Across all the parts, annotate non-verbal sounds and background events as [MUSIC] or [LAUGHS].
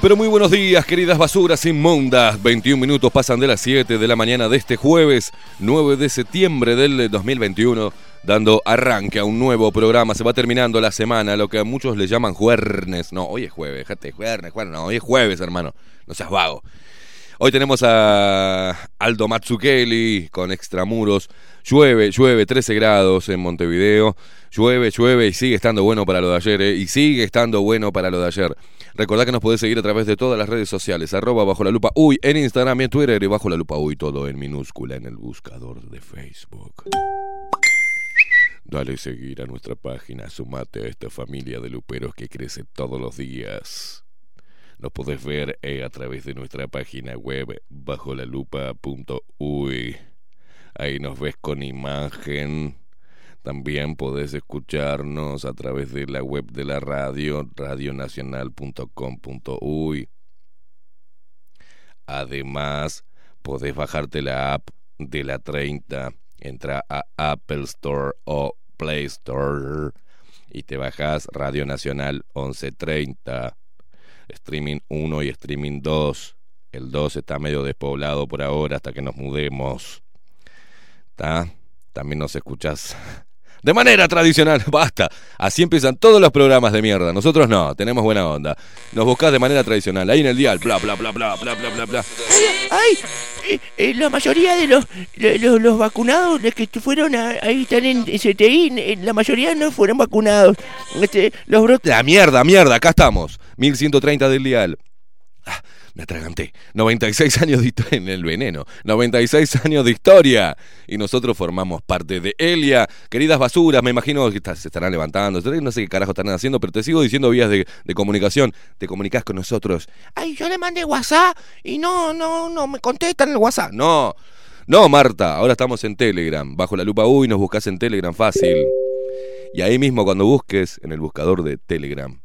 Pero muy buenos días, queridas basuras inmundas. 21 minutos pasan de las 7 de la mañana de este jueves 9 de septiembre del 2021, dando arranque a un nuevo programa. Se va terminando la semana, lo que a muchos le llaman jueves. No, hoy es jueves, déjate, jueves, jueves, no, hoy es jueves, hermano. No seas vago. Hoy tenemos a Aldo Matsukeli con extramuros. Llueve, llueve, 13 grados en Montevideo. Llueve, llueve y sigue estando bueno para lo de ayer, ¿eh? Y sigue estando bueno para lo de ayer. Recordá que nos podés seguir a través de todas las redes sociales, arroba bajo la lupa uy, en Instagram y en Twitter y bajo la lupa uy, todo en minúscula en el buscador de Facebook. Dale seguir a nuestra página, sumate a esta familia de luperos que crece todos los días. Nos podés ver eh, a través de nuestra página web bajo la. Ahí nos ves con imagen. También podés escucharnos a través de la web de la radio, radionacional.com.uy. Además, podés bajarte la app de la 30 entra a Apple Store o Play Store y te bajas Radio Nacional 1130, streaming 1 y streaming 2. El 2 está medio despoblado por ahora hasta que nos mudemos. ¿Está? También nos escuchas de manera tradicional. [LAUGHS] Basta. Así empiezan todos los programas de mierda. Nosotros no, tenemos buena onda. Nos buscás de manera tradicional. Ahí en el dial, bla, bla, bla, bla, bla, bla, bla, bla. ¡Ay! eh, eh, la mayoría de los, los vacunados los que fueron a- ahí están en CTI, eh, la mayoría no fueron vacunados. Este, los brotes. La mierda, mierda, acá estamos. 1130 del dial. Ah, me atraganté. 96 años de historia [LAUGHS] en el veneno. 96 años de historia. Y nosotros formamos parte de Elia. Queridas basuras, me imagino que se estarán levantando. No sé qué carajo están haciendo, pero te sigo diciendo vías de, de comunicación. Te comunicas con nosotros. Ay, yo le mandé WhatsApp y no, no, no me contestan el WhatsApp. No, no, Marta. Ahora estamos en Telegram. Bajo la lupa uy, nos buscas en Telegram fácil. Y ahí mismo cuando busques en el buscador de Telegram.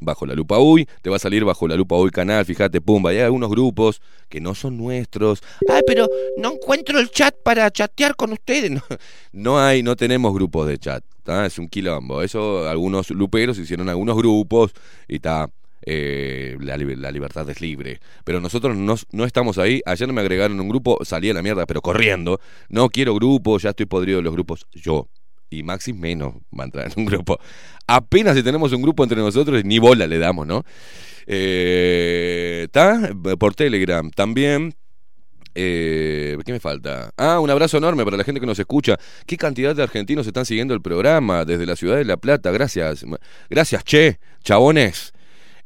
Bajo la lupa uy, te va a salir bajo la lupa uy canal, fíjate, pumba, hay algunos grupos que no son nuestros. Ay, pero no encuentro el chat para chatear con ustedes. [LAUGHS] No, hay, no tenemos grupos de chat, ¿tá? es un quilombo. Eso algunos luperos hicieron algunos grupos y está. la, li- la libertad es libre. Pero nosotros no, no estamos ahí. Ayer me agregaron un grupo, salí a la mierda, pero corriendo. No quiero grupo, ya estoy podrido de los grupos. Yo. Y Maxis menos va a entrar en un grupo. Apenas si tenemos un grupo entre nosotros, ni bola le damos, ¿no? ¿Está? Por Telegram. También eh, ¿Qué me falta? Ah, un abrazo enorme para la gente que nos escucha. ¿Qué cantidad de argentinos están siguiendo el programa desde la ciudad de La Plata? Gracias. Gracias, che, chabones.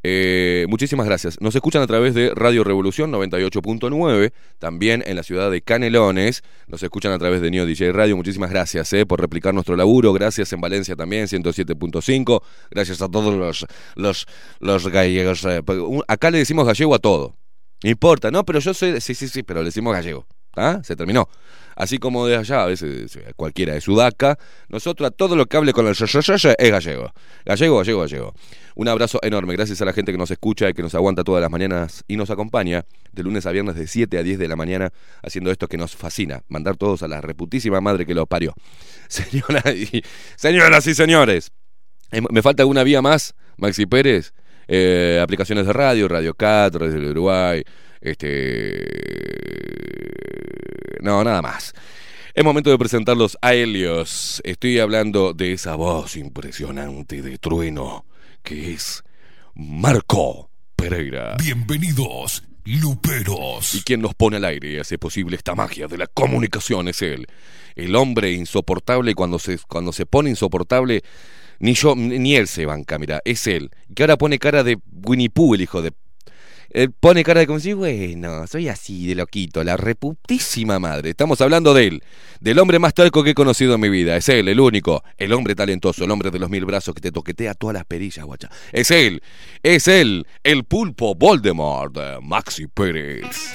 Eh, muchísimas gracias. Nos escuchan a través de Radio Revolución 98.9, también en la ciudad de Canelones. Nos escuchan a través de Neo DJ Radio. Muchísimas gracias eh, por replicar nuestro laburo. Gracias en Valencia también, 107.5. Gracias a todos los, los, los gallegos. eh, acá le decimos gallego a todo. No importa, no, pero yo soy. Sí, sí, sí, pero le decimos gallego. ¿Ah? Se terminó. Así como de allá, a veces eh, cualquiera de Sudaca, nosotros a todo lo que hable con el es gallego. Gallego, gallego, gallego. Un abrazo enorme. Gracias a la gente que nos escucha y que nos aguanta todas las mañanas y nos acompaña de lunes a viernes de 7 a 10 de la mañana haciendo esto que nos fascina. Mandar todos a la reputísima madre que los parió. [LAUGHS] Señoras y, señoras y señores. Eh, ¿Me falta alguna vía más, Maxi Pérez? Eh, aplicaciones de radio, Radio Cat, Radio del Uruguay, este... No, nada más. Es momento de presentarlos a Helios. Estoy hablando de esa voz impresionante de trueno que es Marco Pereira. Bienvenidos, luperos. Y quien nos pone al aire y hace posible esta magia de la comunicación es él. El hombre insoportable cuando se, cuando se pone insoportable, ni yo, ni él se banca, mira, es él. Que ahora pone cara de Winnie Pooh, el hijo de... Él pone cara de como si, bueno, soy así de loquito, la reputísima madre. Estamos hablando de él, del hombre más talco que he conocido en mi vida. Es él, el único, el hombre talentoso, el hombre de los mil brazos que te toquetea todas las perillas, guacha. Es él, es él, el pulpo Voldemort, de Maxi Pérez.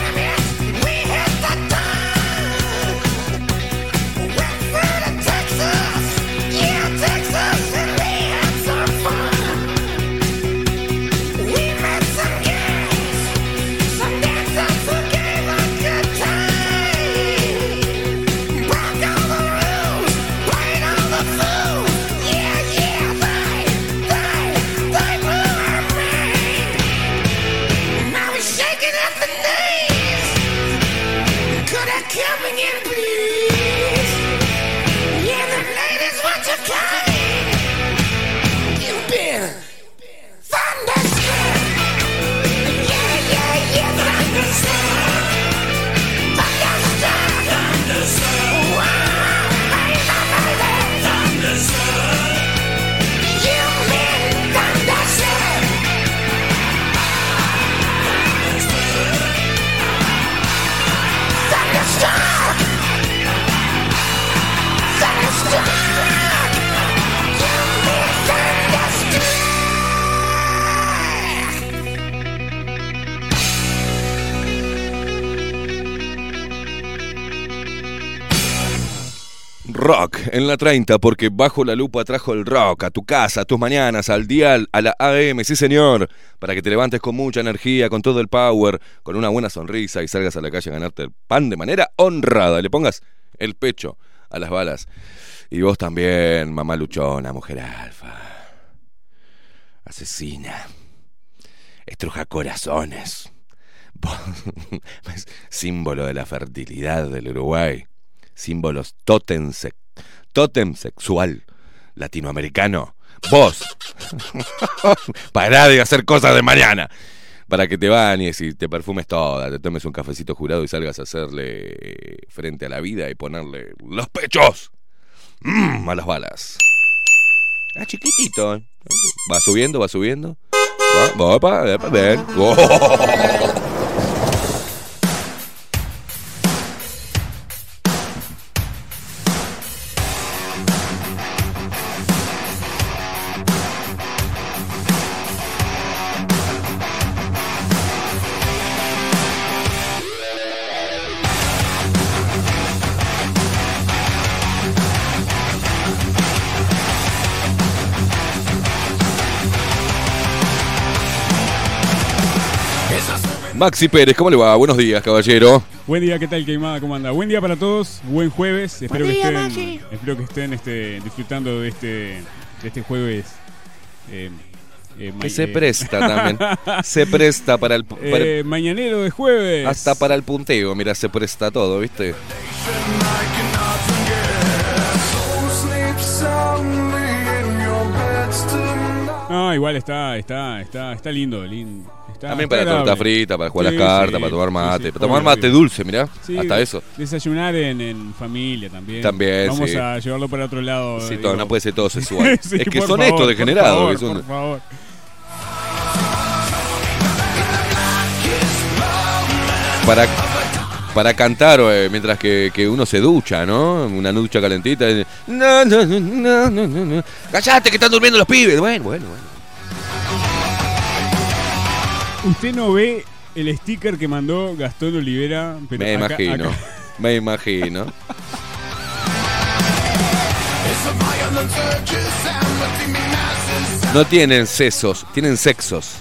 La 30, porque bajo la lupa trajo el rock a tu casa, a tus mañanas, al dial, a la AM, sí señor, para que te levantes con mucha energía, con todo el power, con una buena sonrisa y salgas a la calle a ganarte el pan de manera honrada. Le pongas el pecho a las balas. Y vos también, mamá luchona, mujer alfa, asesina, estruja corazones, [LAUGHS] símbolo de la fertilidad del Uruguay símbolos tótem, se- tótem sexual latinoamericano. Vos, [LAUGHS] pará de hacer cosas de mañana. Para que te bañes y te perfumes toda, te tomes un cafecito jurado y salgas a hacerle frente a la vida y ponerle los pechos Mm, a las balas. Ah, chiquitito. ¿eh? Va subiendo, va subiendo. Maxi Pérez, ¿cómo le va? Buenos días, caballero. Buen día, ¿qué tal, Queimada? ¿Cómo anda? Buen día para todos, buen jueves. Espero Buen que estén, Maxi. espero que estén este, disfrutando de este, de este jueves. eh, eh, Que se eh, presta [LAUGHS] también. Se presta para el. para- eh, mañanero de jueves. hasta para el punteo, mira, se presta todo, ¿viste? No, igual está, está, está, está lindo, lindo. También para torta agradable. frita, para jugar Sí, las cartas, sí, para tomar mate. sí, para tomar mate dulce, mirá. Hasta eso. Desayunar en, en familia también. También, Vamos a llevarlo para otro lado. Sí, todo, no puede ser todo sexual. [LAUGHS] Es que son favor, estos por degenerados. favor, que son- por favor. para, para cantar eh, mientras que, que uno se ducha, ¿no? Una ducha calentita. eh, No, no, no, no, no, no, no. Callate que están durmiendo los pibes. Bueno, bueno, bueno. Usted no ve el sticker que mandó Gastón Olivera. Pero Me acá- imagino. acá- Me imagino. No tienen sesos, tienen sexos.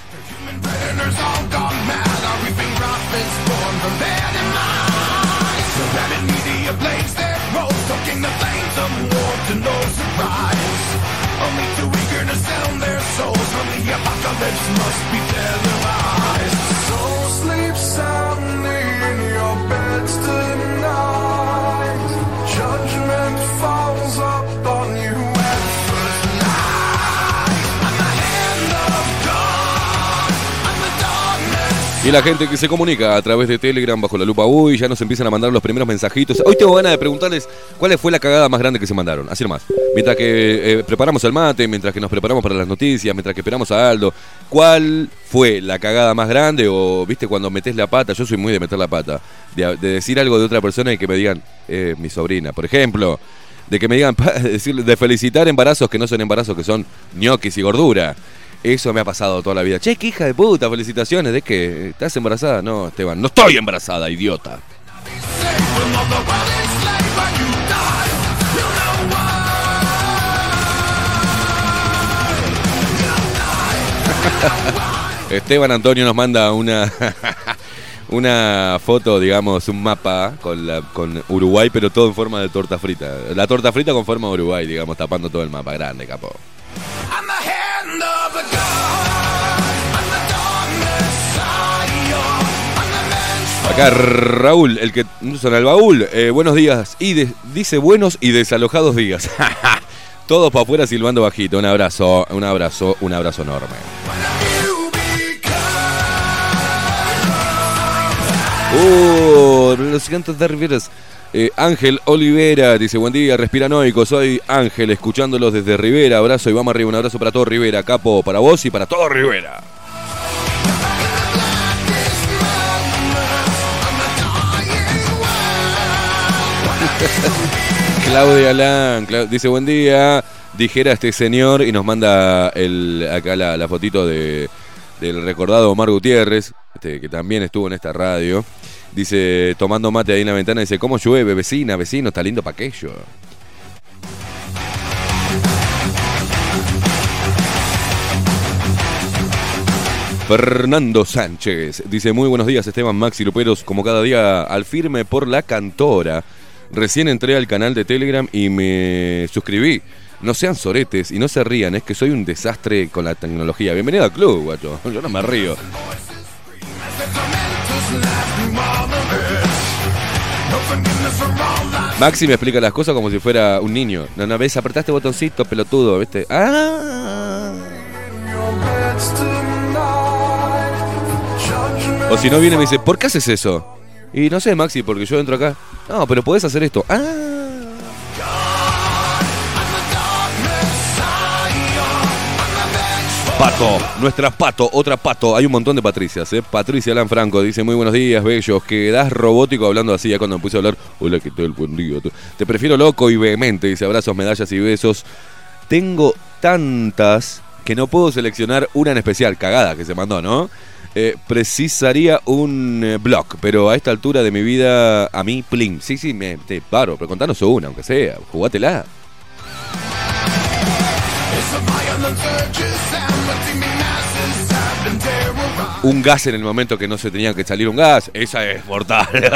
Y la gente que se comunica a través de Telegram bajo la lupa uy, ya nos empiezan a mandar los primeros mensajitos. Hoy tengo ganas de preguntarles cuál fue la cagada más grande que se mandaron. Así nomás. Mientras que eh, preparamos el mate, mientras que nos preparamos para las noticias, mientras que esperamos a Aldo, ¿cuál fue la cagada más grande? O, viste, cuando metes la pata, yo soy muy de meter la pata, de, de decir algo de otra persona y que me digan, eh, mi sobrina, por ejemplo. De que me digan, [LAUGHS] de felicitar embarazos que no son embarazos, que son ñoquis y gordura. Eso me ha pasado toda la vida. Che, qué hija de puta, felicitaciones. ¿De qué? ¿Estás embarazada? No, Esteban, no estoy embarazada, idiota. [LAUGHS] Esteban Antonio nos manda una [LAUGHS] una foto, digamos, un mapa con, con Uruguay, pero todo en forma de torta frita. La torta frita con forma de Uruguay, digamos, tapando todo el mapa. Grande, capo. Raúl, el que son el baúl. Eh, buenos días. Y dice buenos y desalojados días. [LAUGHS] Todos para afuera silbando bajito. Un abrazo, un abrazo, un abrazo enorme. Uh, los gigantes de Riveras. Eh, Ángel Olivera dice, buen día, respiranoico, soy Ángel, escuchándolos desde Rivera, abrazo y vamos arriba, un abrazo para todo Rivera, capo, para vos y para todo Rivera. [LAUGHS] Claudia Lan dice buen día. Dijera este señor y nos manda el, acá la, la fotito de, del recordado Omar Gutiérrez, este, que también estuvo en esta radio. Dice, tomando mate ahí en la ventana, dice, ¿cómo llueve, vecina, vecino? Está lindo pa' aquello. Fernando Sánchez dice, muy buenos días Esteban Maxi Luperos, como cada día al firme por la cantora. Recién entré al canal de Telegram y me suscribí. No sean soretes y no se rían, es que soy un desastre con la tecnología. Bienvenido al club, guacho. [LAUGHS] Yo no me río. Maxi me explica las cosas como si fuera un niño. No, no, ves, apretaste botoncito, pelotudo, ¿viste? Ah. O si no viene me dice, ¿por qué haces eso? Y no sé, Maxi, porque yo entro acá. No, pero podés hacer esto. Ah. Pato, nuestra Pato, otra Pato. Hay un montón de Patricias, ¿eh? Patricia Lanfranco dice: Muy buenos días, bellos. Quedás robótico hablando así. Ya cuando me puse a hablar, hola, ¿qué tal? Buen día. Te prefiero loco y vehemente. Dice: Abrazos, medallas y besos. Tengo tantas que no puedo seleccionar una en especial. Cagada que se mandó, ¿no? Eh, precisaría un eh, blog, pero a esta altura de mi vida, a mí, plin. Sí, sí, me te paro, pero contanos una, aunque sea. Jugátela. Un gas en el momento que no se tenía que salir un gas, esa es mortal. [LAUGHS]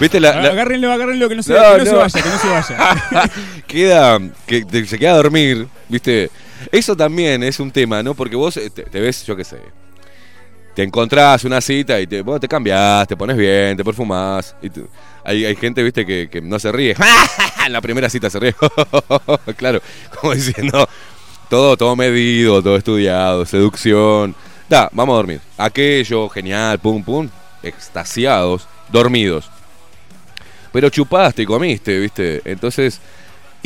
¿Viste la, la- Agárrenlo, agárrenlo, que no se, No, que no se vaya, que no se vaya. [LAUGHS] queda que se queda a dormir, ¿viste? Eso también es un tema, ¿no? Porque vos eh, te, ves, yo qué sé, te encontrás una cita y te, bueno, te cambiás, te pones bien, te perfumás. Y hay, hay gente, ¿viste? Que, que no se ríe. [LAUGHS] en la primera cita se ríe. [LAUGHS] claro, como diciendo, todo, todo medido, todo estudiado, seducción. Da, vamos a dormir. Aquello, genial, pum, pum, extasiados, dormidos. Pero chupaste y comiste, ¿viste? Entonces,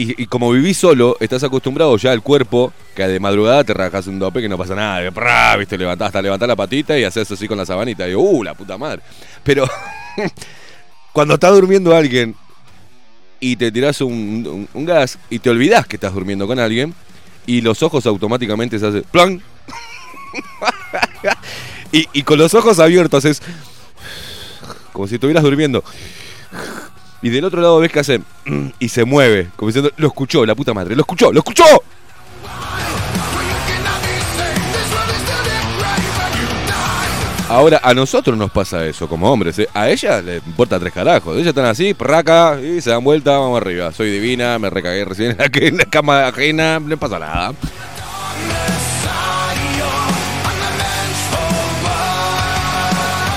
y, como vivís solo, estás acostumbrado ya al cuerpo que de madrugada te rajas un dope que no pasa nada. ¿Viste? Levantás, hasta levantás la patita y haces así con la sabanita. Y uh, la puta madre. Pero [LAUGHS] cuando está durmiendo alguien y te tirás un, gas y te olvidás que estás durmiendo con alguien y los ojos automáticamente se hacen ¡plan! [LAUGHS] y, y con los ojos abiertos es como si estuvieras durmiendo. Y del otro lado ves que hace [CLEARS THROAT] y se mueve, como diciendo, lo escuchó, la puta madre, lo escuchó, lo escuchó. Ahora, a nosotros nos pasa eso como hombres, ¿eh? A ella le importa tres carajos. Ellas están así, praca, y se dan vuelta, vamos arriba. Soy divina, me recagué recién en la, en la cama ajena, no pasa nada.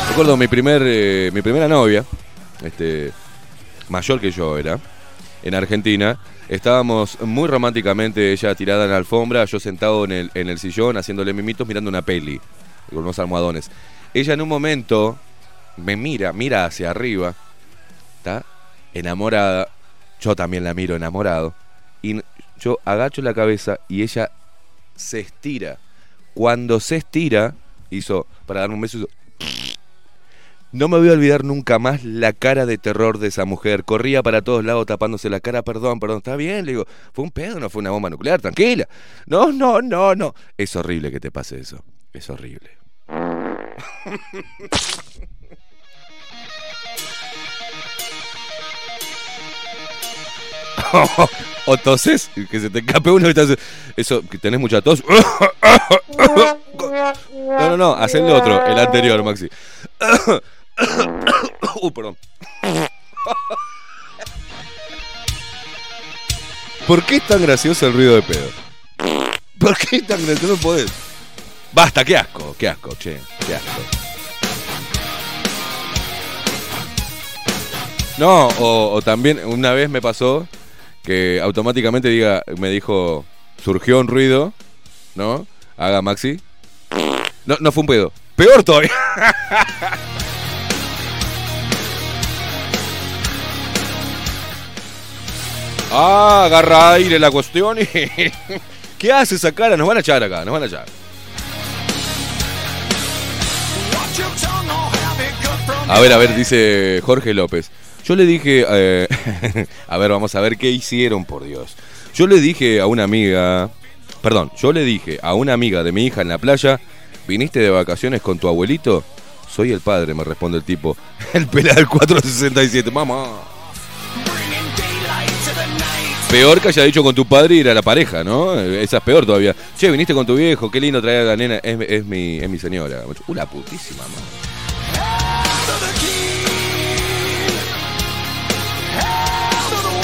Recuerdo mi primer, eh, mi primera novia, este, mayor que yo era, en Argentina. Estábamos muy románticamente, ella tirada en la alfombra, yo sentado en el, en el sillón haciéndole mimitos mirando una peli, con unos almohadones. Ella en un momento me mira, mira hacia arriba, ¿está? Enamorada, yo también la miro enamorado, y yo agacho la cabeza y ella se estira. Cuando se estira, hizo, para darme un beso, hizo, no me voy a olvidar nunca más la cara de terror de esa mujer. Corría para todos lados tapándose la cara. Perdón, perdón, está bien. Le digo, fue un pedo, no fue una bomba nuclear, tranquila. No, no, no, no. Es horrible que te pase eso. Es horrible. [LAUGHS] o toses, que se te escape uno y estás. Eso, que tenés mucha tos. [LAUGHS] No, no, no, haz el otro, el anterior, Maxi. [LAUGHS] [COUGHS] Uh, perdón. ¿Por qué es tan gracioso el ruido de pedo? ¿Por qué es tan gracioso? No podés. Basta, qué asco, qué asco, che, qué asco. No, o, o también una vez me pasó que automáticamente diga, me dijo, surgió un ruido, ¿no? Haga Maxi. No, no fue un pedo. Peor todavía. [LAUGHS] Ah, agarra aire la cuestión. [LAUGHS] ¿Qué hace esa cara? Nos van a echar acá, nos van a echar. A ver, a ver, dice Jorge López. Yo le dije, eh, [LAUGHS] a ver, vamos a ver qué hicieron, por Dios. Yo le dije a una amiga, perdón, yo le dije a una amiga de mi hija en la playa, ¿viniste de vacaciones con tu abuelito? Soy el padre, me responde el tipo. [LAUGHS] El pelado del 467, mamá. Peor que haya dicho con tu padre y era la pareja, ¿no? Esa es peor todavía. Che, viniste con tu viejo, qué lindo traer a la nena. Es, es mi, es mi señora. Una putísima, man.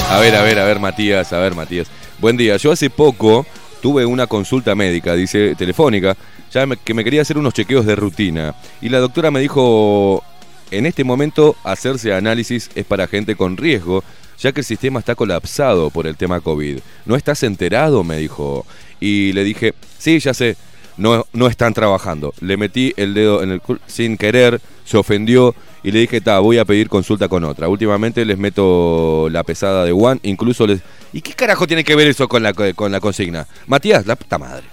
A ver, a ver, a ver, Matías, a ver, Matías. Buen día. Yo hace poco tuve una consulta médica, dice telefónica, ya que me quería hacer unos chequeos de rutina. Y la doctora me dijo, en este momento hacerse análisis es para gente con riesgo, ya que el sistema está colapsado por el tema COVID. ¿No estás enterado? me dijo. Y le dije, sí, ya sé, no, no están trabajando. Le metí el dedo en el cul sin querer, se ofendió y le dije, ta, voy a pedir consulta con otra. Últimamente les meto la pesada de One, incluso les... ¿Y qué carajo tiene que ver eso con la, co- con la consigna? Matías, la puta madre. [LAUGHS]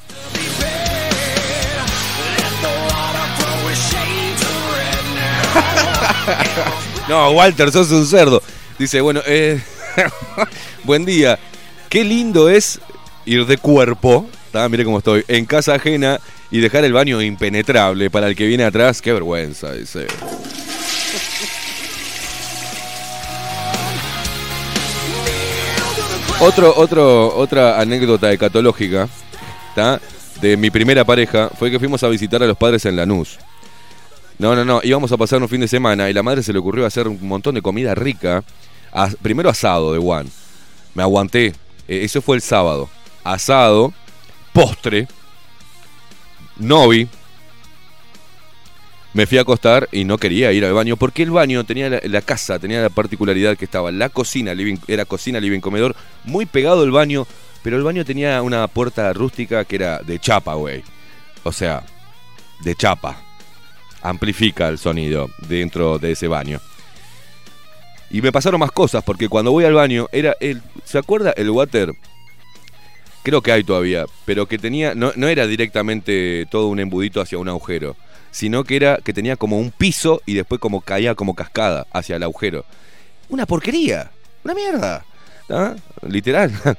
No, Walter, sos un cerdo. Dice, bueno, eh, [LAUGHS] buen día. Qué lindo es ir de cuerpo, mire cómo estoy, en casa ajena y dejar el baño impenetrable para el que viene atrás. Qué vergüenza, dice. Otro, otra anécdota ecatológica. De mi primera pareja fue que fuimos a visitar a los padres en Lanús. No, no, no, íbamos a pasar un fin de semana y la madre se le ocurrió hacer un montón de comida rica. Primero asado de Juan. Me aguanté. Eh, eso fue el sábado. Asado, postre, novi. Me fui a acostar y no quería ir al baño porque el baño tenía la, la casa, tenía la particularidad que estaba la cocina, living, era cocina, living, comedor, muy pegado al baño, pero el baño tenía una puerta rústica que era de chapa, güey. O sea, de chapa amplifica el sonido dentro de ese baño. Y me pasaron más cosas, porque cuando voy al baño, era el. ¿Se acuerda el water? Creo que hay todavía, pero que tenía. No, no era directamente todo un embudito hacia un agujero, sino que era que tenía como un piso y después como caía como cascada hacia el agujero. Una porquería, una mierda. ¿ah? Literal. [LAUGHS]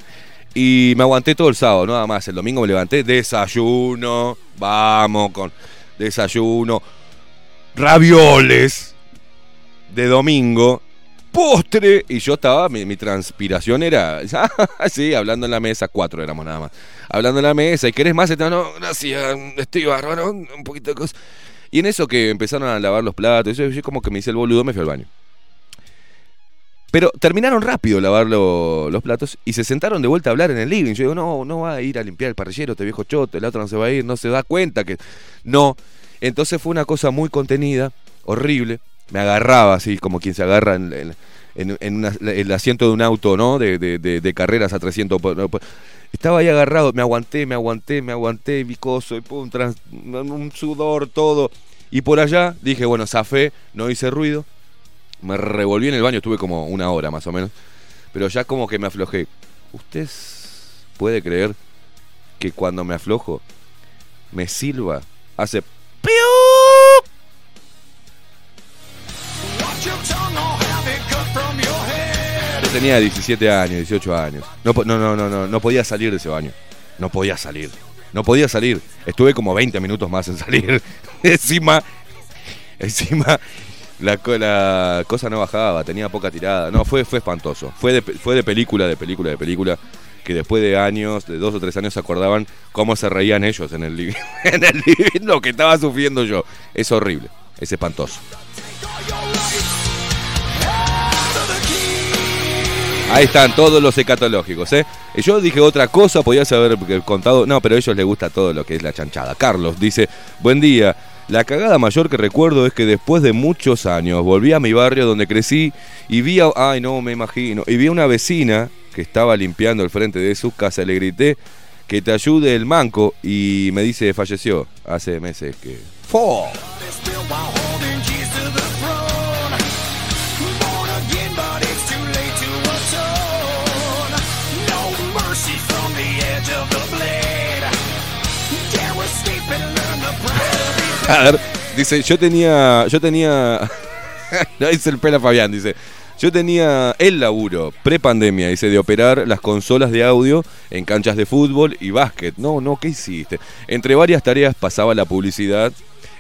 Y me aguanté todo el sábado, nada más. El domingo me levanté, desayuno, vamos con desayuno, ravioles de domingo, postre, y yo estaba, mi, transpiración era, [LAUGHS] sí, hablando en la mesa, cuatro éramos nada más, hablando en la mesa, ¿y querés más? No, gracias, estoy bárbaro, un poquito de cosas. Y en eso que empezaron a lavar los platos, yo, yo como que me hice el boludo, me fui al baño. Pero terminaron rápido lavar lo- los platos y se sentaron de vuelta a hablar en el living. Yo digo, no, no va a ir a limpiar el parrillero, este viejo choto, el otro no se va a ir, no se da cuenta que... No. Entonces fue una cosa muy contenida, horrible. Me agarraba así, como quien se agarra en, en- en- el asiento de un auto, ¿no? De, de- carreras a 300... por- por- Estaba ahí agarrado, me aguanté, me aguanté, me aguanté, vicoso, y pum, un sudor, todo. Y por allá dije, bueno, zafé, no hice ruido. Me revolví en el baño, estuve como una hora más o menos. Pero ya como que me aflojé. ¿Usted puede creer que cuando me aflojo, me silba, hace... ¡piu! Yo tenía 17 años, 18 años. No, no, no, no, no, podía salir de ese baño. No podía salir. No podía salir. Estuve como 20 minutos más en salir. [LAUGHS] encima, encima, la, la cosa no bajaba, tenía poca tirada. No, fue, fue espantoso. Fue de, fue de película, de película, de película. Que después de años, de dos o tres años, se acordaban cómo se reían ellos en el living. [LAUGHS] en el living, lo que estaba sufriendo yo. Es horrible, es espantoso. Ahí están todos los ecatológicos, ¿eh? Yo dije otra cosa, podías haber contado. No, pero a ellos les gusta todo lo que es la chanchada. Carlos dice: Buen día. La cagada mayor que recuerdo es que después de muchos años volví a mi barrio donde crecí y vi a. Ay, no me imagino. Y vi a una vecina que estaba limpiando el frente de su casa. Le grité que te ayude el manco y me dice: falleció hace meses que. ¡Fo! Ver, dice, yo tenía, yo tenía, [LAUGHS] no dice el pela Fabián, dice, yo tenía el laburo pre-pandemia, dice, de operar las consolas de audio en canchas de fútbol y básquet. No, no, ¿qué hiciste? Entre varias tareas pasaba la publicidad,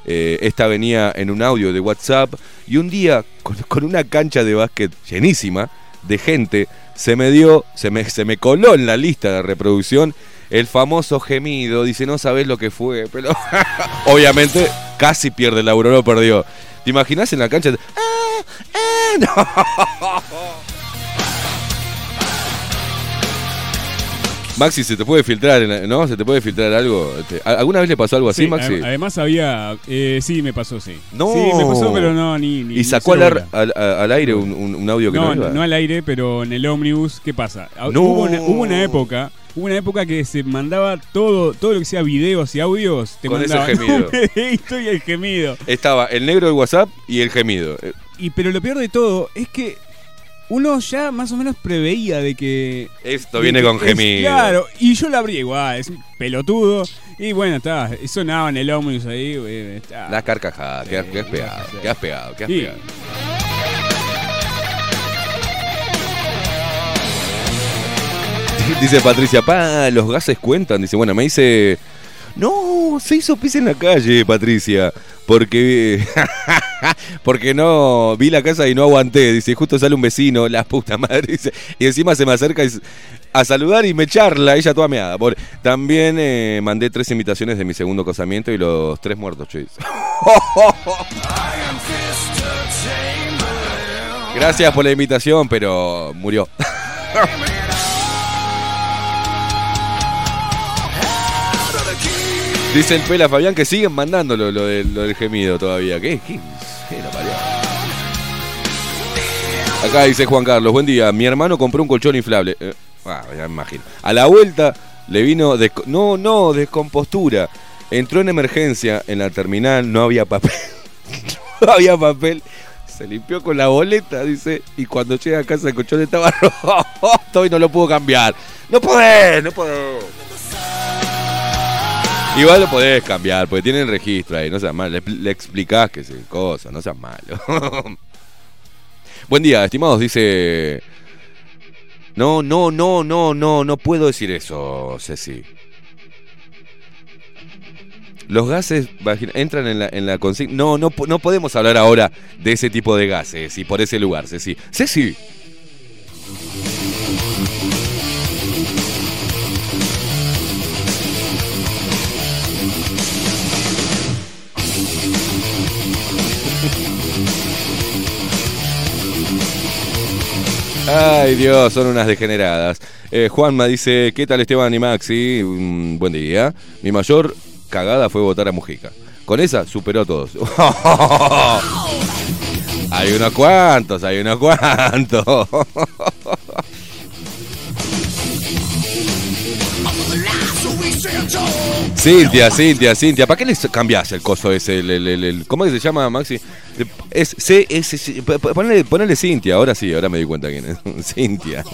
eh, esta venía en un audio de WhatsApp y un día, con, con una cancha de básquet llenísima, de gente, se me dio, se me, se me coló en la lista de reproducción el famoso gemido. Dice, no sabés lo que fue, pero [LAUGHS] obviamente casi pierde el euro, no perdió. ¿Te imaginas en la cancha? ¡Ah! ¡Ah! No. [LAUGHS] Maxi, se te puede filtrar, ¿no? Se te puede filtrar algo. Este, ¿Alguna vez le pasó algo así, Sí, Maxi? además había. eh, sí, me pasó, sí. No. Sí, me pasó, pero no, ni. ni y sacó al, al, al aire un, un- audio que no, No, iba. no al aire, pero en el ómnibus, ¿qué pasa? Ah, No. Hubo, una, hubo una época, hubo una época que se mandaba todo, todo lo que sea videos y audios, te Con ese [LAUGHS] gemido. un y el gemido. Estaba el negro del WhatsApp y el gemido. Eh, Y pero lo peor de todo es que uno ya más o menos preveía de que Esto de viene que con es- gemido. Claro, y yo la abrí igual, es un pelotudo. Y bueno, está, sonaba en el ómnibus ahí, güey, está. La carcajada, que has, que has Sí, pegado, sí. que has pegado, que has Sí. pegado. [LAUGHS] Dice Patricia, pa, los gases cuentan. Dice, bueno, me dice, no, se hizo pis en la calle, Patricia, porque [LAUGHS] porque no vi la casa y no aguanté. Dice, justo sale un vecino, la puta madre, [LAUGHS] dice, y encima se me acerca a saludar y me charla, ella toda meada. También eh, mandé tres invitaciones de mi segundo casamiento y los tres muertos, dice. Gracias por la invitación, pero murió. Dice el Pela Fabián que siguen mandándolo lo del, lo del gemido todavía. ¿Qué? ¿Qué? ¿Qué parió? Acá dice Juan Carlos, buen día. Mi hermano compró un colchón inflable. Eh, ah, ya me imagino. A la vuelta le vino. no, no, descompostura. Entró en emergencia en la terminal, no había papel. [LAUGHS] no había papel. Se limpió con la boleta, dice. Y cuando llega a casa el colchón estaba [LAUGHS] roto y no lo pudo cambiar. No podés, no podés. Igual lo podés cambiar, porque tiene el registro ahí, no seas malo. Le, le explicás que es cosa, no seas malo. [LAUGHS] Buen día, estimados, dice. No, no, no, no, no, no puedo decir eso, Ceci. Los gases entran en la, en la consigna. No, no, no podemos hablar ahora de ese tipo de gases y por ese lugar, Ceci. Ceci. Ay Dios, son unas degeneradas. Eh, Juanma dice, ¿qué tal Esteban y Maxi? Mm, buen día. Mi mayor cagada fue votar a Mujica. Con esa superó a todos. [LAUGHS] hay unos cuantos, hay unos cuantos. [LAUGHS] Cintia, Cintia, Cintia, ¿para qué les cambiás el coso ese? El, el- el- ¿Cómo se llama, Maxi? Es C, S, C- p- p- ponele, ponele Cintia, ahora sí, ahora me di cuenta quién es. [LAUGHS] Cintia.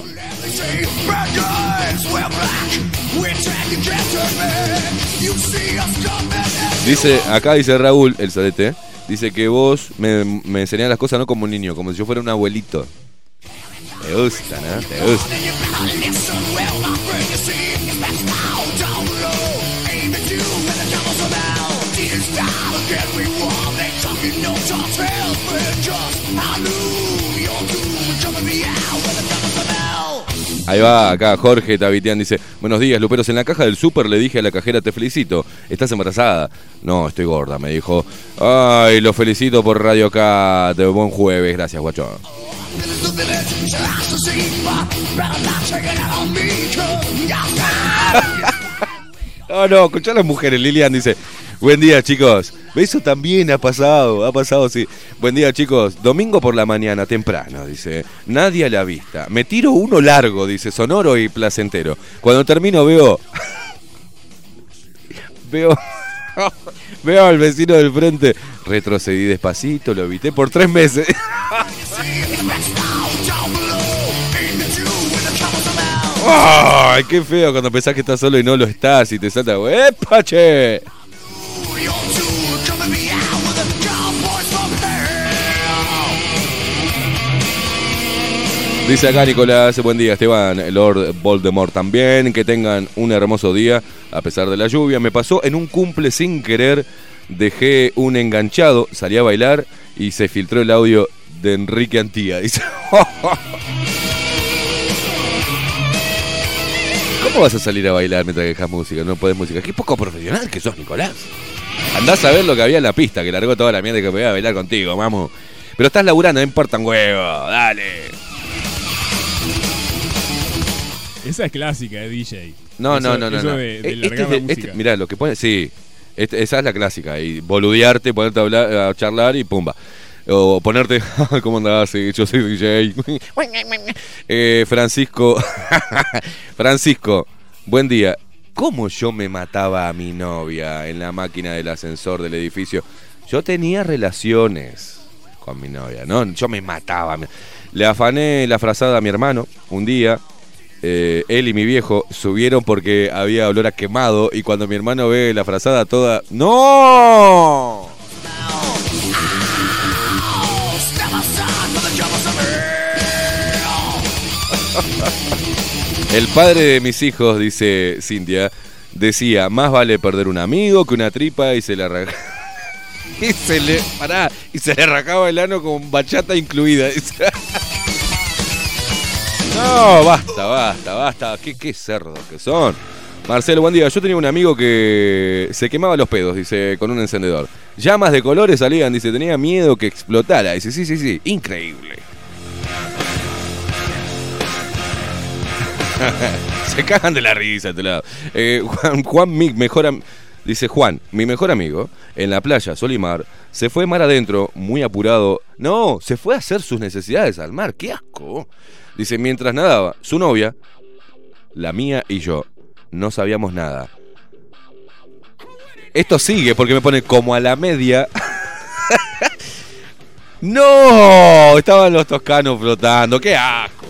Dice, acá dice Raúl, el sadete, dice que vos me, me enseñás las cosas no como un niño, como si yo fuera un abuelito. Te gusta, ¿no? Te gusta. Ahí va, acá Jorge Tavitian dice, buenos días, Luperos, en la caja del súper le dije a la cajera, te felicito, estás embarazada. No, estoy gorda, me dijo. Ay, lo felicito por Radio Cat, buen jueves, gracias, guacho. [LAUGHS] No, no, escuchá a las mujeres. Lilian dice, buen día chicos. Eso también ha pasado, ha pasado, sí. Buen día chicos. Domingo por la mañana, temprano, dice. Nadie a la vista. Me tiro uno largo, dice, sonoro y placentero. Cuando termino veo... [LAUGHS] veo... [LAUGHS] veo al vecino del frente. Retrocedí despacito, lo evité por tres meses. [LAUGHS] ¡Ay, qué feo cuando pensás que estás solo y no lo estás y te salta, ¡epa, che! Dice acá Nicolás, buen día Esteban, Lord Voldemort también, que tengan un hermoso día a pesar de la lluvia. Me pasó en un cumple sin querer, dejé un enganchado, salí a bailar y se filtró el audio de Enrique Antía. Dice, [LAUGHS] ¿cómo vas a salir a bailar mientras dejas música? No podés música. Qué poco profesional que sos, Nicolás. Andás a ver lo que había en la pista, que largó toda la mierda que me iba a bailar contigo, vamos. Pero estás laburando, no importa un huevo, dale. Esa es clásica de DJ. No, Eso- no, no, no. eso no. de- de Eh, largar es la de- música. mirá, lo que pone, sí. Este- esa es la clásica. Y boludearte, ponerte a, hablar, a charlar y pumba. O ponerte, [LAUGHS] ¿cómo andás? Sí, yo soy DJ. [LAUGHS] Eh, Francisco, [LAUGHS] Francisco, buen día. ¿Cómo yo me mataba a mi novia en la máquina del ascensor del edificio? Yo tenía relaciones con mi novia, ¿no? Yo me mataba. Le afané la frazada a mi hermano un día. Eh, él y mi viejo subieron porque había olor a quemado y cuando mi hermano ve la frazada toda... ¡No! El padre de mis hijos, dice Cintia, decía, más vale perder un amigo que una tripa y se le arranca. [LAUGHS] y se le. Pará, y se le arrancaba el ano con bachata incluida. [LAUGHS] no, basta, basta, basta. ¿Qué, qué cerdos que son. Marcelo, buen día. Yo tenía un amigo que se quemaba los pedos, dice, con un encendedor. Llamas de colores salían, dice, tenía miedo que explotara. Dice, sí, sí, sí, increíble. [LAUGHS] Se cagan de la risa a este lado. Eh, Juan, Juan, mi mejor am- dice Juan, mi mejor amigo, en la playa Solimar, se fue mar adentro, muy apurado. No, se fue a hacer sus necesidades al mar, qué asco. Dice, mientras nadaba, su novia, la mía y yo, no sabíamos nada. Esto sigue porque me pone como a la media. [LAUGHS] no, estaban los toscanos flotando, qué asco.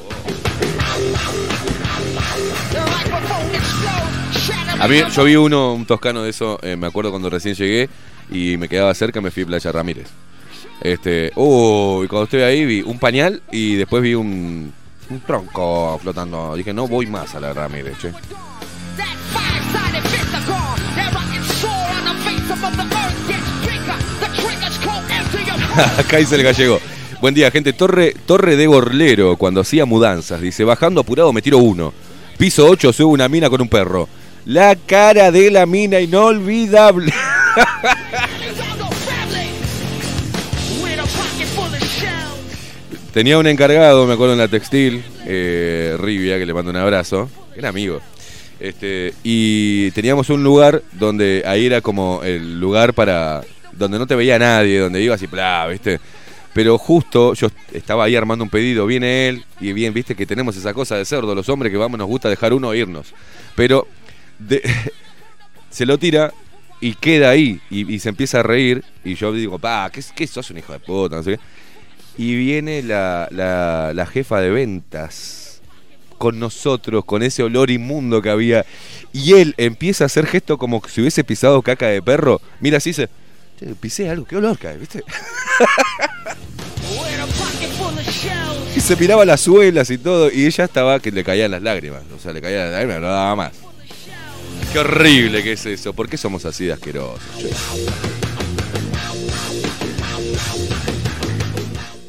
Yo vi uno, un toscano de eso, eh, me acuerdo cuando recién llegué y me quedaba cerca, me fui a Playa Ramírez. Este, uh, y cuando estuve ahí vi un pañal y después vi un, un tronco flotando. Dije, no voy más a la Ramírez, che. [LAUGHS] Acá dice el gallego. Buen día, gente. Torre, Torre de Gorlero, cuando hacía mudanzas. Dice, bajando apurado me tiro uno. Piso 8, sube una mina con un perro. La cara de la mina inolvidable. [LAUGHS] Tenía un encargado, me acuerdo en la textil, eh, Rivia, que le mando un abrazo. Era amigo. Este, y teníamos un lugar donde ahí era como el lugar para. donde no te veía nadie, donde ibas y bla, ¿viste? Pero justo yo estaba ahí armando un pedido, viene él, y bien, viste que tenemos esa cosa de cerdo, los hombres que vamos, nos gusta dejar uno irnos. Pero [LAUGHS] se lo tira y queda ahí, y, y se empieza a reír, y yo digo, pa, ¿qué, qué sos un hijo de puta? No sé qué. Y viene la, la, la jefa de ventas con nosotros, con ese olor inmundo que había. Y él empieza a hacer gesto como si hubiese pisado caca de perro. Mira, así dice, "Che, pisé algo, qué olor cae, ¿viste? [LAUGHS] y se miraba las suelas y todo, y ella estaba que le caían las lágrimas. O sea, le caían las lágrimas, no daba más. Qué horrible que es eso. ¿Por qué somos así de asquerosos?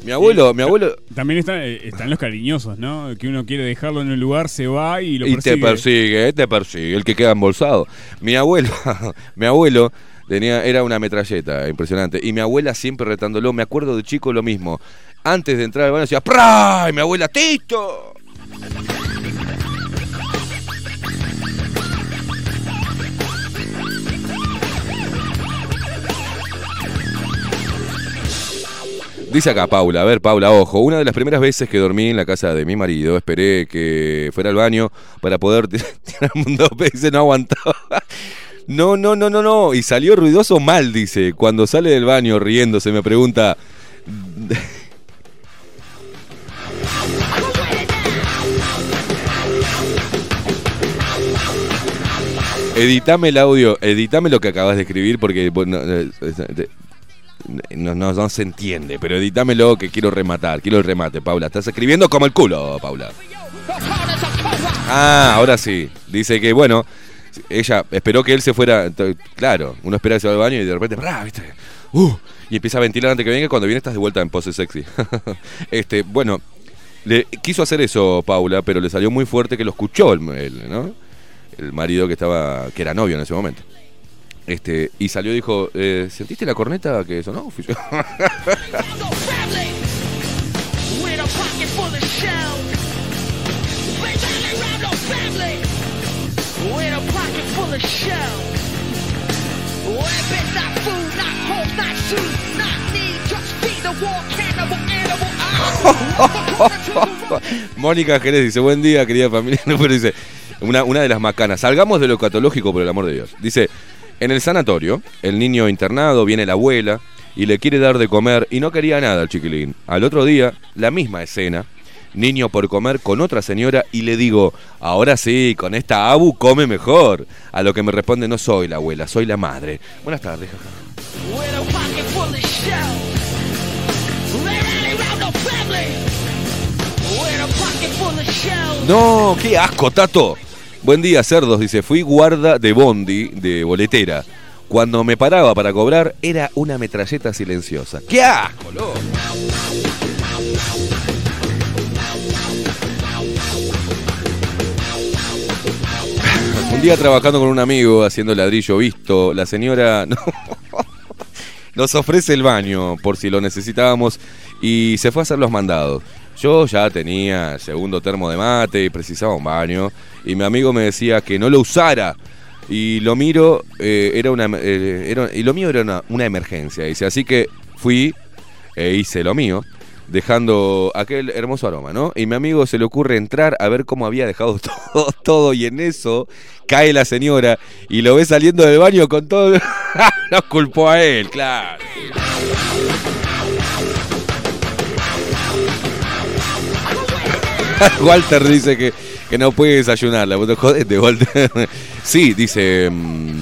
Mi abuelo, mi abuelo. También está- eh, están los cariñosos, ¿no? Que uno quiere dejarlo en un lugar, se va y lo y persigue. te persigue, te persigue, el que queda embolsado. Mi abuelo, [LAUGHS] mi abuelo tenía, era una metralleta impresionante. Y mi abuela siempre retándolo, me acuerdo de chico lo mismo. Antes de entrar al baño decía, ¡Pra! Y mi abuela, ¡Tito! Dice acá Paula, a ver Paula, ojo, una de las primeras veces que dormí en la casa de mi marido, esperé que fuera al baño para poder [LAUGHS] tirar un dope, dice, no aguantaba. No, no, no, no, no, y salió ruidoso mal, dice, cuando sale del baño riéndose me pregunta... [LAUGHS] Editame el audio, editame lo que acabas de escribir porque bueno, eh, eh, no, no, no se entiende, pero editámelo que quiero rematar, quiero el remate, Paula. Estás escribiendo como el culo, Paula. Ah, ahora sí. Dice que, bueno, ella esperó que él se fuera. Claro, uno espera que se vaya al baño y de repente, ¡bra! ¿viste? Uh, y empieza a ventilar antes que venga. Cuando viene, estás de vuelta en pose sexy. [LAUGHS] este, bueno, le quiso hacer eso, Paula, pero le salió muy fuerte que lo escuchó él, ¿no? el marido que estaba, que era novio en ese momento. Este, y salió y dijo, eh, ¿sentiste la corneta que sonó? Cannibal [LAUGHS] animal. Mónica Jerez dice, buen día, querida familia. [LAUGHS] Pero dice, una, una de las macanas. Salgamos de lo catológico, por el amor de Dios. Dice, en el sanatorio, el niño internado, viene la abuela y le quiere dar de comer y no quería nada al chiquilín. Al otro día, la misma escena. Niño por comer con otra señora y le digo, ahora sí, con esta abu come mejor. A lo que me responde, no soy la abuela, soy la madre. Buenas tardes, jaja. No, qué asco, Tato. Buen día, cerdos, dice, fui guarda de bondi, de boletera. Cuando me paraba para cobrar, era una metralleta silenciosa. ¡Qué asco, loco! [LAUGHS] Un día trabajando con un amigo haciendo ladrillo visto, la señora [LAUGHS] no- nos ofrece el baño por si lo necesitábamos y se fue a hacer los mandados. Yo ya tenía segundo termo de mate y precisaba un baño y mi amigo me decía que no lo usara y lo miro eh, era una eh, era- y lo mío era una, una emergencia dice así que fui e hice lo mío dejando aquel hermoso aroma, ¿no? Y mi amigo se le ocurre entrar a ver cómo había dejado [LAUGHS] todo, todo y en eso cae la señora y lo ve saliendo del baño con todo. [LAUGHS] Nos culpó a él, claro. [LAUGHS] Walter dice que, que no puede desayunarla. Bueno, Jodete, Walter. [LAUGHS] Sí, dice. mm,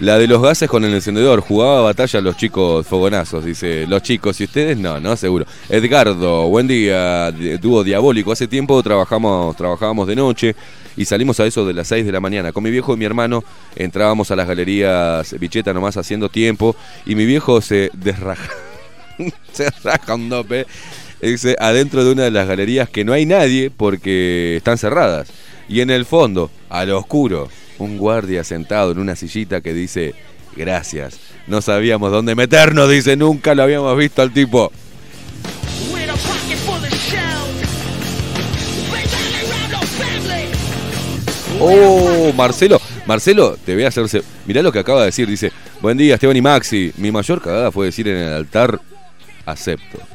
La de los gases con el encendedor. Jugaba batalla los chicos fogonazos. Dice, los chicos y ustedes no, no, seguro. Edgardo, buen día. Dúo diabólico. Hace tiempo trabajamos, trabajábamos de noche y salimos a eso de las 6 de la mañana. Con mi viejo y mi hermano entrábamos a las galerías Bicheta nomás haciendo tiempo y mi viejo se desraja. [LAUGHS] se raja un dope. Dice, adentro de una de las galerías que no hay nadie porque están cerradas. Y en el fondo, a lo oscuro, un guardia sentado en una sillita que dice, gracias. No sabíamos dónde meternos, dice, nunca lo habíamos visto al tipo. Oh, Marcelo, Marcelo, te voy a hacerse. Mirá lo que acaba de decir, dice, buen día Esteban y Maxi. Mi mayor cagada fue decir en el altar, acepto.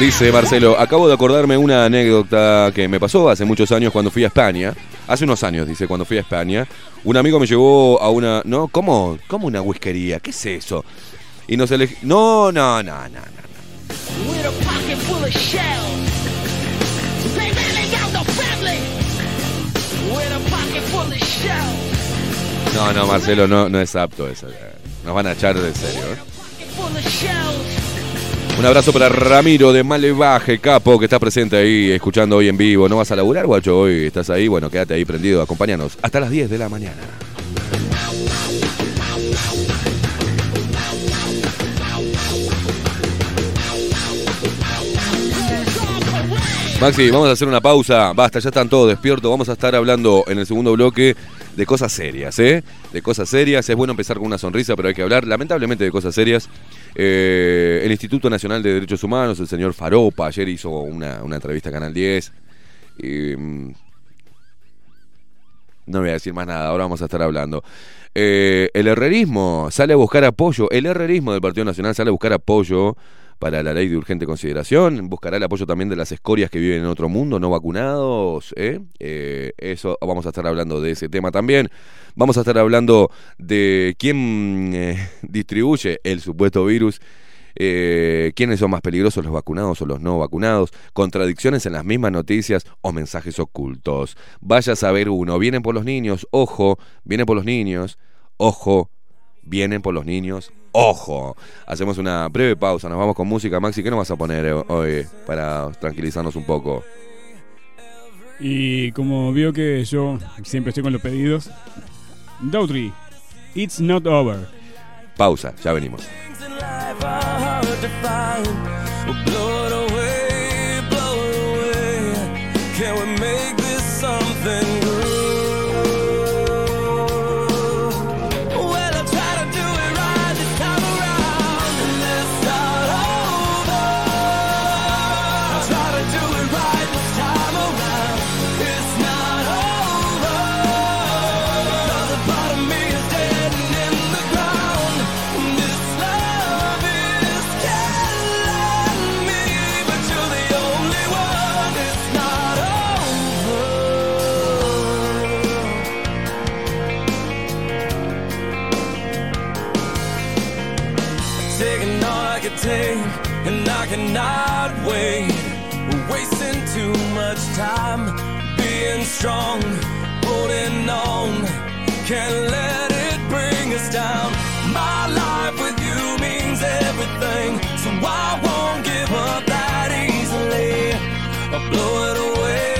Dice Marcelo, acabo de acordarme una anécdota que me pasó hace muchos años cuando fui a España. Hace unos años, dice, cuando fui a España. Un amigo me llevó a una... No, ¿cómo? ¿Cómo una whiskería? ¿Qué es eso? Y nos elegí... No, no, no, no, no. With No, no, Marcelo, no, no es apto eso. Nos van a echar de serio. ¿eh? Un abrazo para Ramiro de Malevaje, capo, que está presente ahí, escuchando hoy en vivo. ¿No vas a laburar, guacho? Hoy estás ahí, bueno, quédate ahí prendido, acompáñanos hasta las 10 de la mañana. Maxi, vamos a hacer una pausa. Basta, ya están todos despiertos. Vamos a estar hablando en el segundo bloque de cosas serias, ¿eh? De cosas serias. Es bueno empezar con una sonrisa, pero hay que hablar, lamentablemente, de cosas serias. Eh, el Instituto Nacional de Derechos Humanos, el señor Faropa, ayer hizo una, una entrevista a Canal 10. Y, mm, no voy a decir más nada, ahora vamos a estar hablando. Eh, el herrerismo sale a buscar apoyo. El herrerismo del Partido Nacional sale a buscar apoyo para la ley de urgente consideración. Buscará el apoyo también de las escorias que viven en otro mundo, no vacunados. ¿eh? Eh, eso vamos a estar hablando de ese tema también. Vamos a estar hablando de quién eh, [LAUGHS] distribuye el supuesto virus. quiénes son más peligrosos, los vacunados o los no vacunados, contradicciones en las mismas noticias o mensajes ocultos. Vaya a saber uno, vienen por los niños, ojo, vienen por los niños, ojo, vienen por los niños, ojo. Hacemos una breve pausa, nos vamos con música. Maxi, ¿qué nos vas a poner eh, hoy para tranquilizarnos un poco? Y como veo que yo siempre estoy con los pedidos, Daughtry, It's Not Over. Pausa, ya venimos. Take, and I cannot wait. We're wasting too much time being strong, holding on. Can't let it bring us down. My life with you means everything, so I won't give up that easily. I'll blow it away,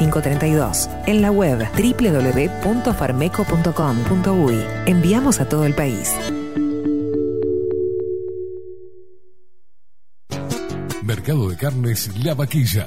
45 32. En la web www.farmeco.com.uy. Enviamos a todo el país. Mercado de Carnes La Vaquilla.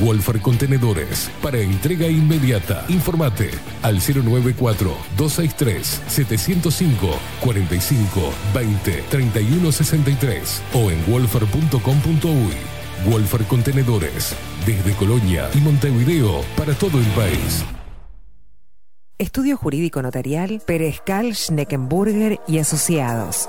Wolfer Contenedores para entrega inmediata. Informate al 094-263-705 45 20 31 63 o en wolfer.com.uy. Wolfer Contenedores desde Colonia y Montevideo para todo el país. Estudio Jurídico Notarial, Perezcal, Schneckenburger y Asociados.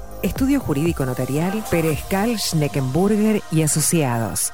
Estudio Jurídico Notarial, Perezcal, Schneckenburger y Asociados.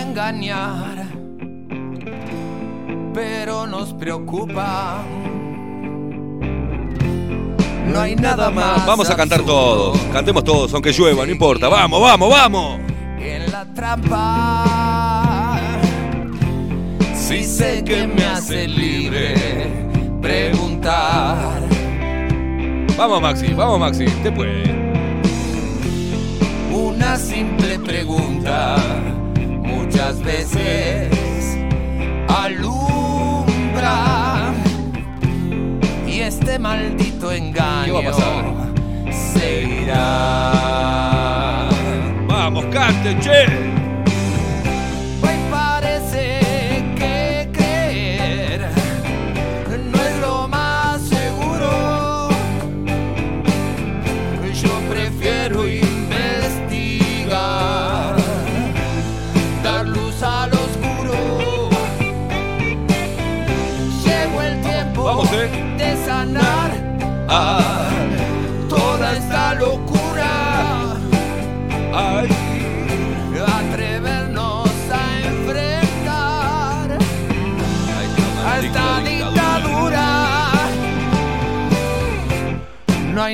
engañar, pero nos preocupa. No hay nada más. Vamos a cantar todos. Cantemos todos, aunque llueva, no importa. Vamos, vamos, vamos. En la trampa. Si sé que me hace libre preguntar. Vamos, Maxi, vamos, Maxi. Te puede. Una simple pregunta muchas veces alumbra y este maldito engaño ¿Qué va a pasar? se irá. Vamos, cante, che.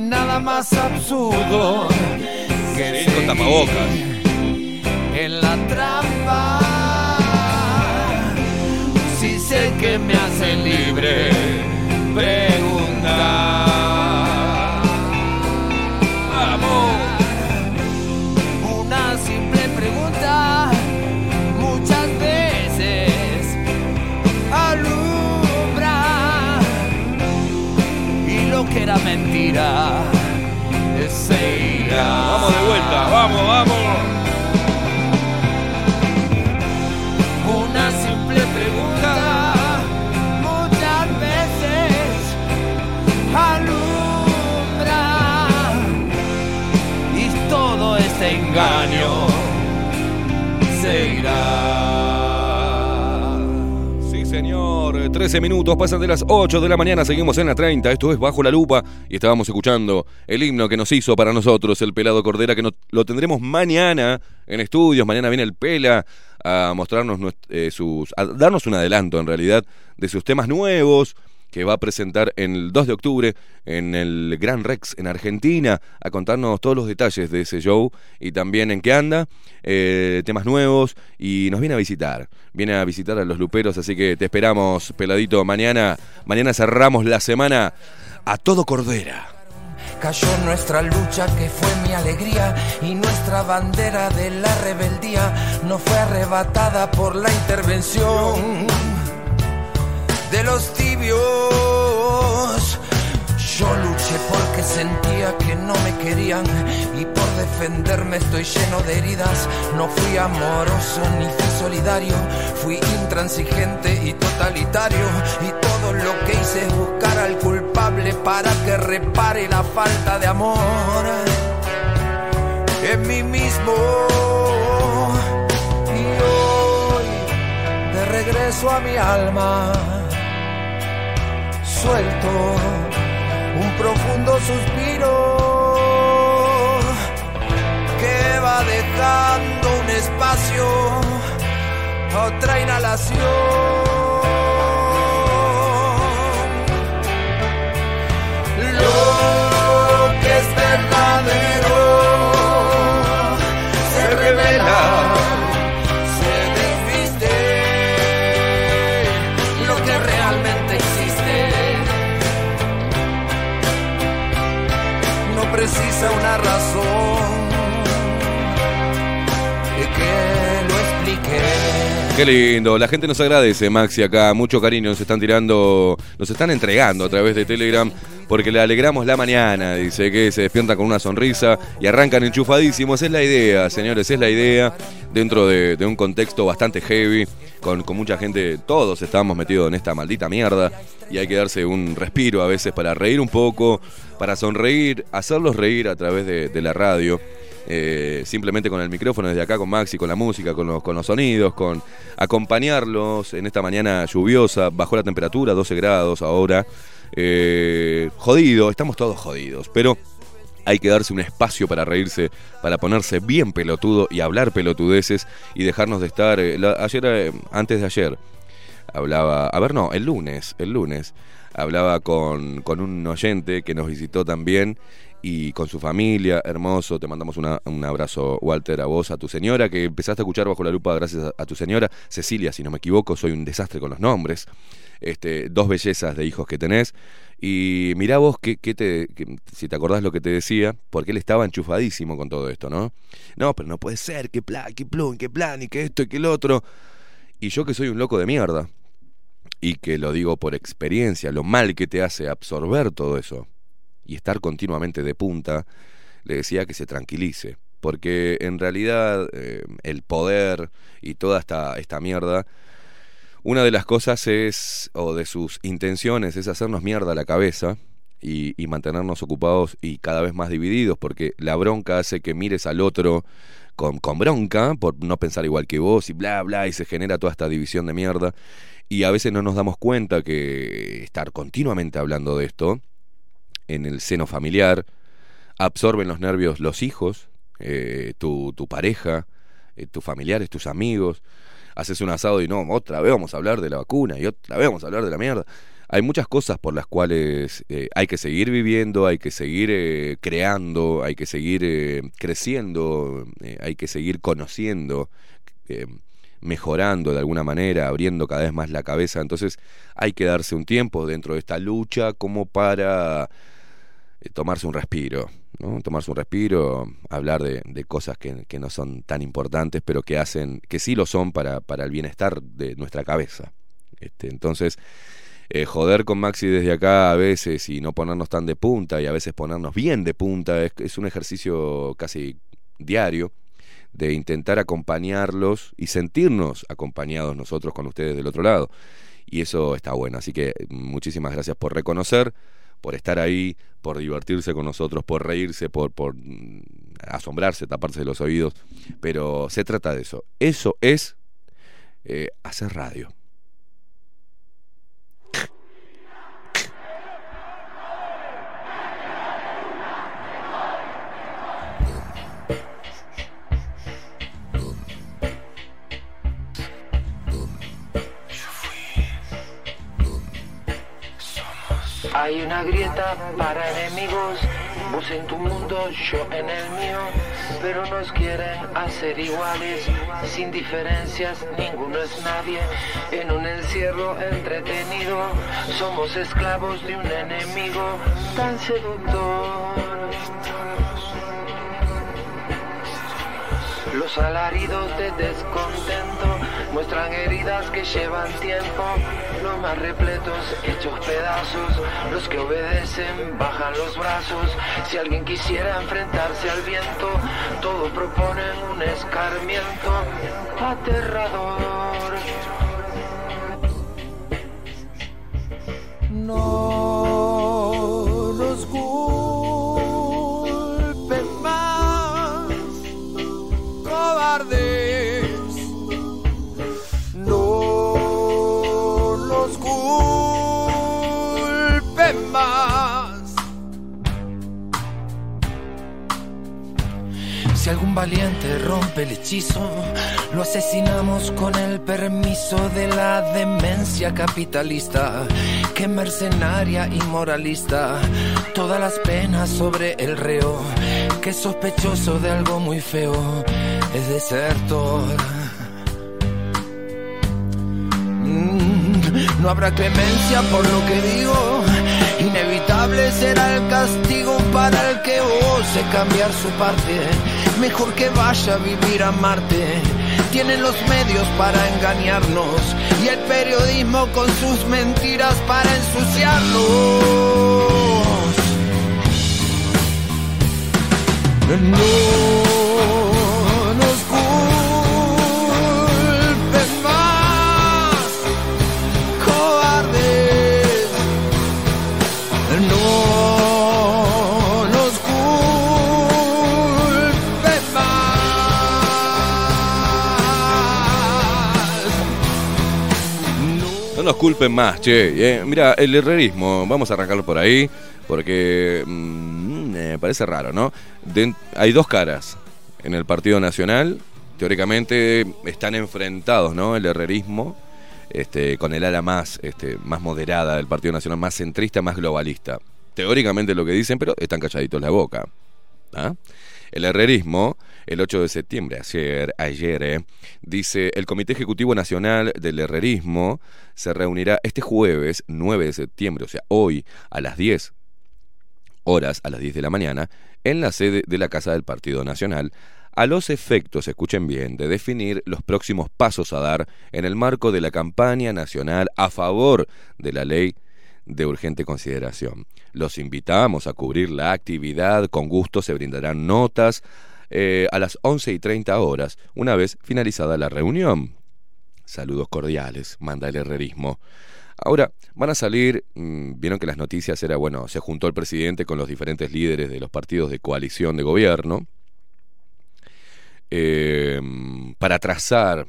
Hay nada más absurdo que Con tapabocas. en la trampa. Si sé que me hace libre preguntar. Mentira se irá. Vamos de vuelta, vamos, vamos. Una simple pregunta muchas veces alumbra y todo este engaño se irá. Sí, señor. 13 minutos pasan de las 8 de la mañana. Seguimos en la 30. Esto es Bajo la Lupa. Y estábamos escuchando el himno que nos hizo para nosotros el Pelado Cordera, que no- lo tendremos mañana en estudios. Mañana viene el Pela a mostrarnos eh, sus. a darnos un adelanto, en realidad, de sus temas nuevos que va a presentar en el 2 de octubre en el Gran Rex en Argentina, a contarnos todos los detalles de ese show y también en qué anda, eh, temas nuevos y nos viene a visitar, viene a visitar a los luperos, así que te esperamos, peladito, mañana, mañana cerramos la semana a todo Cordera. Cayó nuestra lucha que fue mi alegría y nuestra bandera de la rebeldía no fue arrebatada por la intervención de los tibios. Yo luché porque sentía que no me querían y por defenderme estoy lleno de heridas. No fui amoroso ni fui solidario, fui intransigente y totalitario. Y todo lo que hice es buscar al culpable para que repare la falta de amor en mí mismo. Y hoy, de regreso a mi alma, suelto un profundo suspiro que va dejando un espacio a otra inhalación. Lo que es verdadero Qué lindo, la gente nos agradece, Maxi, acá, mucho cariño nos están tirando, nos están entregando a través de Telegram, porque le alegramos la mañana, dice que se despiertan con una sonrisa y arrancan enchufadísimos, es la idea, señores, es la idea, dentro de, de un contexto bastante heavy, con, con mucha gente, todos estábamos metidos en esta maldita mierda, y hay que darse un respiro a veces para reír un poco, para sonreír, hacerlos reír a través de, de la radio. Eh, simplemente con el micrófono desde acá, con Maxi, con la música, con los, con los sonidos, con acompañarlos en esta mañana lluviosa, bajó la temperatura, 12 grados ahora. Eh, jodido, estamos todos jodidos, pero hay que darse un espacio para reírse, para ponerse bien pelotudo y hablar pelotudeces y dejarnos de estar. eh, ayer, eh, antes de ayer, hablaba, a ver, no, el lunes, el lunes, hablaba con, con un oyente que nos visitó también y con su familia, hermoso, te mandamos una- un abrazo, Walter, a vos, a tu señora, que empezaste a escuchar bajo la lupa gracias a, tu señora, Cecilia, si no me equivoco, soy un desastre con los nombres, este, dos bellezas de hijos que tenés, y mirá vos que, te, si te acordás lo que te decía, porque él estaba enchufadísimo con todo esto, ¿no? No, pero no puede ser, que plan, que plum, que plan, y que esto y que el otro. Y yo que soy un loco de mierda, y que lo digo por experiencia, lo mal que te hace absorber todo eso y estar continuamente de punta, le decía que se tranquilice, porque en realidad eh, el poder y toda esta, esta mierda, una de las cosas es, o de sus intenciones, es hacernos mierda a la cabeza y, y mantenernos ocupados y cada vez más divididos, porque la bronca hace que mires al otro con, con bronca por no pensar igual que vos y bla, bla, y se genera toda esta división de mierda. Y a veces no nos damos cuenta que estar continuamente hablando de esto en el seno familiar absorben los nervios los hijos, eh, tu, tu pareja, eh, tus familiares, tus amigos. Haces un asado y no, otra vez vamos a hablar de la vacuna y otra vez vamos a hablar de la mierda. Hay muchas cosas por las cuales eh, hay que seguir viviendo, hay que seguir creando, hay que seguir creciendo, hay que seguir conociendo, mejorando de alguna manera, abriendo cada vez más la cabeza. Entonces hay que darse un tiempo dentro de esta lucha como para eh, tomarse un respiro, ¿no? Tomarse un respiro, hablar de, de cosas que, no son tan importantes, pero que hacen, que sí lo son para, para el bienestar de nuestra cabeza. Este, entonces, eh, joder con Maxi desde acá a veces y no ponernos tan de punta y a veces ponernos bien de punta es, es un ejercicio casi diario de intentar acompañarlos y sentirnos acompañados nosotros con ustedes del otro lado. Y eso está bueno. Así que muchísimas gracias por reconocer, por estar ahí, por divertirse con nosotros, por reírse, por, por mm, asombrarse, taparse los oídos. Pero se trata de eso. Eso es eh, hacer radio. Hay una grieta para enemigos, vos en tu mundo, yo en el mío, pero nos quieren hacer iguales, sin diferencias, ninguno es nadie, en un encierro entretenido, somos esclavos de un enemigo tan seductor. Los alaridos de descontento muestran heridas que llevan tiempo, los más repletos hechos pedazos, los que obedecen bajan los brazos. Si alguien quisiera enfrentarse al viento, todos proponen un escarmiento aterrador. No Valiente rompe el hechizo, lo asesinamos con el permiso de la demencia capitalista, que mercenaria y moralista, todas las penas sobre el reo, que sospechoso de algo muy feo, es desertor. Mm, No habrá clemencia por lo que digo. Inevitable será el castigo para el que ose cambiar su parte. Mejor que vaya a vivir a Marte. Tienen los medios para engañarnos y el periodismo con sus mentiras para ensuciarnos. No culpen más, che. Eh, mira, el herrerismo, vamos a arrancarlo por ahí, porque mm, me parece raro, ¿no? Hay dos caras en el Partido Nacional. Teóricamente están enfrentados, ¿no? El herrerismo este, con el ala más, este, más moderada del Partido Nacional, más centrista, más globalista. Teóricamente lo que dicen, pero están calladitos la boca. ¿ah? El herrerismo, el 8 de septiembre, ayer, ayer eh, dice, el Comité Ejecutivo Nacional del Herrerismo se reunirá este jueves 9 de septiembre, o sea, hoy a las 10 horas, a las 10 de la mañana, en la sede de la Casa del Partido Nacional, a los efectos, escuchen bien, de definir los próximos pasos a dar en el marco de la campaña nacional a favor de la ley de urgente consideración. Los invitamos a cubrir la actividad, con gusto se brindarán notas eh, a las 11 y 30 horas, una vez finalizada la reunión. Saludos cordiales, manda el herrerismo. Ahora, van a salir, mm, vieron que las noticias era, bueno, se juntó el presidente con los diferentes líderes de los partidos de coalición de gobierno eh, para trazar.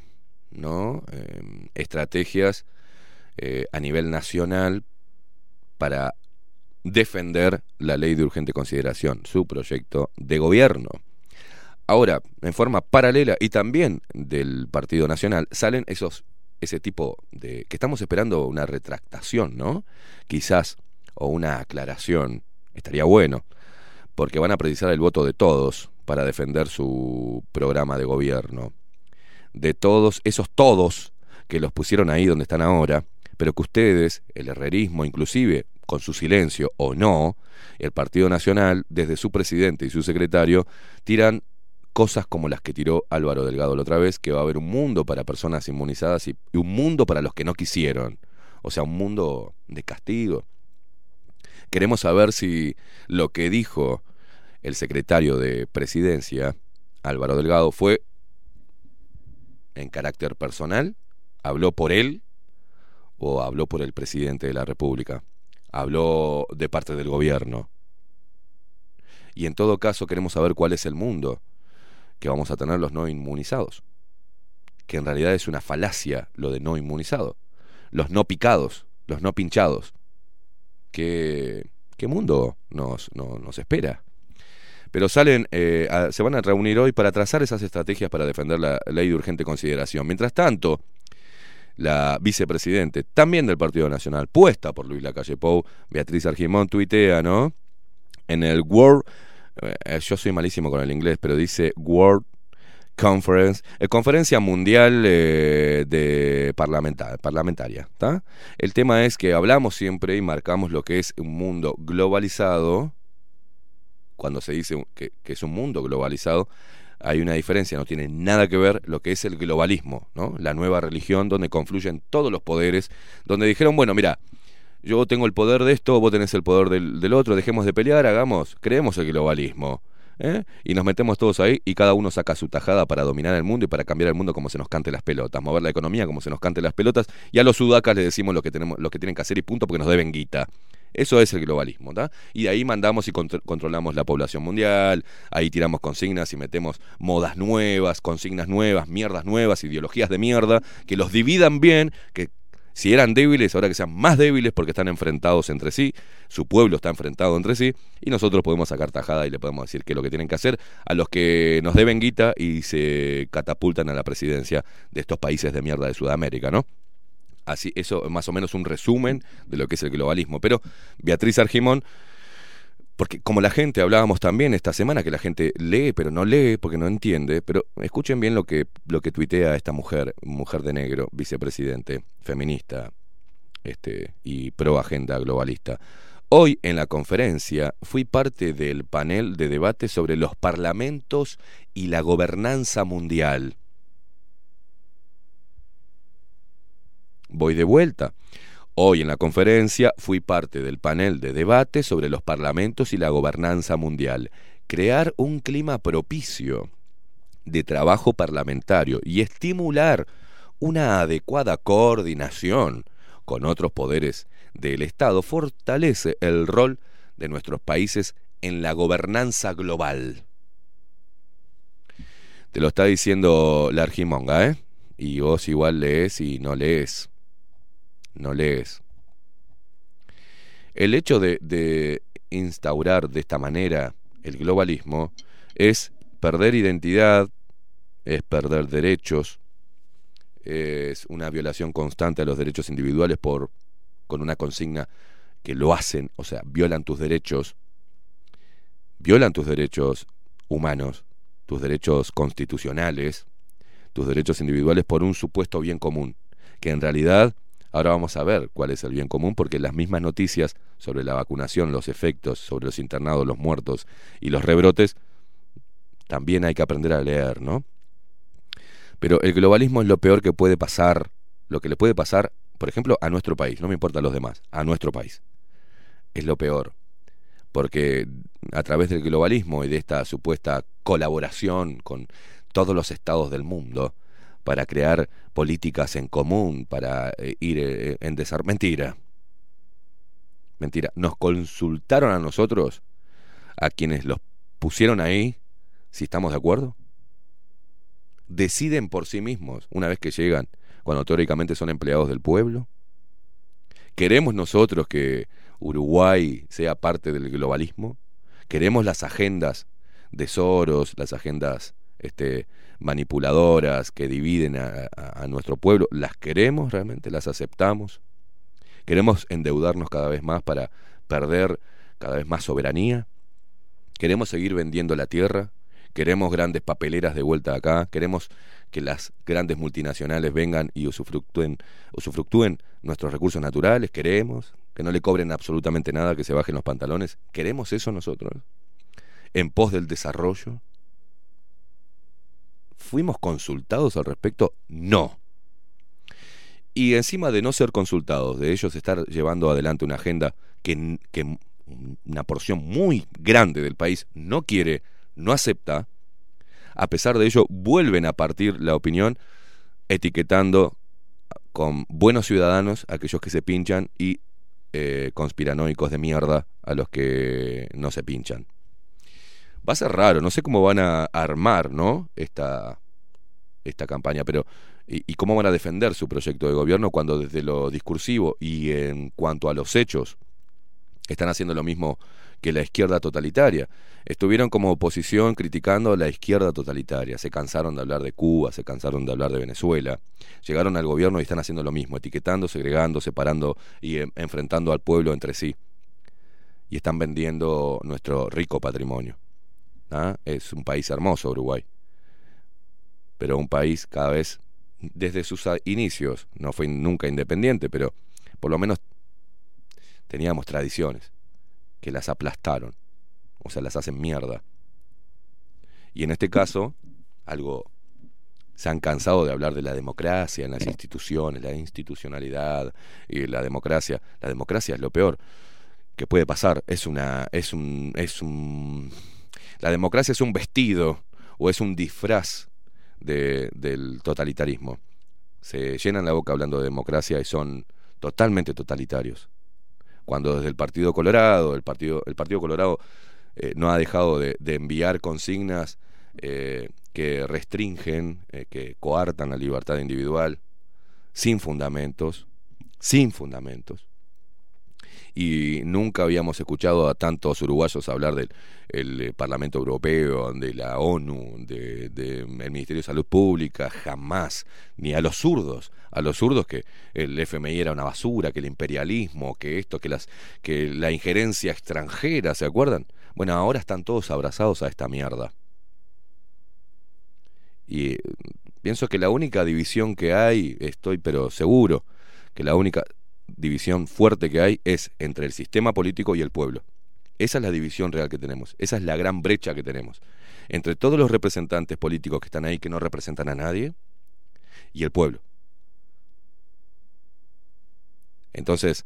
Eh, estrategias eh, a nivel nacional para defender la ley de urgente consideración, su proyecto de gobierno. Ahora, en forma paralela y también del Partido Nacional, salen esos ese tipo de que estamos esperando una retractación, ¿no? Quizás o una aclaración, estaría bueno, porque van a precisar el voto de todos para defender su programa de gobierno. De todos esos todos que los pusieron ahí donde están ahora, pero que ustedes, el herrerismo inclusive, con su silencio o no, el Partido Nacional, desde su presidente y su secretario, tiran cosas como las que tiró Álvaro Delgado la otra vez, que va a haber un mundo para personas inmunizadas y, y un mundo para los que no quisieron. O sea, un mundo de castigo. Queremos saber si lo que dijo el secretario de presidencia, Álvaro Delgado, fue en carácter personal, habló por él o habló por el presidente de la República, habló de parte del gobierno. Y en todo caso queremos saber cuál es el mundo que vamos a tener los no inmunizados, que en realidad es una falacia lo de no inmunizado, los no picados, los no pinchados. ¿Qué, qué mundo nos, no- nos espera? Pero salen, eh, se van a reunir hoy para trazar esas estrategias para defender la ley de urgente consideración. Mientras tanto, la vicepresidente, también del Partido Nacional, puesta por Luis Lacalle Pou, Beatriz Argimón, tuitea, ¿no? En el World, eh, yo soy malísimo con el inglés, pero dice World Conference, eh, conferencia mundial eh, de parlamenta- parlamentaria, ¿tá? El tema es que hablamos siempre y marcamos lo que es un mundo globalizado. Cuando se dice que, que es un mundo globalizado, hay una diferencia, no tiene nada que ver lo que es el globalismo, ¿no? La nueva religión donde confluyen todos los poderes, donde dijeron, bueno, mira, yo tengo el poder de esto, vos tenés el poder del, otro, dejemos de pelear, hagamos, creemos el globalismo. ¿eh? Y nos metemos todos ahí y cada uno saca su tajada para dominar el mundo y para cambiar el mundo como se nos cante las pelotas, mover la economía como se nos cante las pelotas, y a los sudacas les decimos lo que tenemos, que tienen que hacer y punto porque nos deben guita. Eso es el globalismo, ¿tá? Y de ahí mandamos y contro- controlamos la población mundial, ahí tiramos consignas y metemos modas nuevas, consignas nuevas, mierdas nuevas, ideologías de mierda, que los dividan bien, que Si eran débiles, ahora que sean más débiles porque están enfrentados entre sí, su pueblo está enfrentado entre sí, y nosotros podemos sacar tajada y le podemos decir qué es lo que tienen que hacer a los que nos deben guita y se catapultan a la presidencia de estos países de mierda de Sudamérica, ¿no? Así, eso es más o menos un resumen de lo que es el globalismo. Pero Beatriz Argimón, porque como la gente, hablábamos también esta semana, que la gente lee, pero no lee porque no entiende, pero escuchen bien lo que, lo que tuitea esta mujer, mujer de negro, vicepresidente, feminista este, y pro agenda globalista. Hoy en la conferencia fui parte del panel de debate sobre los parlamentos y la gobernanza mundial. Voy de vuelta. Hoy en la conferencia fui parte del panel de debate sobre los parlamentos y la gobernanza mundial. Crear un clima propicio de trabajo parlamentario y estimular una adecuada coordinación con otros poderes del Estado fortalece el rol de nuestros países en la gobernanza global. Te lo está diciendo la ¿eh? Y vos igual lees y no lees. No lees. El hecho de, instaurar de esta manera el globalismo es perder identidad, es perder derechos, es una violación constante a los derechos individuales por con una consigna que lo hacen, o sea, violan tus derechos, violan tus derechos humanos, tus derechos constitucionales, tus derechos individuales por un supuesto bien común, que en realidad ahora vamos a ver cuál es el bien común porque las mismas noticias sobre la vacunación, los efectos sobre los internados, los muertos y los rebrotes también hay que aprender a leer, ¿no? Pero el globalismo es lo peor que puede pasar, lo que le puede pasar, por ejemplo, a nuestro país, no me importa a los demás, a nuestro país. Es lo peor. Porque a través del globalismo y de esta supuesta colaboración con todos los estados del mundo para crear políticas en común, para eh, ir eh, en desarrollo. Mentira. Mentira. Nos consultaron a nosotros, a quienes los pusieron ahí, si estamos de acuerdo deciden por sí mismos una vez que llegan, cuando teóricamente son empleados del pueblo? ¿Queremos nosotros que Uruguay sea parte del globalismo? ¿Queremos las agendas de Soros, las agendas este, manipuladoras que dividen a, nuestro pueblo? ¿Las queremos realmente? ¿Las aceptamos? ¿Queremos endeudarnos cada vez más para perder cada vez más soberanía? ¿Queremos seguir vendiendo la tierra? queremos grandes papeleras de vuelta acá, queremos que las grandes multinacionales vengan y usufructúen, usufructúen nuestros recursos naturales, queremos que no le cobren absolutamente nada, que se bajen los pantalones, queremos eso nosotros, en pos del desarrollo. ¿Fuimos consultados al respecto? No. Y encima de no ser consultados, de ellos estar llevando adelante una agenda que, que una porción muy grande del país no quiere no acepta, a pesar de ello vuelven a partir la opinión etiquetando con buenos ciudadanos aquellos que se pinchan y eh, conspiranoicos de mierda a los que no se pinchan. Va a ser raro, no sé cómo van a armar ¿no? esta, esta campaña, pero y, cómo van a defender su proyecto de gobierno cuando desde lo discursivo y en cuanto a los hechos están haciendo lo mismo que la izquierda totalitaria. Estuvieron como oposición criticando a la izquierda totalitaria, se cansaron de hablar de Cuba, se cansaron de hablar de Venezuela, llegaron al gobierno y están haciendo lo mismo, etiquetando, segregando, separando y eh, enfrentando al pueblo entre sí. Y están vendiendo nuestro rico patrimonio. ¿Ah? Es un país hermoso, Uruguay. Pero un país cada vez, desde sus inicios, no fue nunca independiente, pero por lo menos teníamos tradiciones que las aplastaron, o sea, las hacen mierda. Y en este caso, algo se han cansado de hablar de la democracia en las instituciones, la institucionalidad y la democracia. La democracia es lo peor que puede pasar, es una es un es un la democracia es un vestido o es un disfraz de, del totalitarismo. Se llenan la boca hablando de democracia y son totalmente totalitarios cuando desde el Partido Colorado, el Partido, el partido Colorado eh, no ha dejado de, enviar consignas eh, que restringen, eh, que coartan la libertad individual, sin fundamentos, sin fundamentos. Y nunca habíamos escuchado a tantos uruguayos hablar del el, eh, Parlamento Europeo, de la ONU, del de, Ministerio de Salud Pública, jamás, ni a los zurdos, a los zurdos que el FMI era una basura, que el imperialismo, que esto, que, las, que la injerencia extranjera, ¿se acuerdan? Bueno, ahora están todos abrazados a esta mierda. Y eh, pienso que la única división que hay, estoy pero seguro, que la única división fuerte que hay es entre el sistema político y el pueblo. Esa es la división real que tenemos, esa es la gran brecha que tenemos. Entre todos los representantes políticos que están ahí que no representan a nadie y el pueblo. Entonces,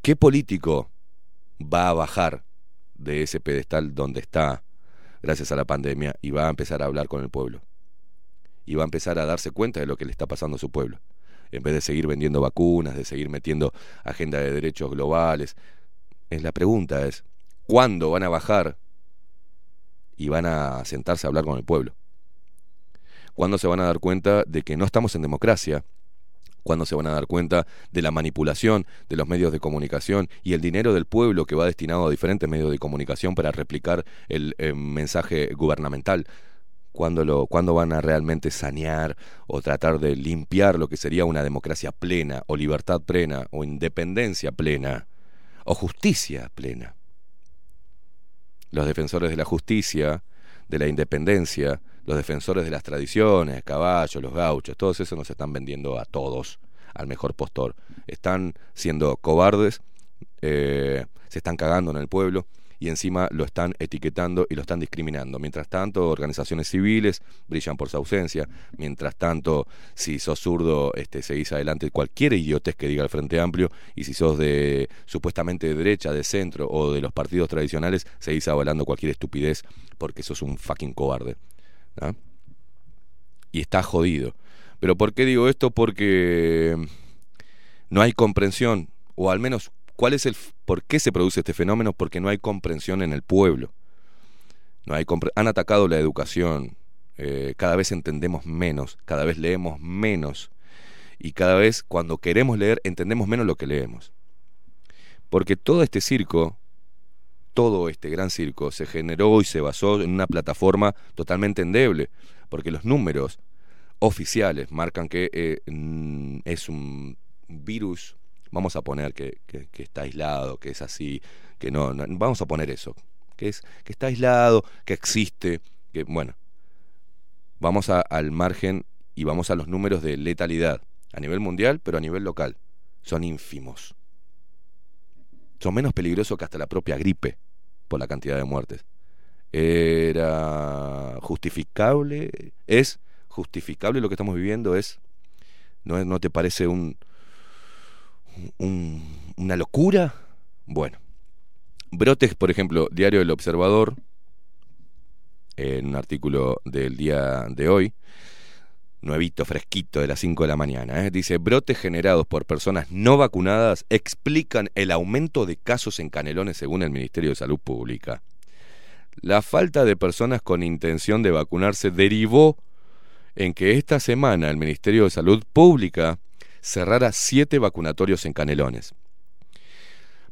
¿qué político va a bajar de ese pedestal donde está gracias a la pandemia y va a empezar a hablar con el pueblo? Y va a empezar a darse cuenta de lo que le está pasando a su pueblo en vez de seguir vendiendo vacunas, de seguir metiendo agenda de derechos globales. Es la pregunta es, ¿cuándo van a bajar y van a sentarse a hablar con el pueblo? ¿Cuándo se van a dar cuenta de que no estamos en democracia? ¿Cuándo se van a dar cuenta de la manipulación de los medios de comunicación y el dinero del pueblo que va destinado a diferentes medios de comunicación para replicar el, el mensaje gubernamental? ¿Cuándo, lo, ¿Cuándo van a realmente sanear o tratar de limpiar lo que sería una democracia plena o libertad plena o independencia plena o justicia plena? Los defensores de la justicia, de la independencia, los defensores de las tradiciones, caballos, los gauchos, todos esos nos están vendiendo a todos al mejor postor. Están siendo cobardes, eh, se están cagando en el pueblo y encima lo están etiquetando y lo están discriminando. Mientras tanto, organizaciones civiles brillan por su ausencia. Mientras tanto, si sos zurdo, este, seguís adelante cualquier idiotez que diga el Frente Amplio. Y si sos de supuestamente de derecha, de centro o de los partidos tradicionales, seguís avalando cualquier estupidez porque sos un fucking cobarde. ¿no? Y está jodido. Pero ¿por qué digo esto? Porque no hay comprensión, o al menos ¿Cuál es el por qué se produce este fenómeno? Porque no hay comprensión en el pueblo. No hay han atacado la educación. Eh, cada vez entendemos menos, cada vez leemos menos y cada vez cuando queremos leer entendemos menos lo que leemos. Porque todo este circo, todo este gran circo se generó y se basó en una plataforma totalmente endeble, porque los números oficiales marcan que eh, es un virus vamos a poner que, que, está aislado, que es así, que no, vamos a poner eso, que es que está aislado, que existe, que bueno, vamos al margen y vamos a los números de letalidad a nivel mundial, pero a nivel local, son ínfimos. Son menos peligrosos que hasta la propia gripe por la cantidad de muertes. Era justificable, es justificable lo que estamos viviendo, es no, no te parece un, un, una locura. Bueno, brotes, por ejemplo, Diario del Observador, en un artículo del día de hoy, nuevito, fresquito, de las 5 de la mañana, ¿eh? dice, brotes generados por personas no vacunadas explican el aumento de casos en Canelones según el Ministerio de Salud Pública. La falta de personas con intención de vacunarse derivó en que esta semana el Ministerio de Salud Pública cerrara siete vacunatorios en Canelones.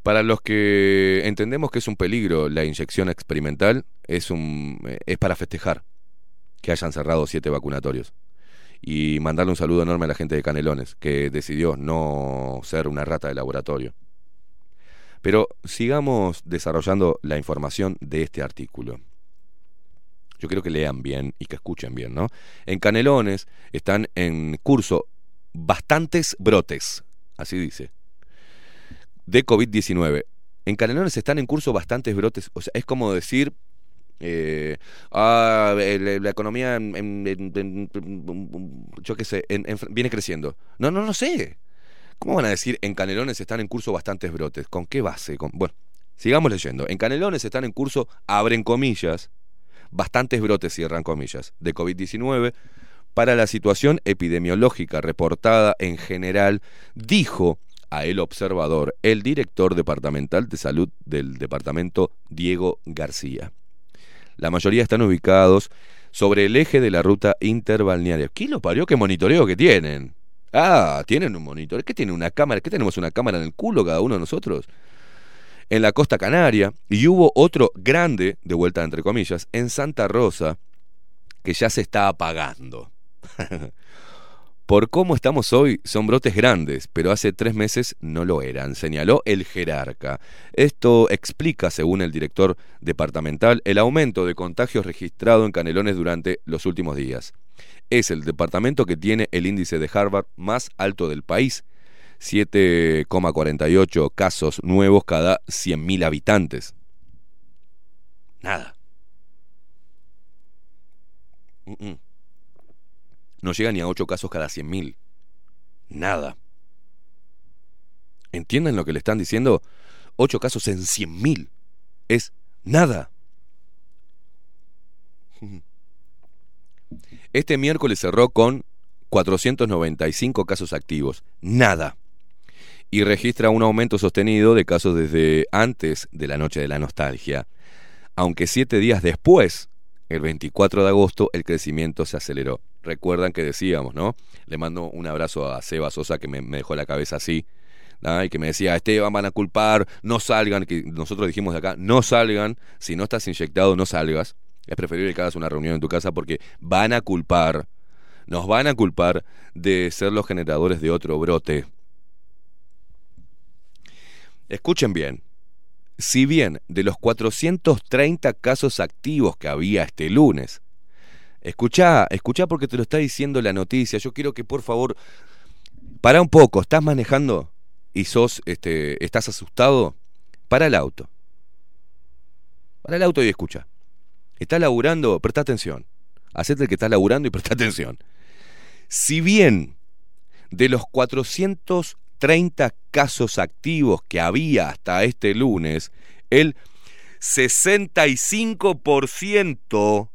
Para los que entendemos que es un peligro la inyección experimental, es, un, es para festejar que hayan cerrado siete vacunatorios. Y mandarle un saludo enorme a la gente de Canelones, que decidió no ser una rata de laboratorio. Pero sigamos desarrollando la información de este artículo. Yo quiero que lean bien y que escuchen bien, ¿no? En Canelones están en curso bastantes brotes, así dice, de COVID-19. En Canelones están en curso bastantes brotes, o sea, es como decir, eh, ah, la, economía, yo qué sé, viene creciendo. No, no, no sé. ¿Cómo van a decir en Canelones están en curso bastantes brotes? ¿Con qué base? Bueno, sigamos leyendo. En Canelones están en curso, abren comillas, bastantes brotes, cierran comillas, de COVID-19 para la situación epidemiológica reportada en general, dijo a El Observador el director departamental de salud del departamento Diego García. La mayoría están ubicados sobre el eje de la ruta interbalnearia. ¿Quién lo parió? ¿Qué monitoreo que tienen? Ah, tienen un monitor. ¿Qué tiene una cámara? ¿Qué tenemos una cámara en el culo cada uno de nosotros? En la costa canaria. Y hubo otro grande, de vuelta entre comillas, en Santa Rosa, que ya se está apagando. [LAUGHS] Por cómo estamos hoy, son brotes grandes, pero hace tres meses no lo eran, señaló el jerarca. Esto explica, según el director departamental, el aumento de contagios registrado en Canelones durante los últimos días. Es el departamento que tiene el índice de Harvard más alto del país, 7,48 casos nuevos cada 100.000 habitantes. Nada. Mm, mm. No llega ni a 8 casos cada 100.000. Nada. ¿Entienden lo que le están diciendo? 8 casos en 100.000. Es nada. [LAUGHS] Este miércoles cerró con 495 casos activos. Nada. Y registra un aumento sostenido de casos desde antes de la noche de la nostalgia. Aunque siete días después, el 24 de agosto, el crecimiento se aceleró. Recuerdan que decíamos, ¿no? Le mando un abrazo a Seba Sosa que me, dejó la cabeza así. Y que me decía, Esteban, van a culpar, no salgan, que nosotros dijimos de acá, no salgan, si no estás inyectado, no salgas. Es preferible que hagas una reunión en tu casa porque van a culpar, nos van a culpar de ser los generadores de otro brote. Escuchen bien, si bien de los 430 casos activos que había este lunes, escucha, escucha porque te lo está diciendo la noticia, yo quiero que por favor, para un poco, ¿estás manejando y sos, este, estás asustado? Para el auto. Para el auto y escucha. Estás laburando, presta atención. Hacete el que estás laburando y presta [LAUGHS] atención. Si bien de los 430 casos activos que había hasta este lunes, el 65%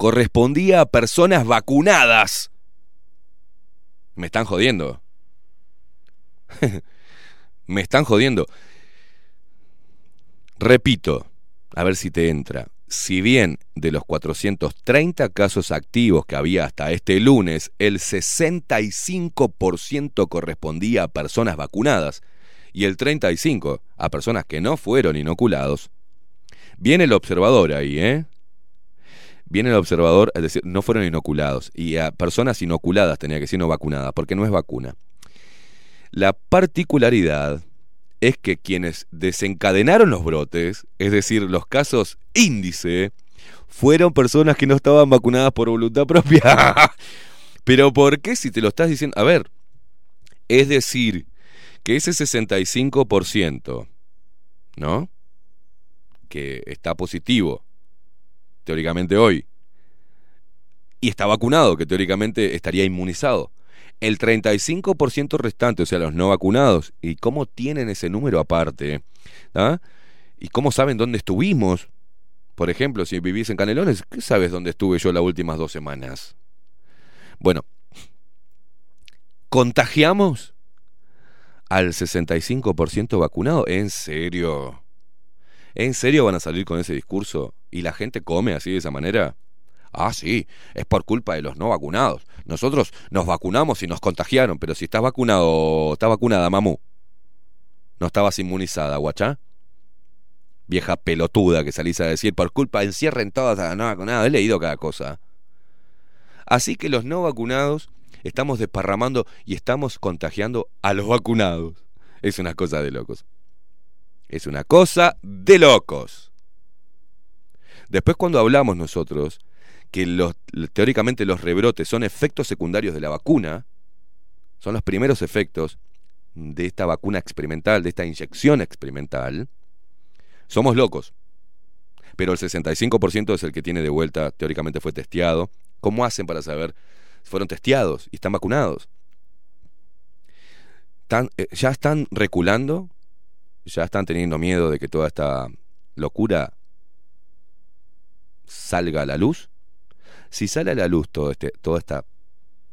correspondía a personas vacunadas. Me están jodiendo. [LAUGHS] Me están jodiendo. Repito, a ver si te entra. Si bien de los 430 casos activos que había hasta este lunes, el 65% correspondía a personas vacunadas y el 35% a personas que no fueron inoculados, viene el observador ahí, ¿eh? Viene el observador, es decir, no fueron inoculados y a personas inoculadas tenía que decir no vacunadas, porque no es vacuna. La particularidad es que quienes desencadenaron los brotes, es decir, los casos índice, fueron personas que no estaban vacunadas por voluntad propia. [LAUGHS] Pero ¿por qué si te lo estás diciendo? A ver, es decir, que ese 65%, ¿no? Que está positivo, teóricamente hoy, y está vacunado, que teóricamente estaría inmunizado el 35% restante, o sea, los no vacunados, y cómo tienen ese número aparte, ¿ah? y cómo saben dónde estuvimos. Por ejemplo, si vivís en Canelones, ¿qué sabes dónde estuve yo las últimas dos semanas? Bueno, contagiamos al 65% vacunado. ¿En serio? ¿En serio van a salir con ese discurso? ¿Y la gente come así de esa manera? Ah, sí, es por culpa de los no vacunados. Nosotros nos vacunamos y nos contagiaron, pero si estás vacunado, estás vacunada, mamú. No estabas inmunizada, guachá. Vieja pelotuda que salís a decir, por culpa, encierren todas a no vacunadas. He leído cada cosa. Así que los no vacunados estamos desparramando y estamos contagiando a los vacunados. Es una cosa de locos. Es una cosa de locos. Después cuando hablamos nosotros que teóricamente los rebrotes son efectos secundarios de la vacuna, son los primeros efectos de esta vacuna experimental, de esta inyección experimental, somos locos. Pero el 65% es el que tiene de vuelta, teóricamente fue testeado. ¿Cómo hacen para saber? Fueron testeados y están vacunados. eh, ya están reculando, ya están teniendo miedo de que toda esta locura salga a la luz. Si sale a la luz todo este, toda esta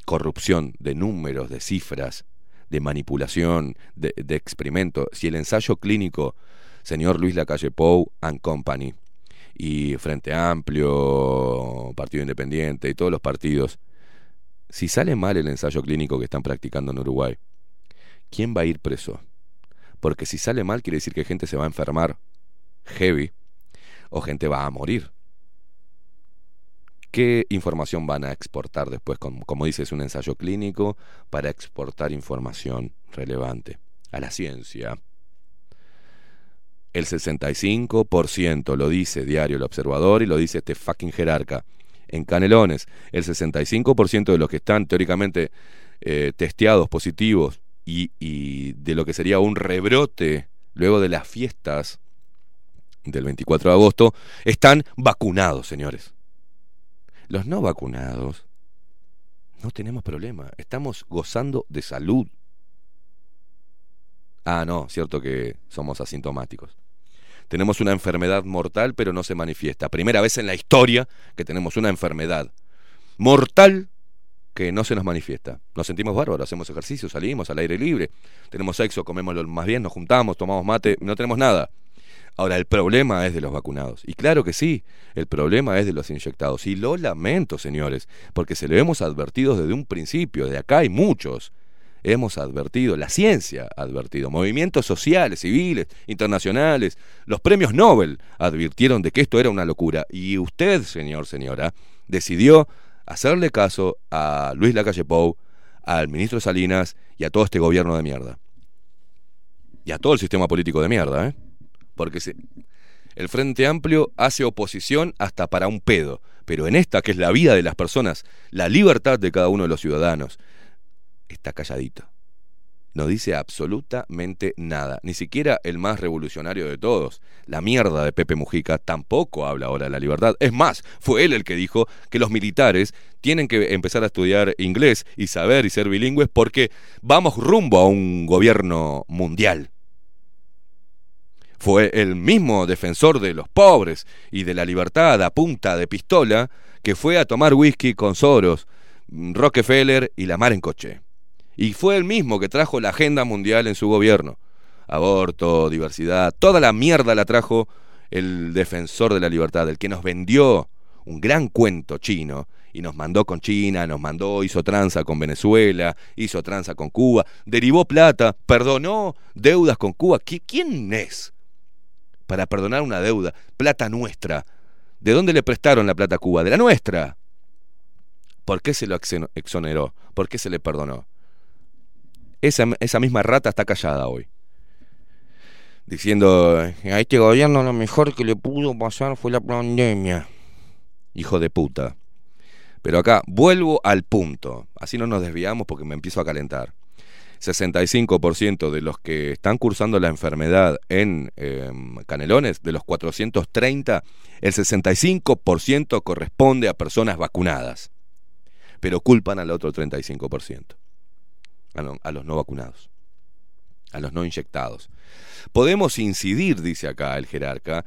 corrupción de números, de cifras, de manipulación, de, de experimento, si el ensayo clínico, señor Luis Lacalle Pou and Company, y Frente Amplio, Partido Independiente y todos los partidos si sale mal el ensayo clínico que están practicando en Uruguay, ¿quién va a ir preso? Porque si sale mal quiere decir que gente se va a enfermar heavy o gente va a morir. ¿Qué información van a exportar después? Como, como dices, un ensayo clínico para exportar información relevante a la ciencia. El 65% lo dice Diario El Observador y lo dice este fucking jerarca. En Canelones, el 65% de los que están teóricamente eh, testeados positivos y, y de lo que sería un rebrote luego de las fiestas del 24 de agosto, están vacunados, señores. Los no vacunados no tenemos problema, estamos gozando de salud. Ah, no, cierto que somos asintomáticos. Tenemos una enfermedad mortal, pero no se manifiesta. Primera vez en la historia que tenemos una enfermedad mortal que no se nos manifiesta. Nos sentimos bárbaros, hacemos ejercicio, salimos al aire libre, tenemos sexo, comemos lo más bien, nos juntamos, tomamos mate, no tenemos nada. Ahora, el problema es de los vacunados. Y claro que sí, el problema es de los inyectados. Y lo lamento, señores, porque se lo hemos advertido desde un principio, de acá hay muchos. Hemos advertido, la ciencia ha advertido, movimientos sociales, civiles, internacionales, los premios Nobel advirtieron de que esto era una locura. Y usted, señor, señora, decidió hacerle caso a Luis Lacalle Pou, al ministro Salinas y a todo este gobierno de mierda. Y a todo el sistema político de mierda, ¿eh? Porque se, el Frente Amplio hace oposición hasta para un pedo. Pero en esta, que es la vida de las personas, la libertad de cada uno de los ciudadanos, está calladito. No dice absolutamente nada. Ni siquiera el más revolucionario de todos, la mierda de Pepe Mujica, tampoco habla ahora de la libertad. Es más, fue él el que dijo que los militares tienen que empezar a estudiar inglés y saber y ser bilingües porque vamos rumbo a un gobierno mundial. Fue el mismo defensor de los pobres y de la libertad a punta de pistola que fue a tomar whisky con Soros, Rockefeller y la mar en coche. Y fue el mismo que trajo la agenda mundial en su gobierno. Aborto, diversidad, toda la mierda la trajo el defensor de la libertad, el que nos vendió un gran cuento chino y nos mandó con China, nos mandó, hizo tranza con Venezuela, hizo tranza con Cuba, derivó plata, perdonó deudas con Cuba. ¿Quién es? Para perdonar una deuda, plata nuestra. ¿De dónde le prestaron la plata a Cuba? De la nuestra. ¿Por qué se lo exoneró? ¿Por qué se le perdonó? Esa, esa misma rata está callada hoy. Diciendo, a este gobierno lo mejor que le pudo pasar fue la pandemia. Hijo de puta. Pero acá vuelvo al punto. Así no nos desviamos porque me empiezo a calentar. 65% de los que están cursando la enfermedad en eh, Canelones, de los 430, el 65% corresponde a personas vacunadas, pero culpan al otro 35%, a, a los no vacunados, a los no inyectados. Podemos incidir, dice acá el jerarca,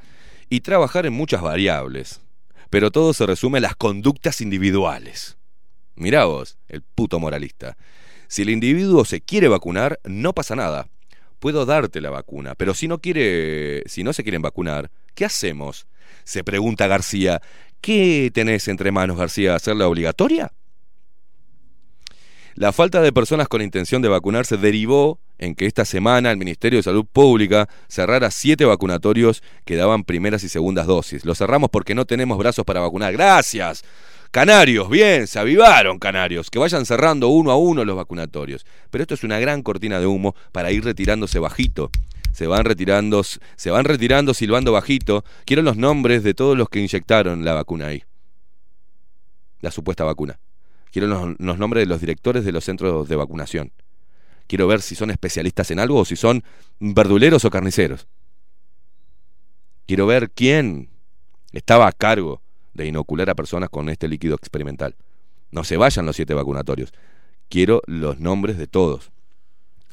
y trabajar en muchas variables, pero todo se resume a las conductas individuales. Mirá vos, el puto moralista. Si el individuo se quiere vacunar, no pasa nada. Puedo darte la vacuna, pero si no quiere, si no se quieren vacunar, ¿qué hacemos? Se pregunta García. ¿Qué tenés entre manos, García? ¿Hacerla obligatoria? La falta de personas con intención de vacunarse derivó en que esta semana el Ministerio de Salud Pública cerrara siete vacunatorios que daban primeras y segundas dosis. Lo cerramos porque no tenemos brazos para vacunar. Gracias. Canarios, bien, se avivaron Canarios, que vayan cerrando uno a uno los vacunatorios. Pero esto es una gran cortina de humo para ir retirándose bajito. Se van retirando, se van retirando silbando bajito. Quiero los nombres de todos los que inyectaron la vacuna ahí. La supuesta vacuna. Quiero los, los nombres de los directores de los centros de vacunación. Quiero ver si son especialistas en algo o si son verduleros o carniceros. Quiero ver quién estaba a cargo de inocular a personas con este líquido experimental. No se vayan los siete vacunatorios. Quiero los nombres de todos.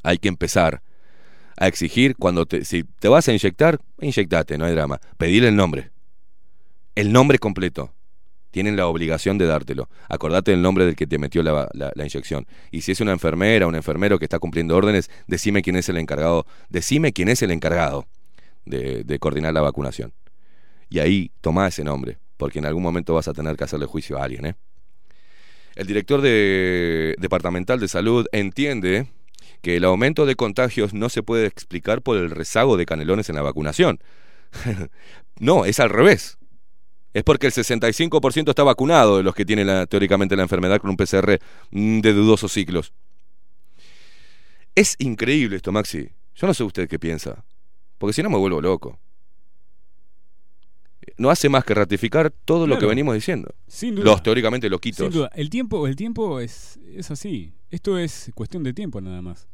Hay que empezar a exigir cuando te, si te vas a inyectar, inyectate, no hay drama. Pedir el nombre. El nombre completo. Tienen la obligación de dártelo. Acordate del nombre del que te metió la, inyección. Y si es una enfermera, un enfermero que está cumpliendo órdenes, decime quién es el encargado. Decime quién es el encargado de, de coordinar la vacunación. Y ahí toma ese nombre porque en algún momento vas a tener que hacerle juicio a alguien. ¿eh? El director de, departamental de salud entiende que el aumento de contagios no se puede explicar por el rezago de canelones en la vacunación. [LAUGHS] no, es al revés. Es porque el 65% está vacunado de los que tienen teóricamente la enfermedad con un PCR mm, de dudosos ciclos. Es increíble esto, Maxi. Yo no sé usted qué piensa. Porque si no me vuelvo loco. No hace más que ratificar todo lo que venimos diciendo. Sin duda. Los teóricamente loquitos. Sin duda. El tiempo, el tiempo es, es así. Esto es cuestión de tiempo nada más.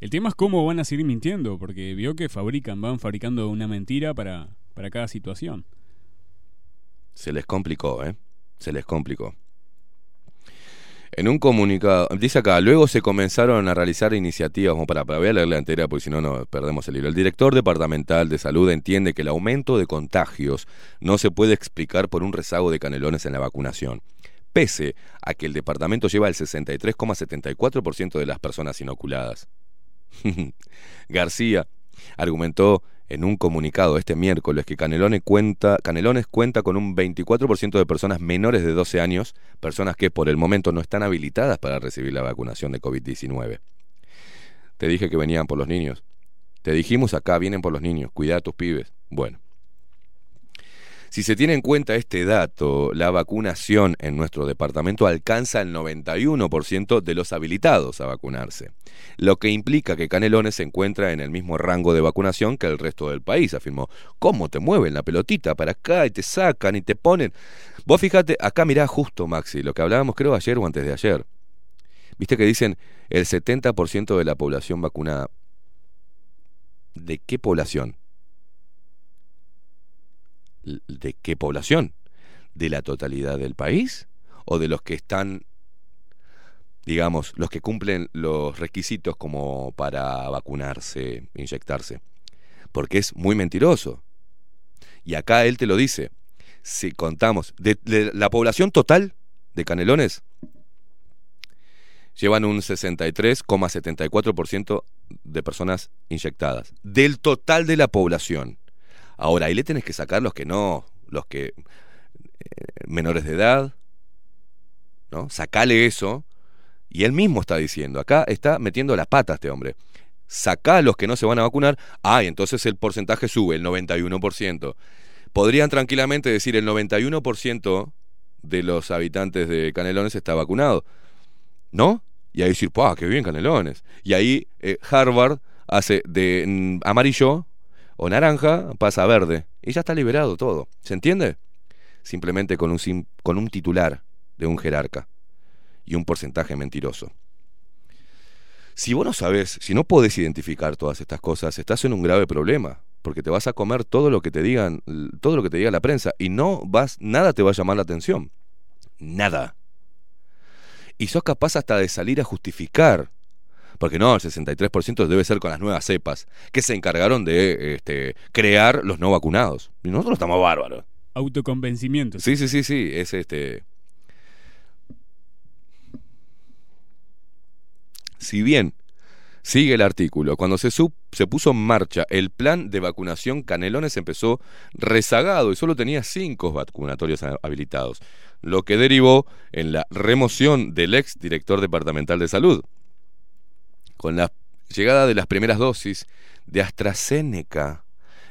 El tema es cómo van a seguir mintiendo, porque vio que fabrican, van fabricando una mentira para, para cada situación. Se les complicó, ¿eh? Se les complicó. En un comunicado, dice acá, luego se comenzaron a realizar iniciativas, como para, para voy a leerla entera porque si no, no perdemos el hilo. El director departamental de salud entiende que el aumento de contagios no se puede explicar por un rezago de canelones en la vacunación, pese a que el departamento lleva el 63,74% de las personas inoculadas. [LAUGHS] García argumentó en un comunicado este miércoles que Canelones cuenta, Canelones cuenta con un 24% de personas menores de 12 años, personas que por el momento no están habilitadas para recibir la vacunación de COVID-19. Te dije que venían por los niños. Te dijimos acá, vienen por los niños, cuida a tus pibes. Bueno. Si se tiene en cuenta este dato, la vacunación en nuestro departamento alcanza el 91% de los habilitados a vacunarse, lo que implica que Canelones se encuentra en el mismo rango de vacunación que el resto del país, afirmó. ¿Cómo te mueven la pelotita para acá y te sacan y te ponen? Vos fíjate, acá mirá justo, Maxi, lo que hablábamos creo ayer o antes de ayer. Viste que dicen el 70% de la población vacunada. ¿De qué población? ¿De qué población? ¿De la totalidad del país? ¿O de los que están, digamos, los que cumplen los requisitos como para vacunarse, inyectarse? Porque es muy mentiroso. Y acá él te lo dice. Si contamos, de, la población total de Canelones, llevan un 63,74% de personas inyectadas. Del total de la población. Ahora, ahí le tenés que sacar los que no, los que eh, menores de edad, ¿no? Sacale eso. Y él mismo está diciendo, acá está metiendo las patas este hombre. Sacá a los que no se van a vacunar, ah, y entonces el porcentaje sube, el 91%. Podrían tranquilamente decir el 91% de los habitantes de Canelones está vacunado. ¿No? Y ahí decir, ¡pah, qué bien Canelones! Y ahí eh, Harvard hace de mm, amarillo o naranja, pasa a verde. Y ya está liberado todo. ¿Se entiende? Simplemente con un, con un titular de un jerarca y un porcentaje mentiroso. Si vos no sabés, si no podés identificar todas estas cosas, estás en un grave problema, porque te vas a comer todo lo que te digan, todo lo que te diga la prensa y no vas nada te va a llamar la atención. Nada. Y sos capaz hasta de salir a justificar porque no, el 63% debe ser con las nuevas cepas que se encargaron de este, crear los no vacunados. Y nosotros estamos bárbaros. Autoconvencimiento. Sí, sí, sí, sí, es este. Si bien sigue el artículo, cuando se, sub- se puso en marcha el plan de vacunación, Canelones empezó rezagado y solo tenía cinco vacunatorios ha- habilitados, lo que derivó en la remoción del ex director departamental de salud. Con la llegada de las primeras dosis de AstraZeneca,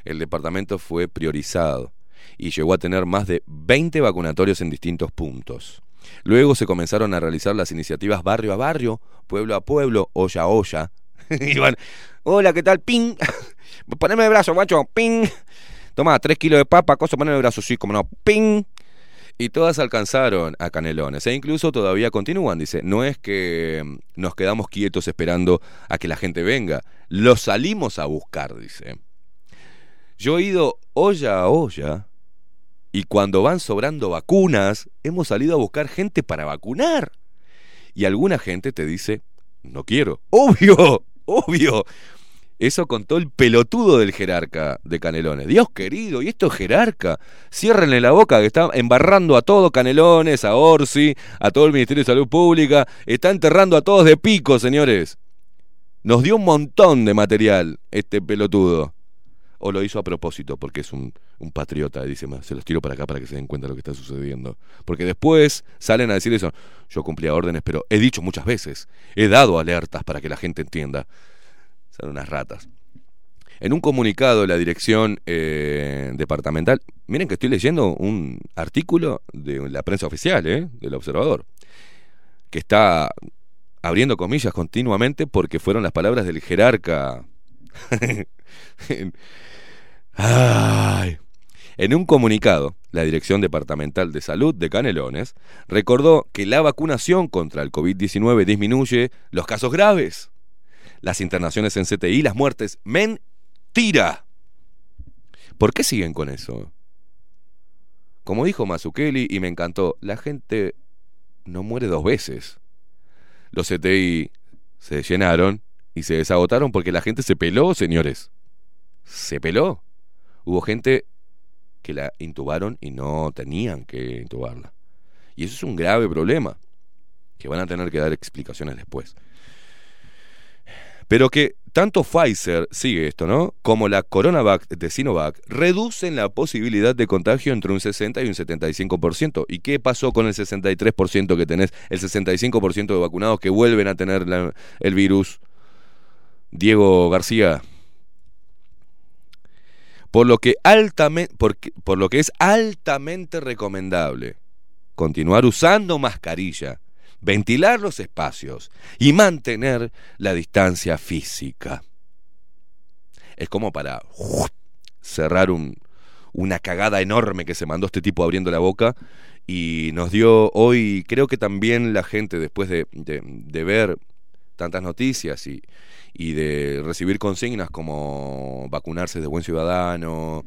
el departamento fue priorizado y llegó a tener más de 20 vacunatorios en distintos puntos. Luego se comenzaron a realizar las iniciativas barrio a barrio, pueblo a pueblo, olla a olla. [LAUGHS] Iban, hola, ¿qué tal? ¡Ping! [LAUGHS] Poneme el brazo, macho, ¡ping! Toma, tres kilos de papa, cosa, poneme el brazo, sí, como no, ¡ping! Y todas alcanzaron a Canelones, e incluso todavía continúan, dice. No es que mm, nos quedamos quietos esperando a que la gente venga, los salimos a buscar, dice. Yo he ido olla a olla y cuando van sobrando vacunas, hemos salido a buscar gente para vacunar. Y alguna gente te dice, no quiero. [LAUGHS] Obvio, obvio. Eso contó el pelotudo del jerarca de Canelones. Dios querido, y esto es jerarca. Ciérrenle la boca que está embarrando a todo Canelones, a Orsi, a todo el Ministerio de Salud Pública. Está enterrando a todos de pico, señores. Nos dio un montón de material este pelotudo. o lo hizo a propósito porque es un, un patriota. Dice, "Ma, se los tiro para acá para que se den cuenta de lo que está sucediendo. Porque después salen a decir eso. Yo cumplía órdenes, pero he dicho muchas veces, he dado alertas para que la gente entienda. Son unas ratas. En un comunicado, la dirección eh, departamental, miren que estoy leyendo un artículo de la prensa oficial, ¿eh? del observador, que está abriendo comillas continuamente porque fueron las palabras del jerarca. [LAUGHS] En un comunicado, la Dirección Departamental de Salud de Canelones recordó que la vacunación contra el COVID-19 disminuye los casos graves, las internaciones en CTI, las muertes. Mentira. ¿Por qué siguen con eso? Como dijo Mazukeli, y me encantó, la gente no muere dos veces. Los CTI se llenaron y se desagotaron porque la gente se peló, señores. Se peló. Hubo gente que la intubaron y no tenían que intubarla. Y eso es un grave problema, que van a tener que dar explicaciones después. Pero que tanto Pfizer, sigue esto, ¿no? Como la CoronaVac de Sinovac reducen la posibilidad de contagio entre un 60 y un 75%. ¿Y qué pasó con el 63% que tenés? El 65% de vacunados que vuelven a tener el virus. Diego García. Por lo que altamente, por lo que es altamente recomendable continuar usando mascarilla, ventilar los espacios y mantener la distancia física. Es como para cerrar un- una cagada enorme que se mandó este tipo abriendo la boca y nos dio hoy, creo que también la gente después de, ver tantas noticias y, y de recibir consignas como vacunarse de buen ciudadano,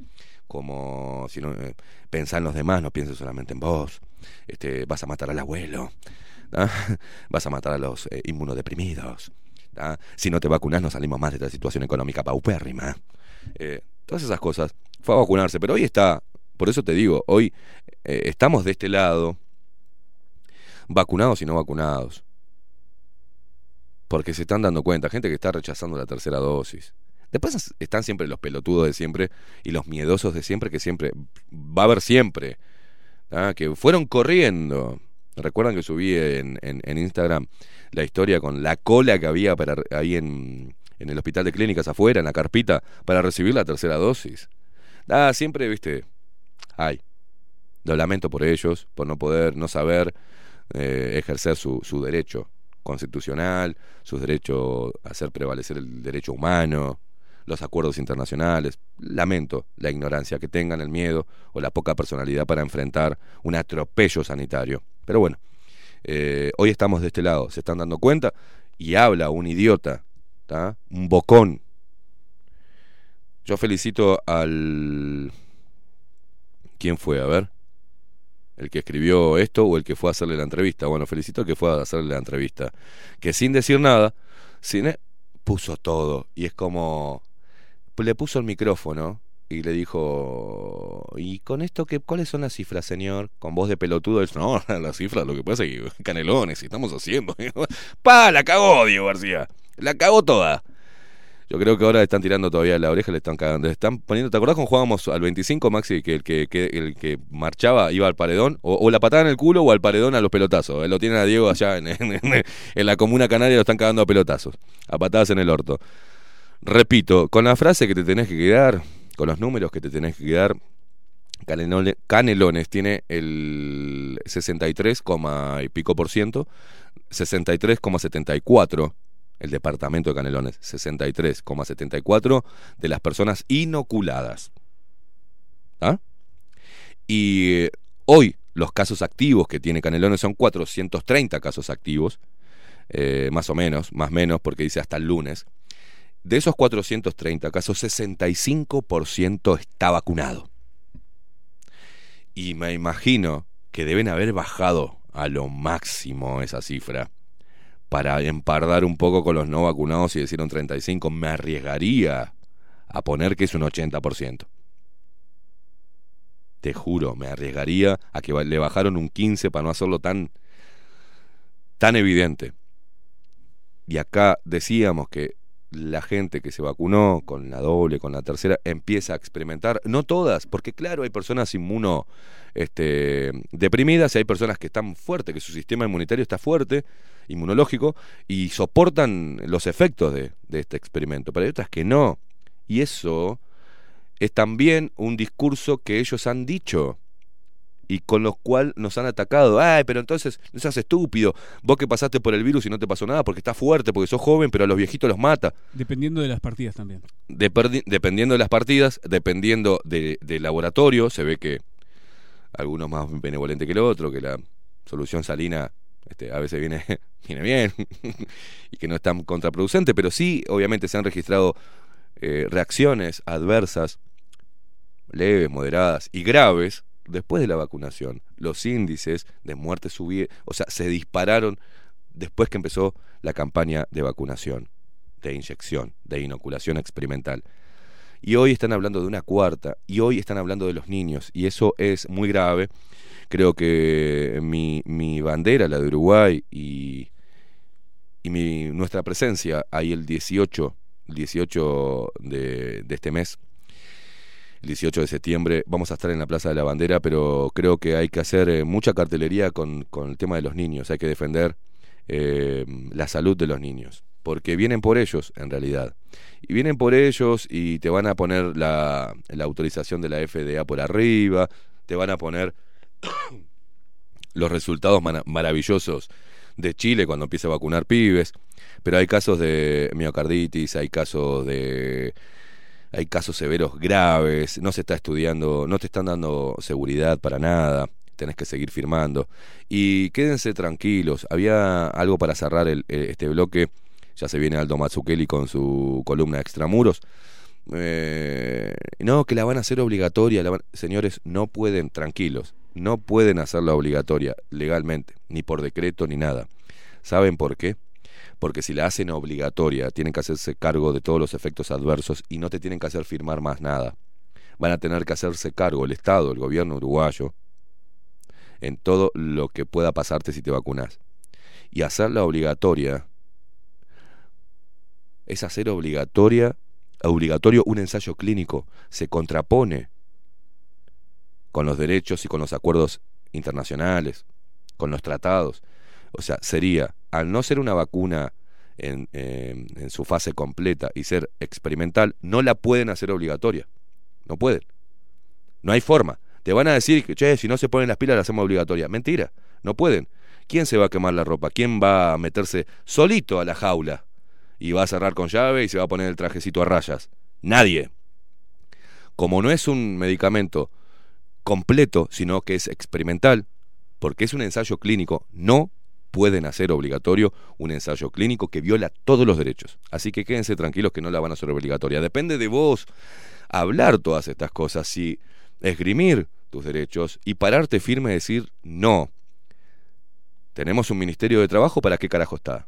como si no, eh, pensar en los demás, no pienses solamente en vos, este, vas a matar al abuelo, [LAUGHS] vas a matar a los eh, inmunodeprimidos, si no te vacunas no salimos más de esta situación económica paupérrima. Eh, todas esas cosas. Fue a vacunarse, pero hoy está, por eso te digo, hoy eh, estamos de este lado, vacunados y no vacunados. Porque se están dando cuenta, gente que está rechazando la tercera dosis. Después están siempre los pelotudos de siempre y los miedosos de siempre, que siempre va a haber siempre. Que fueron corriendo. Recuerdan que subí en, en- Instagram la historia con la cola que había para, ahí en, en el hospital de clínicas afuera, en la carpita, para recibir la tercera dosis. Ah, siempre, viste, ay, lo lamento por ellos, por no poder, no saber eh, ejercer su, su derecho constitucional, su derecho a hacer prevalecer el derecho humano, los acuerdos internacionales. Lamento la ignorancia que tengan, el miedo o la poca personalidad para enfrentar un atropello sanitario. Pero bueno, eh, hoy estamos de este lado, se están dando cuenta y habla un idiota, ¿tá? un bocón. Yo felicito al... ¿Quién fue? A ver. ¿El que escribió esto o el que fue a hacerle la entrevista? Bueno, felicito al que fue a hacerle la entrevista. Que sin decir nada, sin puso todo. Y es como... Le puso el micrófono y le dijo... ¿Y con esto qué, cuáles son las cifras, señor? Con voz de pelotudo. Él, no, [LAUGHS] las cifras, lo que pasa es que canelones, estamos haciendo. [LAUGHS] ¡Pa! La cagó Diego García. La cagó toda. Yo creo que ahora le están tirando todavía la oreja, le están cagando. Le están poniendo, ¿te acordás cuando jugábamos al 25, Maxi? Que el que, que- el que marchaba iba al paredón, o, la patada en el culo o al paredón a los pelotazos. Eh, Lo tienen a Diego allá en- [LAUGHS] en la comuna canaria, lo están cagando a pelotazos, a patadas en el orto. Repito, con la frase que te tenés que quedar, con los números que te tenés que quedar, Canelone- Canelones tiene el 63, coma y pico por ciento, 63,74 el departamento de Canelones, 63,74 de las personas inoculadas. ¿Ah? Y eh, hoy los casos activos que tiene Canelones son 430 casos activos, eh, más o menos, más menos, porque dice hasta el lunes. De esos 430 casos, 65% está vacunado. Y me imagino que deben haber bajado a lo máximo esa cifra para empardar un poco con los no vacunados y decir un 35, me arriesgaría a poner que es un 80%. Te juro, me arriesgaría a que le bajaron un 15 para no hacerlo tan tan evidente. Y acá decíamos que la gente que se vacunó con la doble, con la tercera, empieza a experimentar, no todas, porque claro, hay personas inmuno este, deprimidas y hay personas que están fuertes, que su sistema inmunitario está fuerte, inmunológico, y soportan los efectos de, de este experimento, pero hay otras que no. Y eso es también un discurso que ellos han dicho y con los cual nos han atacado. Ay, pero entonces no seas estúpido. Vos que pasaste por el virus y no te pasó nada porque estás fuerte, porque sos joven, pero a los viejitos los mata. Dependiendo de las partidas también. Deperdi- dependiendo de las partidas, dependiendo de- del laboratorio, se ve que algunos más benevolente que el otro, que la solución salina este, a veces viene, [LAUGHS] viene bien [LAUGHS] y que no es tan contraproducente, pero sí, obviamente se han registrado eh, reacciones adversas, leves, moderadas y graves después de la vacunación. Los índices de muerte subieron, o sea, se dispararon después que empezó la campaña de vacunación, de inyección, de inoculación experimental. Y hoy están hablando de una cuarta, y hoy están hablando de los niños, y eso es muy grave. Creo que mi, mi bandera, la de Uruguay, y, y mi, nuestra presencia ahí el 18, el 18 de, de este mes, 18 de septiembre, vamos a estar en la Plaza de la Bandera, pero creo que hay que hacer eh, mucha cartelería con, con el tema de los niños, hay que defender eh, la salud de los niños, porque vienen por ellos en realidad. Y vienen por ellos y te van a poner la, la autorización de la FDA por arriba, te van a poner [COUGHS] los resultados maravillosos de Chile cuando empieza a vacunar pibes, pero hay casos de miocarditis, hay casos de hay casos severos graves, no se está estudiando, no te están dando seguridad para nada, tenés que seguir firmando. Y quédense tranquilos, había algo para cerrar el- eh, este bloque, ya se viene Aldo Mazzucchelli con su columna Extramuros. Eh, no, que la van a hacer obligatoria, señores, no pueden, tranquilos, no pueden hacerla obligatoria legalmente, ni por decreto ni nada. ¿Saben por qué? Porque si la hacen obligatoria, tienen que hacerse cargo de todos los efectos adversos y no te tienen que hacer firmar más nada. Van a tener que hacerse cargo el Estado, el gobierno uruguayo, en todo lo que pueda pasarte si te vacunas. Y hacerla obligatoria es hacer obligatoria, obligatorio un ensayo clínico. Se contrapone con los derechos y con los acuerdos internacionales, con los tratados. O sea, sería, al no ser una vacuna en, en- en su fase completa y ser experimental, no la pueden hacer obligatoria. No pueden. No hay forma. Te van a decir que, che, si no se ponen las pilas la hacemos obligatoria. Mentira, no pueden. ¿Quién se va a quemar la ropa? ¿Quién va a meterse solito a la jaula? Y va a cerrar con llave y se va a poner el trajecito a rayas. Nadie. Como no es un medicamento completo, sino que es experimental, porque es un ensayo clínico, no pueden hacer obligatorio un ensayo clínico que viola todos los derechos. Así que quédense tranquilos que no la van a hacer obligatoria. Depende de vos hablar todas estas cosas y esgrimir tus derechos y pararte firme y decir no. Tenemos un Ministerio de Trabajo, ¿para qué carajo está?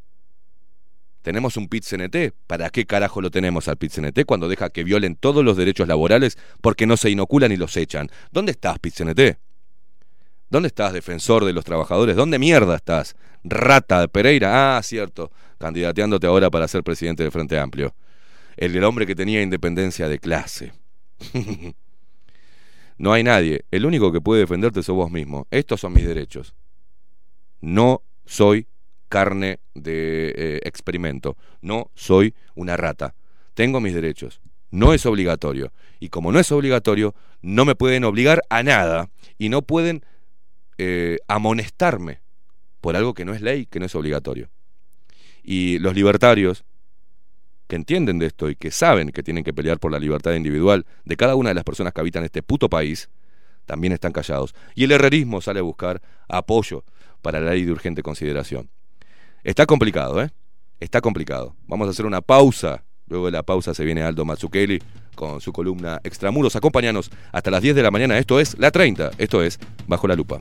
Tenemos un PIT-CNT, ¿para qué carajo lo tenemos al PIT-CNT cuando deja que violen todos los derechos laborales porque no se inoculan y los echan? ¿Dónde estás, PIT-CNT? ¿Dónde estás, defensor de los trabajadores? ¿Dónde mierda estás? Rata de Pereira. Ah, cierto. Candidateándote ahora para ser presidente del Frente Amplio. El, el hombre que tenía independencia de clase. [LAUGHS] no hay nadie. El único que puede defenderte sos vos mismo. Estos son mis derechos. No soy carne de eh, experimento. No soy una rata. Tengo mis derechos. No es obligatorio. Y como no es obligatorio, no me pueden obligar a nada. Y no pueden eh, amonestarme por algo que no es ley, que no es obligatorio. Y los libertarios, que entienden de esto y que saben que tienen que pelear por la libertad individual de cada una de las personas que habitan este puto país, también están callados. Y el herrerismo sale a buscar apoyo para la ley de urgente consideración. Está complicado, ¿eh? Está complicado. Vamos a hacer una pausa. Luego de la pausa se viene Aldo Mazzucchelli con su columna Extramuros. Acompáñanos hasta las 10 de la mañana. Esto es La 30. Esto es Bajo la Lupa.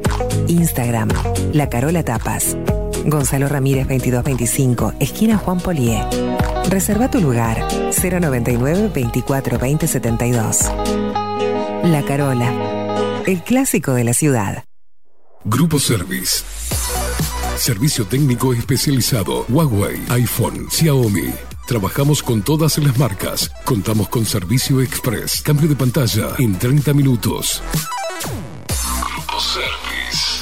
Instagram, La Carola Tapas. Gonzalo Ramírez 2225, esquina Juan Polié. Reserva tu lugar 099 24 20 72. La Carola, el clásico de la ciudad. Grupo Service. Servicio técnico especializado. Huawei, iPhone, Xiaomi. Trabajamos con todas las marcas. Contamos con servicio express. Cambio de pantalla en 30 minutos. Grupo Service.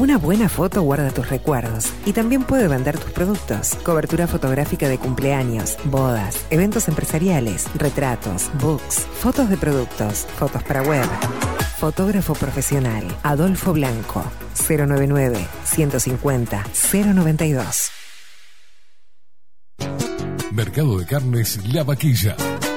Una buena foto guarda tus recuerdos y también puede vender tus productos. Cobertura fotográfica de cumpleaños, bodas, eventos empresariales, retratos, books, fotos de productos, fotos para web. Fotógrafo profesional, Adolfo Blanco, 099 150 092. Mercado de Carnes La Vaquilla.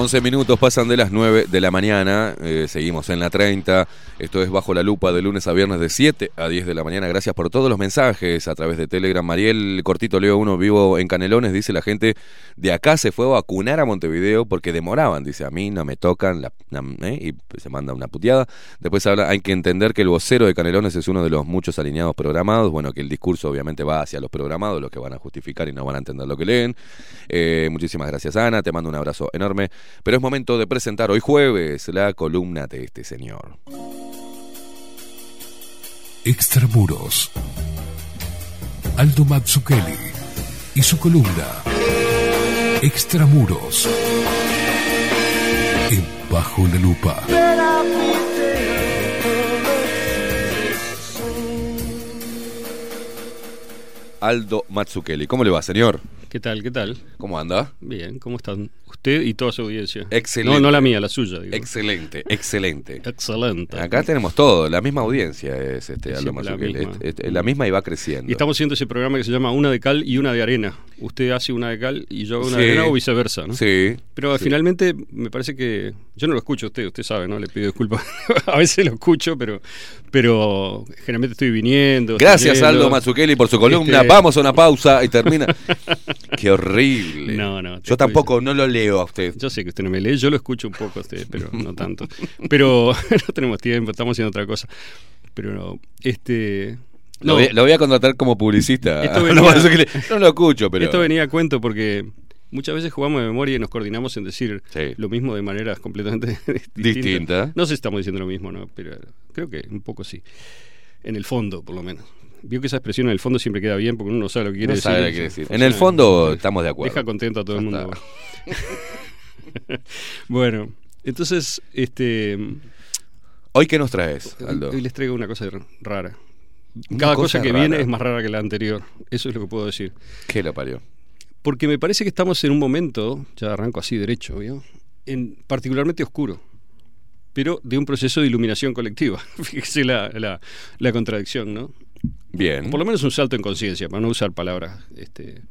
Once minutos pasan de las 9 de la mañana, eh, seguimos en la 30, esto es Bajo la Lupa de lunes a viernes de 7 a 10 de la mañana, gracias por todos los mensajes a través de Telegram. Mariel Cortito Leo 1 vivo en Canelones, dice la gente, de acá se fue a vacunar a Montevideo porque demoraban, dice, a mí no me tocan, ¿eh? y se manda una puteada. Después habla, hay que entender que el vocero de Canelones es uno de los muchos alineados programados, bueno, que el discurso obviamente va hacia los programados, los que van a justificar y no van a entender lo que leen. Eh, muchísimas gracias Ana, te mando un abrazo enorme. Pero es momento de presentar hoy jueves la columna de este señor. Extramuros. Aldo Mazzucchelli y su columna Extramuros. En Bajo la Lupa. Aldo Mazzucchelli. ¿Cómo le va, señor? ¿Qué tal? ¿Qué tal? ¿Cómo anda? Bien, ¿cómo están usted y toda su audiencia? Excelente. No, no la mía, la suya. digo. Excelente, excelente. Excelente. Acá tenemos todo, la misma audiencia es este Aldo la misma. Es- es- la misma y va creciendo. Y estamos haciendo ese programa que se llama Una de cal y una de arena. Usted hace una de cal y yo hago una Sí. de arena o viceversa, ¿no? Sí. Pero sí. finalmente me parece que yo no lo escucho a usted, usted sabe, ¿no? Le pido disculpas. [LAUGHS] a veces lo escucho, pero pero generalmente estoy viniendo. Gracias. Aldo Mazzucchelli por su columna. Este- Vamos a una [LAUGHS] pausa y termina. Qué horrible. No, no, Yo tampoco no lo leo a usted. Yo sé que usted no me lee, yo lo escucho un poco a usted, pero no tanto. Pero [LAUGHS] no tenemos tiempo, estamos haciendo otra cosa. Pero no, este. Lo, voy, lo voy a contratar como publicista. [LAUGHS] Venía- no lo escucho, pero. Esto venía a cuento porque muchas veces jugamos de memoria y nos coordinamos en decir Sí. lo mismo de maneras completamente [LAUGHS] distintas. Distinta. No sé si estamos diciendo lo mismo, ¿no? Pero creo que un poco sí. En el fondo, por lo menos. Vio que esa expresión en el fondo siempre queda bien porque uno no sabe lo que quiere No decir. sabe lo que quiere decir. En el fondo estamos de acuerdo. Deja contento a todo el mundo. [LAUGHS] bueno, entonces, este. ¿Hoy qué nos traes, Aldo? Hoy les traigo una cosa rara. Cada cosa cosa, que rara. viene es más rara que la anterior. Eso es lo que puedo decir. ¿Qué lo parió? Porque me parece que estamos en un momento, ya arranco así derecho, ¿vio? En particularmente oscuro, pero de un proceso de iluminación colectiva. [LAUGHS] Fíjese la, la- la contradicción, ¿no? Bien. Por lo menos un salto en conciencia, para no usar palabras este,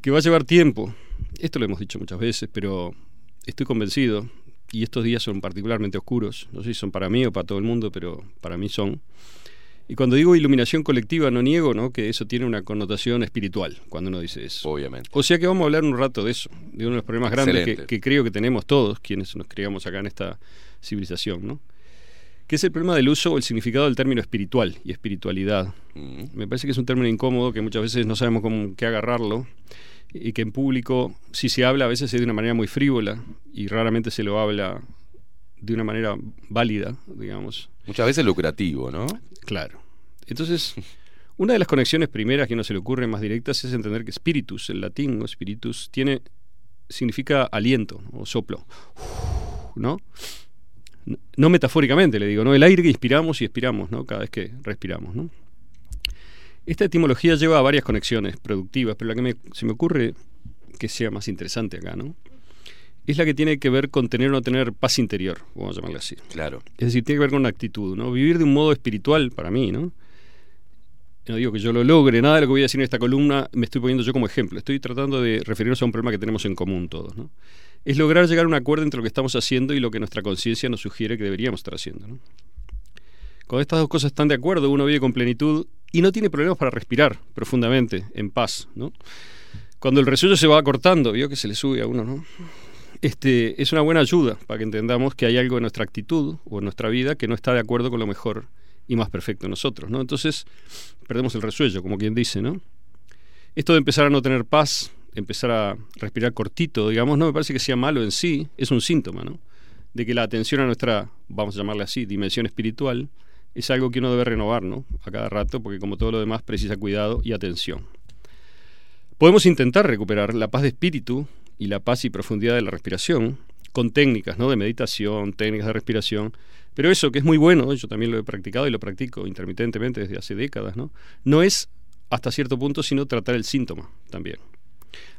que va a llevar tiempo. Esto lo hemos dicho muchas veces, pero estoy convencido, y estos días son particularmente oscuros, no sé si son para mí o para todo el mundo, pero para mí son. Y cuando digo iluminación colectiva, no niego ¿no? que eso tiene una connotación espiritual, cuando uno dice eso. Obviamente. O sea que vamos a hablar un rato de eso, de uno de los problemas grandes que, creo que tenemos todos quienes nos criamos acá en esta civilización, ¿no? Que es el problema del uso o el significado del término espiritual y espiritualidad. Mm. Me parece que es un término incómodo que muchas veces no sabemos cómo qué agarrarlo y que en público, si se habla, a veces es de una manera muy frívola y raramente se lo habla de una manera válida, digamos. Muchas veces lucrativo, ¿no? Claro. Entonces, una de las conexiones primeras que a uno se le ocurre más directas es entender que spiritus, el latín, o spiritus, tiene, significa aliento o soplo. ¿No? No- No metafóricamente, le digo, ¿no? El aire que inspiramos y expiramos, ¿no? Cada vez que respiramos, ¿no? Esta etimología lleva a varias conexiones productivas, pero la que me- se me ocurre que sea más interesante acá, ¿no? Es la que tiene que ver con tener o no tener paz interior, vamos a llamarle así. Claro. Es decir, tiene que ver con una actitud, ¿no? Vivir de un modo espiritual para mí, ¿no? no digo que yo lo logre, nada de lo que voy a decir en esta columna me estoy poniendo yo como ejemplo. Estoy tratando de referirnos a un problema que tenemos en común todos. ¿no? Es lograr llegar a un acuerdo entre lo que estamos haciendo y lo que nuestra conciencia nos sugiere que deberíamos estar haciendo. ¿no? Cuando estas dos cosas están de acuerdo, uno vive con plenitud y no tiene problemas para respirar profundamente, en paz. ¿no? Cuando el resuello se va cortando, vio que se le sube a uno, ¿no? Este, es una buena ayuda para que entendamos que hay algo en nuestra actitud o en nuestra vida que no está de acuerdo con lo mejor y más perfecto en nosotros, ¿no? Entonces, perdemos el resuello, como quien dice, ¿no? Esto de empezar a no tener paz, empezar a respirar cortito, digamos, no me parece que sea malo en sí, es un síntoma, ¿no? De que la atención a nuestra, vamos a llamarle así, dimensión espiritual, es algo que uno debe renovar, ¿no? A cada rato, porque como todo lo demás precisa cuidado y atención. Podemos intentar recuperar la paz de espíritu y la paz y profundidad de la respiración con técnicas, ¿no? De meditación, técnicas de respiración, pero eso que es muy bueno, yo también lo he practicado y lo practico intermitentemente desde hace décadas, ¿no? No es hasta cierto punto sino tratar el síntoma también.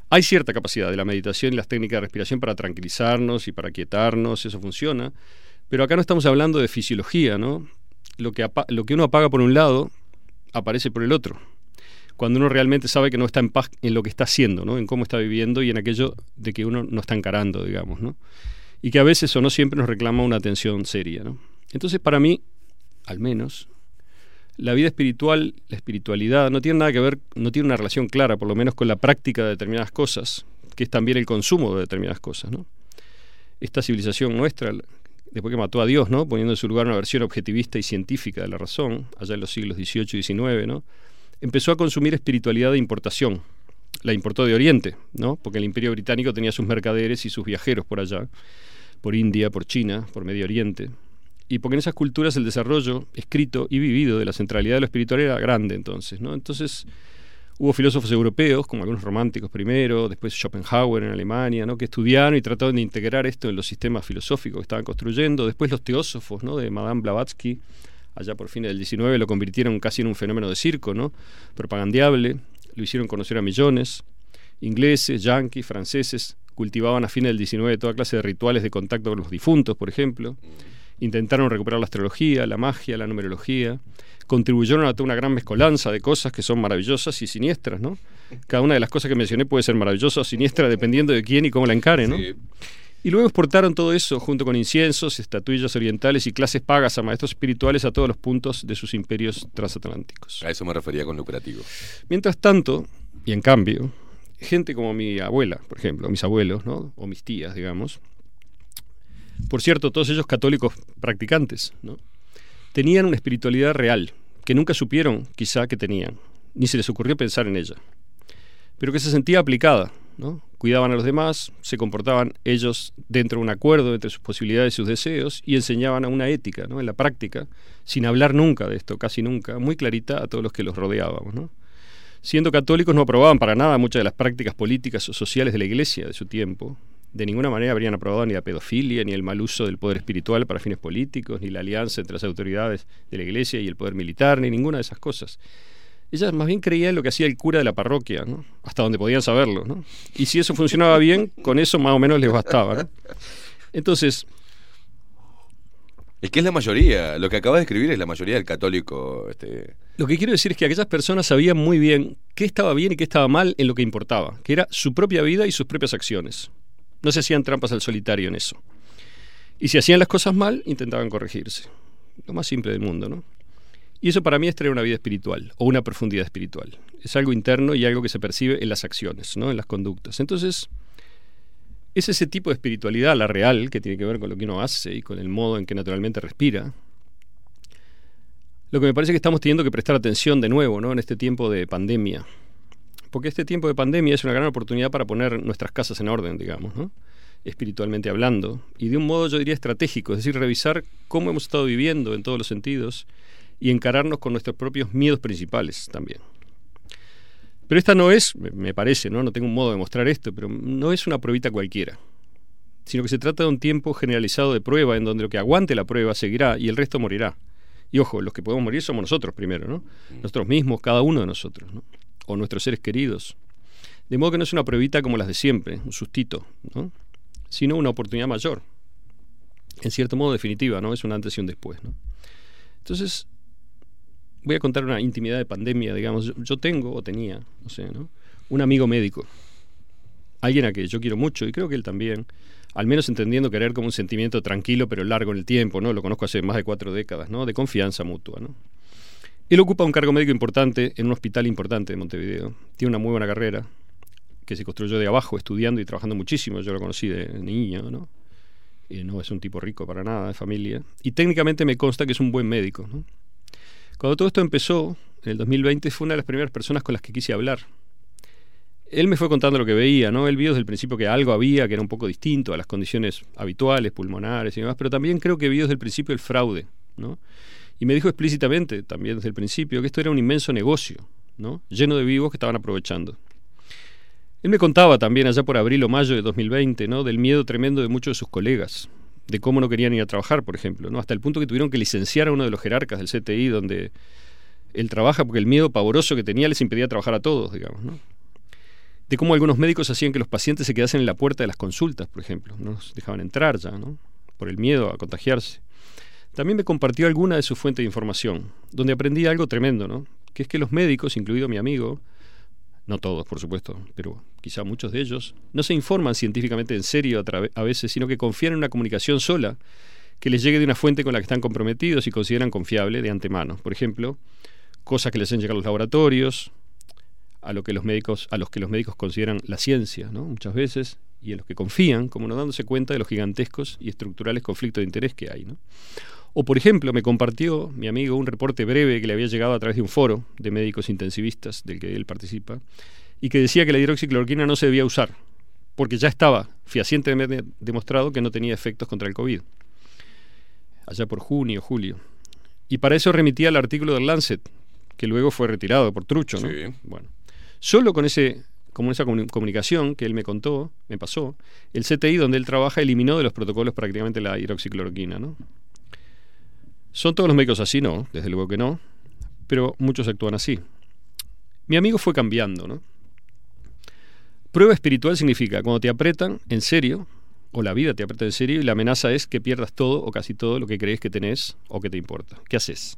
Hay cierta capacidad de la meditación y las técnicas de respiración para tranquilizarnos y para quietarnos, eso funciona, pero acá no estamos hablando de fisiología, ¿no? Lo que, lo que uno apaga por un lado aparece por el otro. Cuando uno realmente sabe que no está en paz en lo que está haciendo, ¿no? En cómo está viviendo y en aquello de que uno no está encarando, digamos, ¿no? Y que a veces o no siempre nos reclama una atención seria, ¿no? Entonces, para mí, al menos, la vida espiritual, la espiritualidad, no tiene nada que ver, no tiene una relación clara, por lo menos con la práctica de determinadas cosas, que es también el consumo de determinadas cosas, ¿no? Esta civilización nuestra, después que mató a Dios, ¿no? Poniendo en su lugar una versión objetivista y científica de la razón, allá en los siglos XVIII y XIX, ¿no? Empezó a consumir espiritualidad de importación. La importó de Oriente, ¿no? Porque el Imperio Británico tenía sus mercaderes y sus viajeros por allá, por India, por China, por Medio Oriente. Y porque en esas culturas el desarrollo escrito y vivido de la centralidad de lo espiritual era grande entonces, ¿no? Entonces hubo filósofos europeos, como algunos románticos primero, después Schopenhauer en Alemania, ¿no? que estudiaron y trataron de integrar esto en los sistemas filosóficos que estaban construyendo. Después los teósofos, ¿no? de Madame Blavatsky, allá por fines del 19, lo convirtieron casi en un fenómeno de circo, ¿no? propagandeable, lo hicieron conocer a millones. Ingleses, yanquis, franceses cultivaban a fines del 19 toda clase de rituales de contacto con los difuntos, por ejemplo. Intentaron recuperar la astrología, la magia, la numerología. Contribuyeron a toda una gran mezcolanza de cosas que son maravillosas y siniestras, ¿no? Cada una de las cosas que mencioné puede ser maravillosa o siniestra dependiendo de quién y cómo la encare, ¿no? Y luego exportaron todo eso junto con inciensos, estatuillas orientales y clases pagas a maestros espirituales a todos los puntos de sus imperios transatlánticos. A eso me refería con lucrativo. Mientras tanto, y en cambio, gente como mi abuela, por ejemplo, mis abuelos, ¿no? o mis tías, digamos, por cierto, todos ellos católicos practicantes, ¿no? tenían una espiritualidad real, que nunca supieron quizá que tenían, ni se les ocurrió pensar en ella, pero que se sentía aplicada. Cuidaban a los demás, se comportaban ellos dentro de un acuerdo entre sus posibilidades y sus deseos y enseñaban a una ética, ¿no? en la práctica, sin hablar nunca de esto, casi nunca, muy clarita a todos los que los rodeábamos. Siendo católicos no aprobaban para nada muchas de las prácticas políticas o sociales de la Iglesia de su tiempo. De ninguna manera habrían aprobado ni la pedofilia, ni el mal uso del poder espiritual para fines políticos, ni la alianza entre las autoridades de la Iglesia y el poder militar, ni ninguna de esas cosas. Ellas más bien creían en lo que hacía el cura de la parroquia, ¿no? hasta donde podían saberlo. ¿no? Y si eso funcionaba bien, con eso más o menos les bastaba. ¿no? Entonces, Es que es la mayoría, lo que acabas de escribir es la mayoría del católico. Este, Lo que quiero decir es que aquellas personas sabían muy bien qué estaba bien y qué estaba mal en lo que importaba, que era su propia vida y sus propias acciones. No se hacían trampas al solitario en eso. Y si hacían las cosas mal, intentaban corregirse. Lo más simple del mundo, ¿no? Y eso para mí es tener una vida espiritual o una profundidad espiritual. Es algo interno y algo que se percibe en las acciones, ¿no? En las conductas. Entonces, es ese tipo de espiritualidad, la real, que tiene que ver con lo que uno hace y con el modo en que naturalmente respira, lo que me parece que estamos teniendo que prestar atención de nuevo, ¿no? En este tiempo de pandemia. Porque este tiempo de pandemia es una gran oportunidad para poner nuestras casas en orden, digamos, ¿no? Espiritualmente hablando. Y de un modo, yo diría, estratégico, es decir, revisar cómo hemos estado viviendo en todos los sentidos y encararnos con nuestros propios miedos principales también. Pero esta no es, me- parece, ¿no? No tengo un modo de mostrar esto, pero no es una pruebita cualquiera. Sino que se trata de un tiempo generalizado de prueba en donde lo que aguante la prueba seguirá y el resto morirá. Y ojo, los que podemos morir somos nosotros primero, ¿no? Nosotros mismos, cada uno de nosotros, ¿no? O nuestros seres queridos. De modo que no es una pruebita como las de siempre, un sustito, ¿no? Sino una oportunidad mayor. En cierto modo definitiva, ¿no? Es un antes y un después, ¿no? Entonces, voy a contar una intimidad de pandemia, digamos. Yo, tengo, o tenía, no sé. Un amigo médico. Alguien a que yo quiero mucho, y creo que él también. Al menos entendiendo querer como un sentimiento tranquilo pero largo en el tiempo, ¿no? Lo conozco hace más de cuatro décadas, ¿no? De confianza mutua, ¿no? Él ocupa un cargo médico importante en un hospital importante de Montevideo. Tiene una muy buena carrera, que se construyó de abajo, estudiando y trabajando muchísimo. Yo lo conocí de niño, ¿no? Y no es un tipo rico para nada, de familia. Y técnicamente me consta que es un buen médico, ¿no? Cuando todo esto empezó, en el 2020, fue una de las primeras personas con las que quise hablar. Él me fue contando lo que veía, ¿no? Él vio desde el principio que algo había que era un poco distinto a las condiciones habituales, pulmonares y demás, pero también creo que vio desde el principio el fraude, ¿no? Y me dijo explícitamente, también desde el principio, que esto era un inmenso negocio, ¿no? Lleno de vivos que estaban aprovechando. Él me contaba también allá por abril o mayo de 2020, ¿no? Del miedo tremendo de muchos de sus colegas, de cómo no querían ir a trabajar, por ejemplo, ¿no? Hasta el punto que tuvieron que licenciar a uno de los jerarcas del CTI donde él trabaja porque el miedo pavoroso que tenía les impedía trabajar a todos, digamos, ¿no? De cómo algunos médicos hacían que los pacientes se quedasen en la puerta de las consultas, por ejemplo, no los dejaban entrar ya, ¿no? Por el miedo a contagiarse. También me compartió alguna de sus fuentes de información, donde aprendí algo tremendo, ¿no? Que es que los médicos, incluido mi amigo, no todos, por supuesto, pero quizá muchos de ellos, no se informan científicamente en serio a, veces, sino que confían en una comunicación sola que les llegue de una fuente con la que están comprometidos y consideran confiable de antemano. Por ejemplo, cosas que les han llegado a los laboratorios, a lo que los médicos, a los que los médicos consideran la ciencia, ¿no? Muchas veces, y en los que confían, como no dándose cuenta de los gigantescos y estructurales conflictos de interés que hay. O, por ejemplo, me compartió mi amigo un reporte breve que le había llegado a través de un foro de médicos intensivistas del que él participa y que decía que la hidroxicloroquina no se debía usar porque ya estaba fehacientemente demostrado que no tenía efectos contra el COVID. Allá por junio, julio. Y para eso remitía al artículo del Lancet, que luego fue retirado por trucho, ¿no? Bueno. Solo con ese con esa comuni- comunicación que él me contó, me pasó, el CTI donde él trabaja eliminó de los protocolos prácticamente la hidroxicloroquina, ¿no? ¿Son todos los médicos así? No, desde luego que no, pero muchos actúan así. Mi amigo fue cambiando, ¿no? Prueba espiritual significa cuando te apretan en serio, o la vida te aprieta en serio, y la amenaza es que pierdas todo o casi todo lo que crees que tenés o que te importa. ¿Qué haces?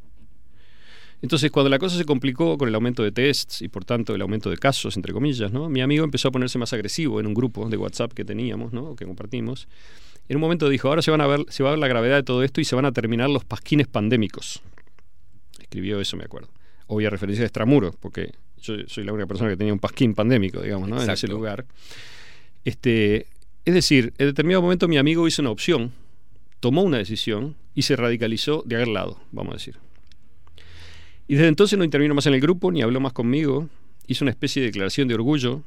Entonces, cuando la cosa se complicó con el aumento de tests y por tanto el aumento de casos, entre comillas, ¿no? mi amigo empezó a ponerse más agresivo en un grupo de WhatsApp que teníamos, ¿no? que compartimos. En un momento dijo, ahora se, van a ver, se va a ver la gravedad de todo esto y se van a terminar los pasquines pandémicos. Escribió eso, me acuerdo. Obvia referencia de extramuros, porque yo soy la única persona que tenía un pasquín pandémico, digamos, ¿no? en ese lugar. Este, es decir, en determinado momento mi amigo hizo una opción, tomó una decisión y se radicalizó de aquel lado, vamos a decir. Y desde entonces no intervino más en el grupo, ni habló más conmigo, hizo una especie de declaración de orgullo,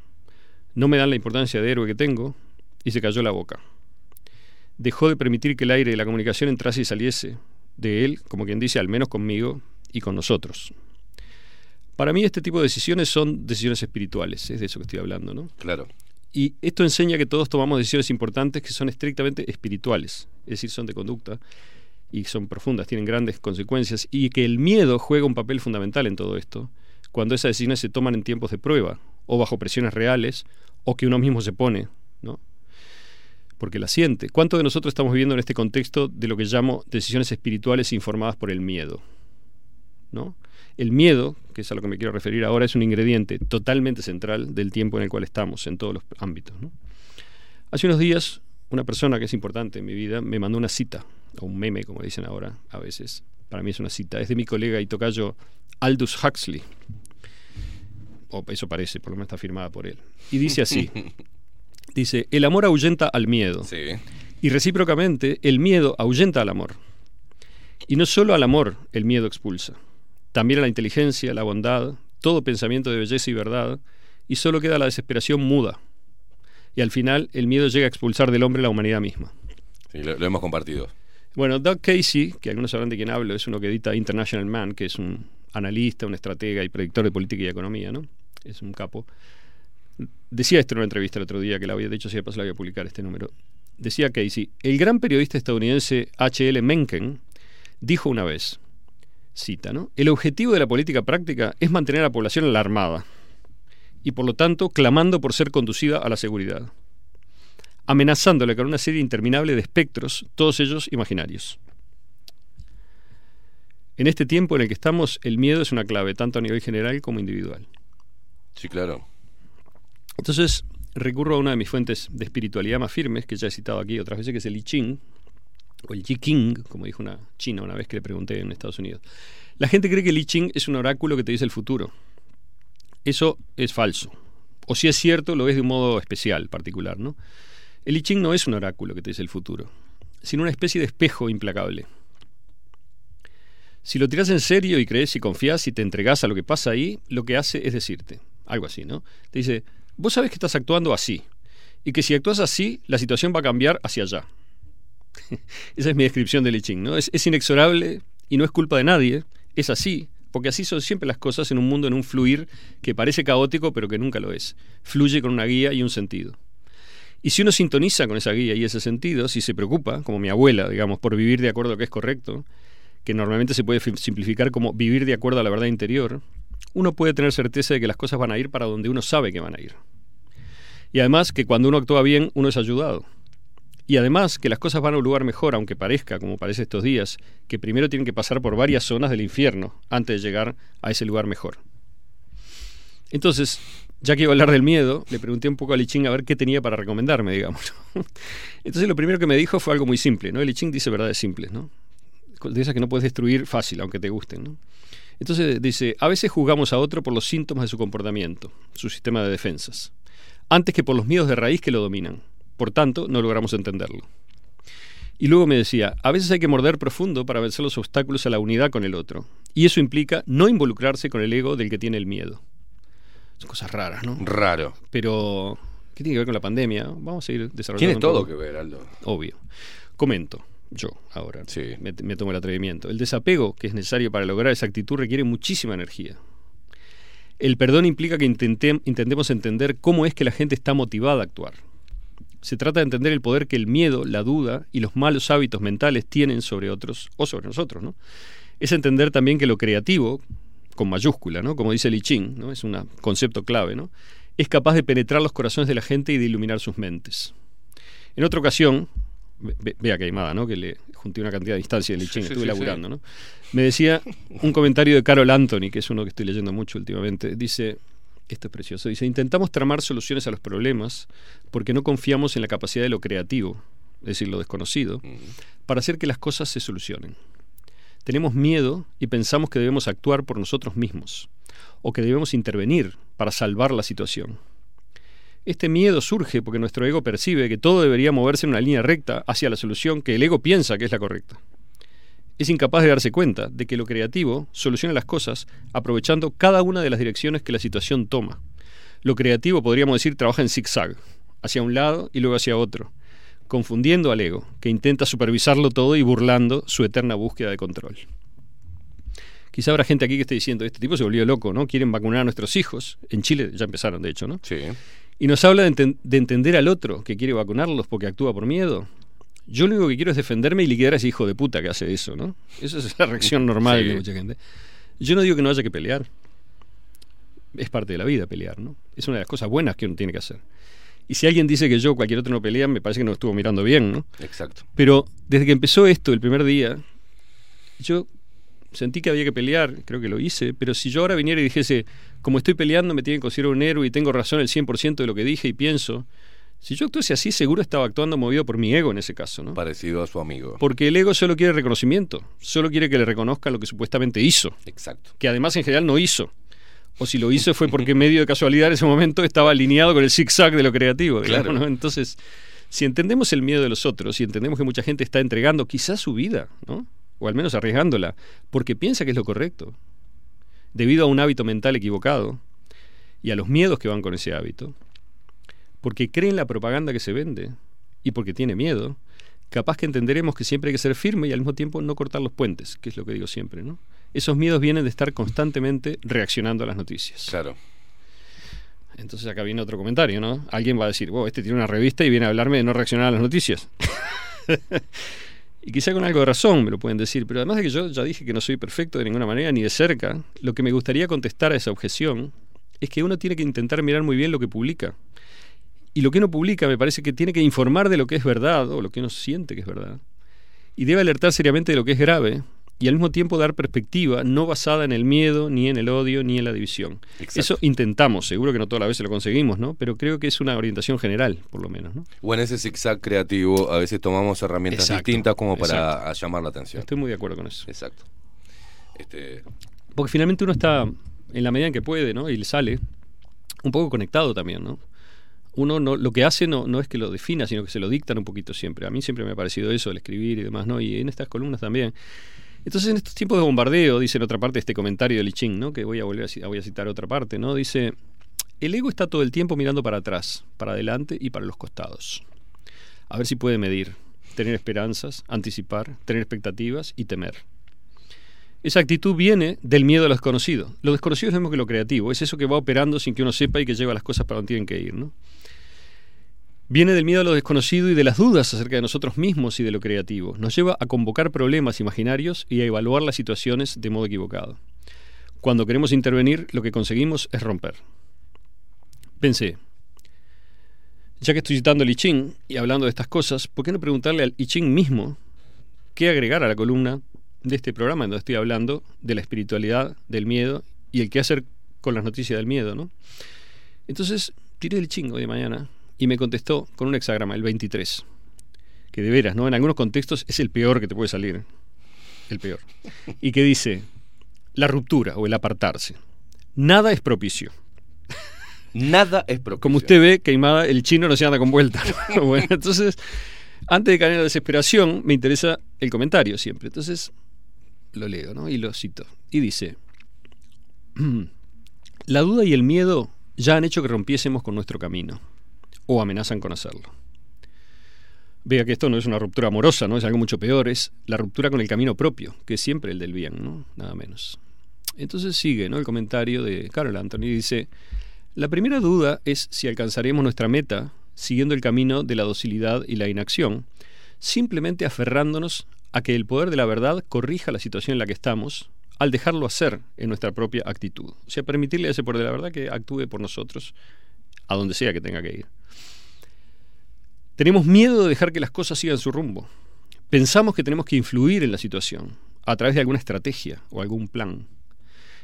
no me dan la importancia de héroe que tengo, y se cayó la boca. Dejó de permitir que el aire de la comunicación entrase y saliese de él, como quien dice, al menos conmigo y con nosotros. Para mí este tipo de decisiones son decisiones espirituales, es de eso que estoy hablando, ¿no? Claro. Y esto enseña que todos tomamos decisiones importantes que son estrictamente espirituales, es decir, son de conducta y son profundas, tienen grandes consecuencias, y que el miedo juega un papel fundamental en todo esto, cuando esas decisiones se toman en tiempos de prueba, o bajo presiones reales, o que uno mismo se pone. Porque la siente. ¿Cuánto de nosotros estamos viviendo en este contexto de lo que llamo decisiones espirituales informadas por el miedo? ¿No? El miedo, que es a lo que me quiero referir ahora, es un ingrediente totalmente central del tiempo en el cual estamos, en todos los ámbitos. Hace unos días, una persona que es importante en mi vida me mandó una cita, o un meme, como dicen ahora a veces. Para mí es una cita. Es de mi colega y tocayo Aldous Huxley. O eso parece, por lo menos está firmada por él. Y dice así. [LAUGHS] Dice, el amor ahuyenta al miedo. Y recíprocamente, el miedo ahuyenta al amor. Y no solo al amor el miedo expulsa, también a la inteligencia, la bondad, todo pensamiento de belleza y verdad, y solo queda la desesperación muda. Y al final el miedo llega a expulsar del hombre la humanidad misma. Sí, lo, lo hemos compartido. Bueno, Doug Casey, que algunos sabrán de quién hablo, es uno que edita International Man, que es un analista, un estratega y predictor de política y economía, ¿no? Es un capo. Decía esto en una entrevista el otro día, que la había, de hecho, si de paso la voy a publicar este número. Decía Casey, el gran periodista estadounidense H.L. Mencken dijo una vez, cita, ¿no? El objetivo de la política práctica es mantener a la población alarmada y por lo tanto clamando por ser conducida a la seguridad, amenazándole con una serie interminable de espectros, todos ellos imaginarios. En este tiempo en el que estamos, el miedo es una clave, tanto a nivel general como individual. Sí, claro. Entonces, recurro a una de mis fuentes de espiritualidad más firmes, que ya he citado aquí otras veces, que es el I Ching, o el Yi King, como dijo una china una vez que le pregunté en Estados Unidos. La gente cree que el I Ching es un oráculo que te dice el futuro. Eso es falso. O si es cierto, lo es de un modo especial, particular, ¿no? El I Ching no es un oráculo que te dice el futuro, sino una especie de espejo implacable. Si lo tiras en serio y crees y confías y te entregas a lo que pasa ahí, lo que hace es decirte, algo así, ¿no? Te dice, vos sabes que estás actuando así, y que si actúas así, la situación va a cambiar hacia allá. [LAUGHS] Esa es mi descripción del I Ching, ¿no? Es, es inexorable y no es culpa de nadie, es así, porque así son siempre las cosas en un mundo, en un fluir que parece caótico, pero que nunca lo es. Fluye con una guía y un sentido. Y si uno sintoniza con esa guía y ese sentido, si se preocupa, como mi abuela, digamos, por vivir de acuerdo a lo que es correcto, que normalmente se puede fi- simplificar como vivir de acuerdo a la verdad interior, uno puede tener certeza de que las cosas van a ir para donde uno sabe que van a ir. Y además que cuando uno actúa bien, uno es ayudado. Y además que las cosas van a un lugar mejor, aunque parezca, como parece estos días, que primero tienen que pasar por varias zonas del infierno antes de llegar a ese lugar mejor. Entonces, ya que iba a hablar del miedo, le pregunté un poco a Liching a ver qué tenía para recomendarme, digamos. [LAUGHS] Entonces lo primero que me dijo fue algo muy simple, ¿no? Liching dice verdades simples, ¿no? De que no puedes destruir fácil, aunque te gusten, ¿no? Entonces dice, a veces juzgamos a otro por los síntomas de su comportamiento, su sistema de defensas, antes que por los miedos de raíz que lo dominan. Por tanto, no logramos entenderlo. Y luego me decía, a veces hay que morder profundo para vencer los obstáculos a la unidad con el otro. Y eso implica no involucrarse con el ego del que tiene el miedo. Son cosas raras, ¿no? Raro. Pero, ¿qué tiene que ver con la pandemia? Vamos a ir desarrollando. Tiene todo que ver, Aldo. Obvio. Comento, yo ahora. Me, me tomo el atrevimiento. El desapego que es necesario para lograr esa actitud requiere muchísima energía. El perdón implica que intentem- intentemos entender cómo es que la gente está motivada a actuar. Se trata de entender el poder que el miedo, la duda y los malos hábitos mentales tienen sobre otros o sobre nosotros. ¿no? Es entender también que lo creativo, con mayúscula, ¿no? como dice Li Ching, ¿no? es un concepto clave, ¿no? es capaz de penetrar los corazones de la gente y de iluminar sus mentes. En otra ocasión, vea que aimada, ¿no? que le junté una cantidad de instancias Li Ching, sí, estuve sí, laburando, sí. ¿no? me decía un comentario de Carol Anthony, que es uno que estoy leyendo mucho últimamente, dice, esto es precioso, dice, intentamos tramar soluciones a los problemas porque no confiamos en la capacidad de lo creativo, es decir, lo desconocido, para hacer que las cosas se solucionen. Tenemos miedo y pensamos que debemos actuar por nosotros mismos o que debemos intervenir para salvar la situación. Este miedo surge porque nuestro ego percibe que todo debería moverse en una línea recta hacia la solución que el ego piensa que es la correcta. Es incapaz de darse cuenta de que lo creativo soluciona las cosas aprovechando cada una de las direcciones que la situación toma. Lo creativo, podríamos decir, trabaja en zigzag, hacia un lado y luego hacia otro, confundiendo al ego, que intenta supervisarlo todo y burlando su eterna búsqueda de control. Quizá habrá gente aquí que esté diciendo, este tipo se volvió loco, ¿no? Quieren vacunar a nuestros hijos. En Chile ya empezaron, de hecho, ¿no? Sí. Y nos habla de, enten- de entender al otro que quiere vacunarlos porque actúa por miedo. Yo lo único que quiero es defenderme y liquidar a ese hijo de puta que hace eso, ¿no? Esa es la reacción normal Sí. de mucha gente. Yo no digo que no haya que pelear. Es parte de la vida pelear, ¿no? Es una de las cosas buenas que uno tiene que hacer. Y si alguien dice que yo o cualquier otro no pelea, me parece que no estuvo mirando bien, ¿no? Exacto. Pero desde que empezó esto, el primer día, yo sentí que había que pelear, creo que lo hice, pero si yo ahora viniera y dijese, como estoy peleando, me tienen que considerar un héroe y tengo razón el 100% de lo que dije y pienso, si yo actuase así, seguro estaba actuando movido por mi ego en ese caso, ¿no? Parecido a su amigo. Porque el ego solo quiere reconocimiento, solo quiere que le reconozcan lo que supuestamente hizo, Exacto. que además en general no hizo. O si lo hizo fue porque medio de casualidad en ese momento estaba alineado con el zigzag de lo creativo. digamos, Claro. ¿no? Entonces, si entendemos el miedo de los otros, si entendemos que mucha gente está entregando quizás su vida, ¿no? O al menos arriesgándola, porque piensa que es lo correcto, debido a un hábito mental equivocado y a los miedos que van con ese hábito, porque cree en la propaganda que se vende y porque tiene miedo, capaz que entenderemos que siempre hay que ser firme y al mismo tiempo no cortar los puentes, que es lo que digo siempre, ¿no? Esos miedos vienen de estar constantemente reaccionando a las noticias. Claro. Entonces acá viene otro comentario, ¿no? Alguien va a decir, wow, este tiene una revista y viene a hablarme de no reaccionar a las noticias. [LAUGHS] y quizá con algo de razón me lo pueden decir, pero además de que yo ya dije que no soy perfecto de ninguna manera, ni de cerca, lo que me gustaría contestar a esa objeción es que uno tiene que intentar mirar muy bien lo que publica. Y lo que uno publica me parece que tiene que informar de lo que es verdad o lo que uno siente que es verdad. Y debe alertar seriamente de lo que es grave y al mismo tiempo dar perspectiva no basada en el miedo, ni en el odio, ni en la división. Exacto. Eso intentamos, seguro que no todas las veces lo conseguimos, ¿no? Pero creo que es una orientación general, por lo menos, ¿no? O en ese zigzag creativo, a veces tomamos herramientas Exacto, distintas como para exacto. llamar la atención. Estoy muy de acuerdo con eso. Exacto. Este, Porque finalmente uno está, en la medida en que puede, ¿no? Y le sale, un poco conectado también, ¿no? Uno no, lo que hace no, no es que lo defina, sino que se lo dictan un poquito siempre. A mí siempre me ha parecido eso, el escribir y demás, ¿no? Y en estas columnas también. Entonces, en estos tiempos de bombardeo, dice en otra parte este comentario de Lichín, ¿no? Que voy a volver a citar otra parte, ¿no? Dice, el ego está todo el tiempo mirando para atrás, para adelante y para los costados. A ver si puede medir, tener esperanzas, anticipar, tener expectativas y temer. Esa actitud viene del miedo a lo desconocido. Lo desconocido es lo mismo que lo creativo, es eso que va operando sin que uno sepa y que lleva las cosas para donde tienen que ir, ¿no? Viene del miedo a lo desconocido y de las dudas acerca de nosotros mismos y de lo creativo. Nos lleva a convocar problemas imaginarios y a evaluar las situaciones de modo equivocado. Cuando queremos intervenir, lo que conseguimos es romper. Pensé, ya que estoy citando al I Ching y hablando de estas cosas, ¿por qué no preguntarle al I Ching mismo qué agregar a la columna de este programa en donde estoy hablando de la espiritualidad, del miedo y el qué hacer con las noticias del miedo, ¿no? Entonces tiré el chingo de mañana y me contestó con un hexagrama, el 23, que de veras, ¿no? En algunos contextos es el peor que te puede salir, el peor. Y que dice, la ruptura o el apartarse. Nada es propicio. nada es propicio. Como usted ve, Queimada, el chino no se anda con vuelta. ¿no? [LAUGHS] bueno, entonces, antes de caer en la desesperación, me interesa el comentario siempre. Entonces, lo leo, ¿no? Y lo cito. Y dice, [CLEARS THROAT] la duda y el miedo ya han hecho que rompiésemos con nuestro camino, o amenazan con hacerlo. Vea que esto no es una ruptura amorosa, ¿no? Es algo mucho peor, es la ruptura con el camino propio, que es siempre el del bien, ¿no? Nada menos. Entonces sigue, ¿no? El comentario de Carol Anthony dice, la primera duda es si alcanzaremos nuestra meta siguiendo el camino de la docilidad y la inacción, simplemente aferrándonos a que el poder de la verdad corrija la situación en la que estamos al dejarlo hacer en nuestra propia actitud. O sea, permitirle a ese poder de la verdad que actúe por nosotros a donde sea que tenga que ir. Tenemos miedo de dejar que las cosas sigan su rumbo. Pensamos que tenemos que influir en la situación a través de alguna estrategia o algún plan.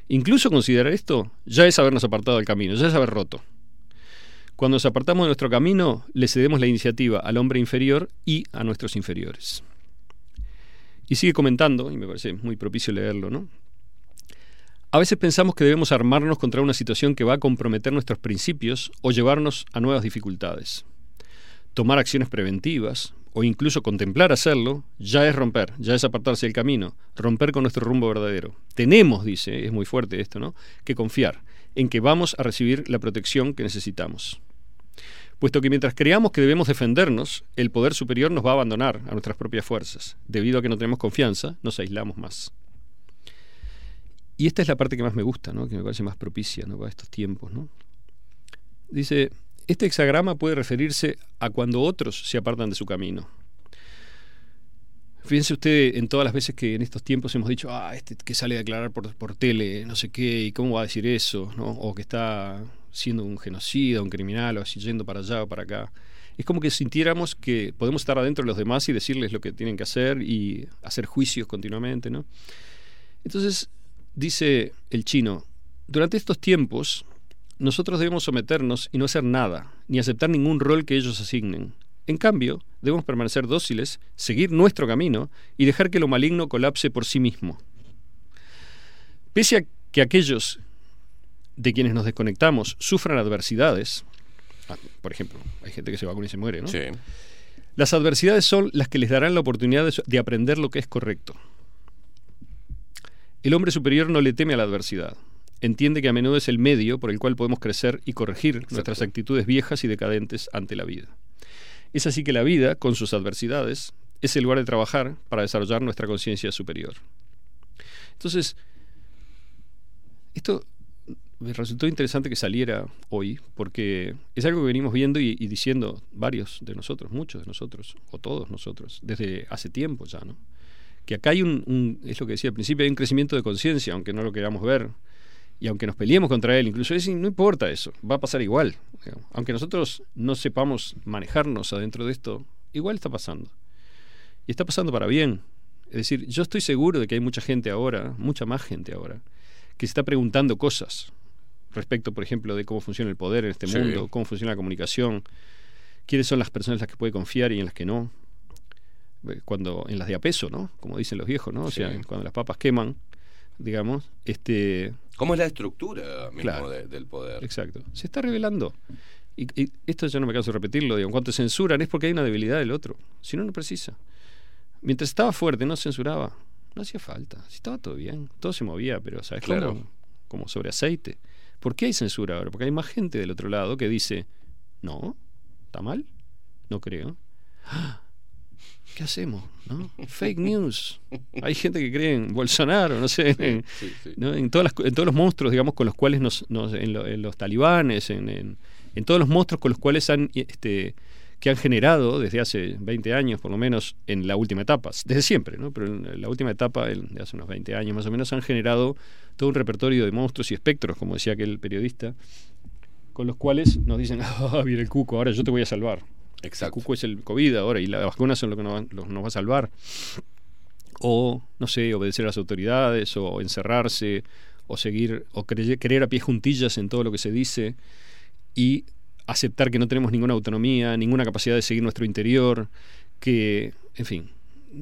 Incluso considerar esto ya es habernos apartado del camino, ya es haber roto. Cuando nos apartamos de nuestro camino, le cedemos la iniciativa al hombre inferior y a nuestros inferiores. Y sigue comentando, y me parece muy propicio leerlo, ¿no? A veces pensamos que debemos armarnos contra una situación que va a comprometer nuestros principios o llevarnos a nuevas dificultades. Tomar acciones preventivas o incluso contemplar hacerlo ya es romper, ya es apartarse del camino, romper con nuestro rumbo verdadero. Tenemos, dice, es muy fuerte esto, ¿no? Que confiar en que vamos a recibir la protección que necesitamos. Puesto que mientras creamos que debemos defendernos, el poder superior nos va a abandonar a nuestras propias fuerzas. Debido a que no tenemos confianza, nos aislamos más. Y esta es la parte que más me gusta, ¿no? que me parece más propicia ¿no? para estos tiempos. ¿no? Dice, este hexagrama puede referirse a cuando otros se apartan de su camino. Fíjense usted en todas las veces que en estos tiempos hemos dicho, ah, este que sale a declarar por, por tele, no sé qué, y cómo va a decir eso, ¿no? O que está siendo un genocida, un criminal, o así yendo para allá o para acá. Es como que sintiéramos que podemos estar adentro de los demás y decirles lo que tienen que hacer y hacer juicios continuamente, ¿no? Entonces, dice el chino, durante estos tiempos nosotros debemos someternos y no hacer nada, ni aceptar ningún rol que ellos asignen. En cambio, debemos permanecer dóciles, seguir nuestro camino y dejar que lo maligno colapse por sí mismo. Pese a que aquellos de quienes nos desconectamos sufran adversidades, ah, por ejemplo, hay gente que se vacuna y se muere, ¿no? Sí. Las adversidades son las que les darán la oportunidad de, de aprender lo que es correcto. El hombre superior no le teme a la adversidad. Entiende que a menudo es el medio por el cual podemos crecer y corregir nuestras actitudes viejas y decadentes ante la vida. Es así que la vida, con sus adversidades, es el lugar de trabajar para desarrollar nuestra conciencia superior. Entonces, esto me resultó interesante que saliera hoy, porque es algo que venimos viendo y, y, diciendo varios de nosotros, muchos de nosotros, o todos nosotros, desde hace tiempo ya, ¿no? Que acá hay un, un es lo que decía al principio, hay un crecimiento de conciencia, aunque no lo queramos ver, y aunque nos peleemos contra él, incluso es, no importa eso, va a pasar igual. Digamos. Aunque nosotros no sepamos manejarnos adentro de esto, igual está pasando. Y está pasando para bien. Es decir, yo estoy seguro de que hay mucha gente ahora, mucha más gente ahora, que se está preguntando cosas respecto, por ejemplo, de cómo funciona el poder en este Sí. mundo, cómo funciona la comunicación, quiénes son las personas en las que puede confiar y en las que no. Eh, Cuando en las de a peso, ¿no? Como dicen los viejos, ¿no? O Sí. sea, cuando las papas queman, digamos, este ¿Cómo es la estructura mismo Claro. de- del poder? Exacto. Se está revelando. Y, y esto yo no me canso de repetirlo, digo, en cuanto censuran es porque hay una debilidad del otro. Si no, no precisa. Mientras estaba fuerte, no censuraba. No hacía falta. Si estaba todo bien, todo se movía, pero ¿sabes Claro. cómo? Como sobre aceite. ¿Por qué hay censura ahora? Porque hay más gente del otro lado que dice, no, ¿está mal? No creo. ¡Ah! ¿Qué hacemos? ¿No? Fake news. Hay gente que cree en Bolsonaro, no sé, en, sí, sí. ¿no? en, todas las en todos los monstruos, digamos, con los cuales nos, nos- en, lo- en los talibanes, en, todos los monstruos con los cuales han, este, que han generado desde hace 20 años, por lo menos, en la última etapa, desde siempre, ¿no? Pero en la última etapa, de hace unos 20 años más o menos, han generado todo un repertorio de monstruos y espectros, como decía aquel periodista, con los cuales nos dicen, [LAUGHS] ah, viene el cuco, ahora yo te voy a salvar. Exacto. El cuco es el COVID ahora y las vacunas son lo que nos, va- lo que nos va a salvar. O, no sé, obedecer a las autoridades, o encerrarse, o seguir, o creer a pie juntillas en todo lo que se dice, y aceptar que no tenemos ninguna autonomía, ninguna capacidad de seguir nuestro interior, que, en fin,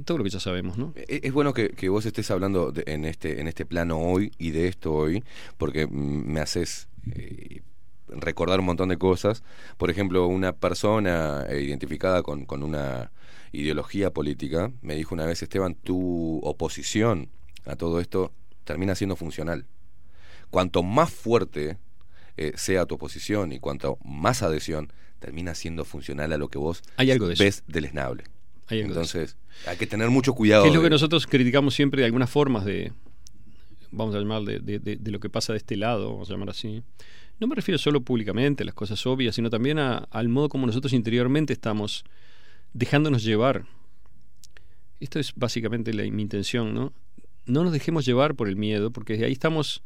todo lo que ya sabemos, ¿no? E- Es bueno que, que vos estés hablando de- en, este, en este plano hoy y de esto hoy, porque mm, me haces eh, recordar un montón de cosas. Por ejemplo, una persona eh, identificada con, con una ideología política me dijo una vez, Esteban, tu oposición a todo esto termina siendo funcional. Cuanto más fuerte eh, sea tu oposición y cuanto más adhesión, termina siendo funcional a lo que vos Hay algo de ves deleznable. Hay algo de Entonces, hay que tener mucho cuidado. Que es lo de- que nosotros criticamos siempre de algunas formas de, vamos a llamar, de, de- de- de lo que pasa de este lado, vamos a llamar así. No me refiero solo públicamente a las cosas obvias, sino también a- al modo como nosotros interiormente estamos dejándonos llevar. Esto es básicamente la, mi intención, ¿no? No nos dejemos llevar por el miedo, porque ahí estamos.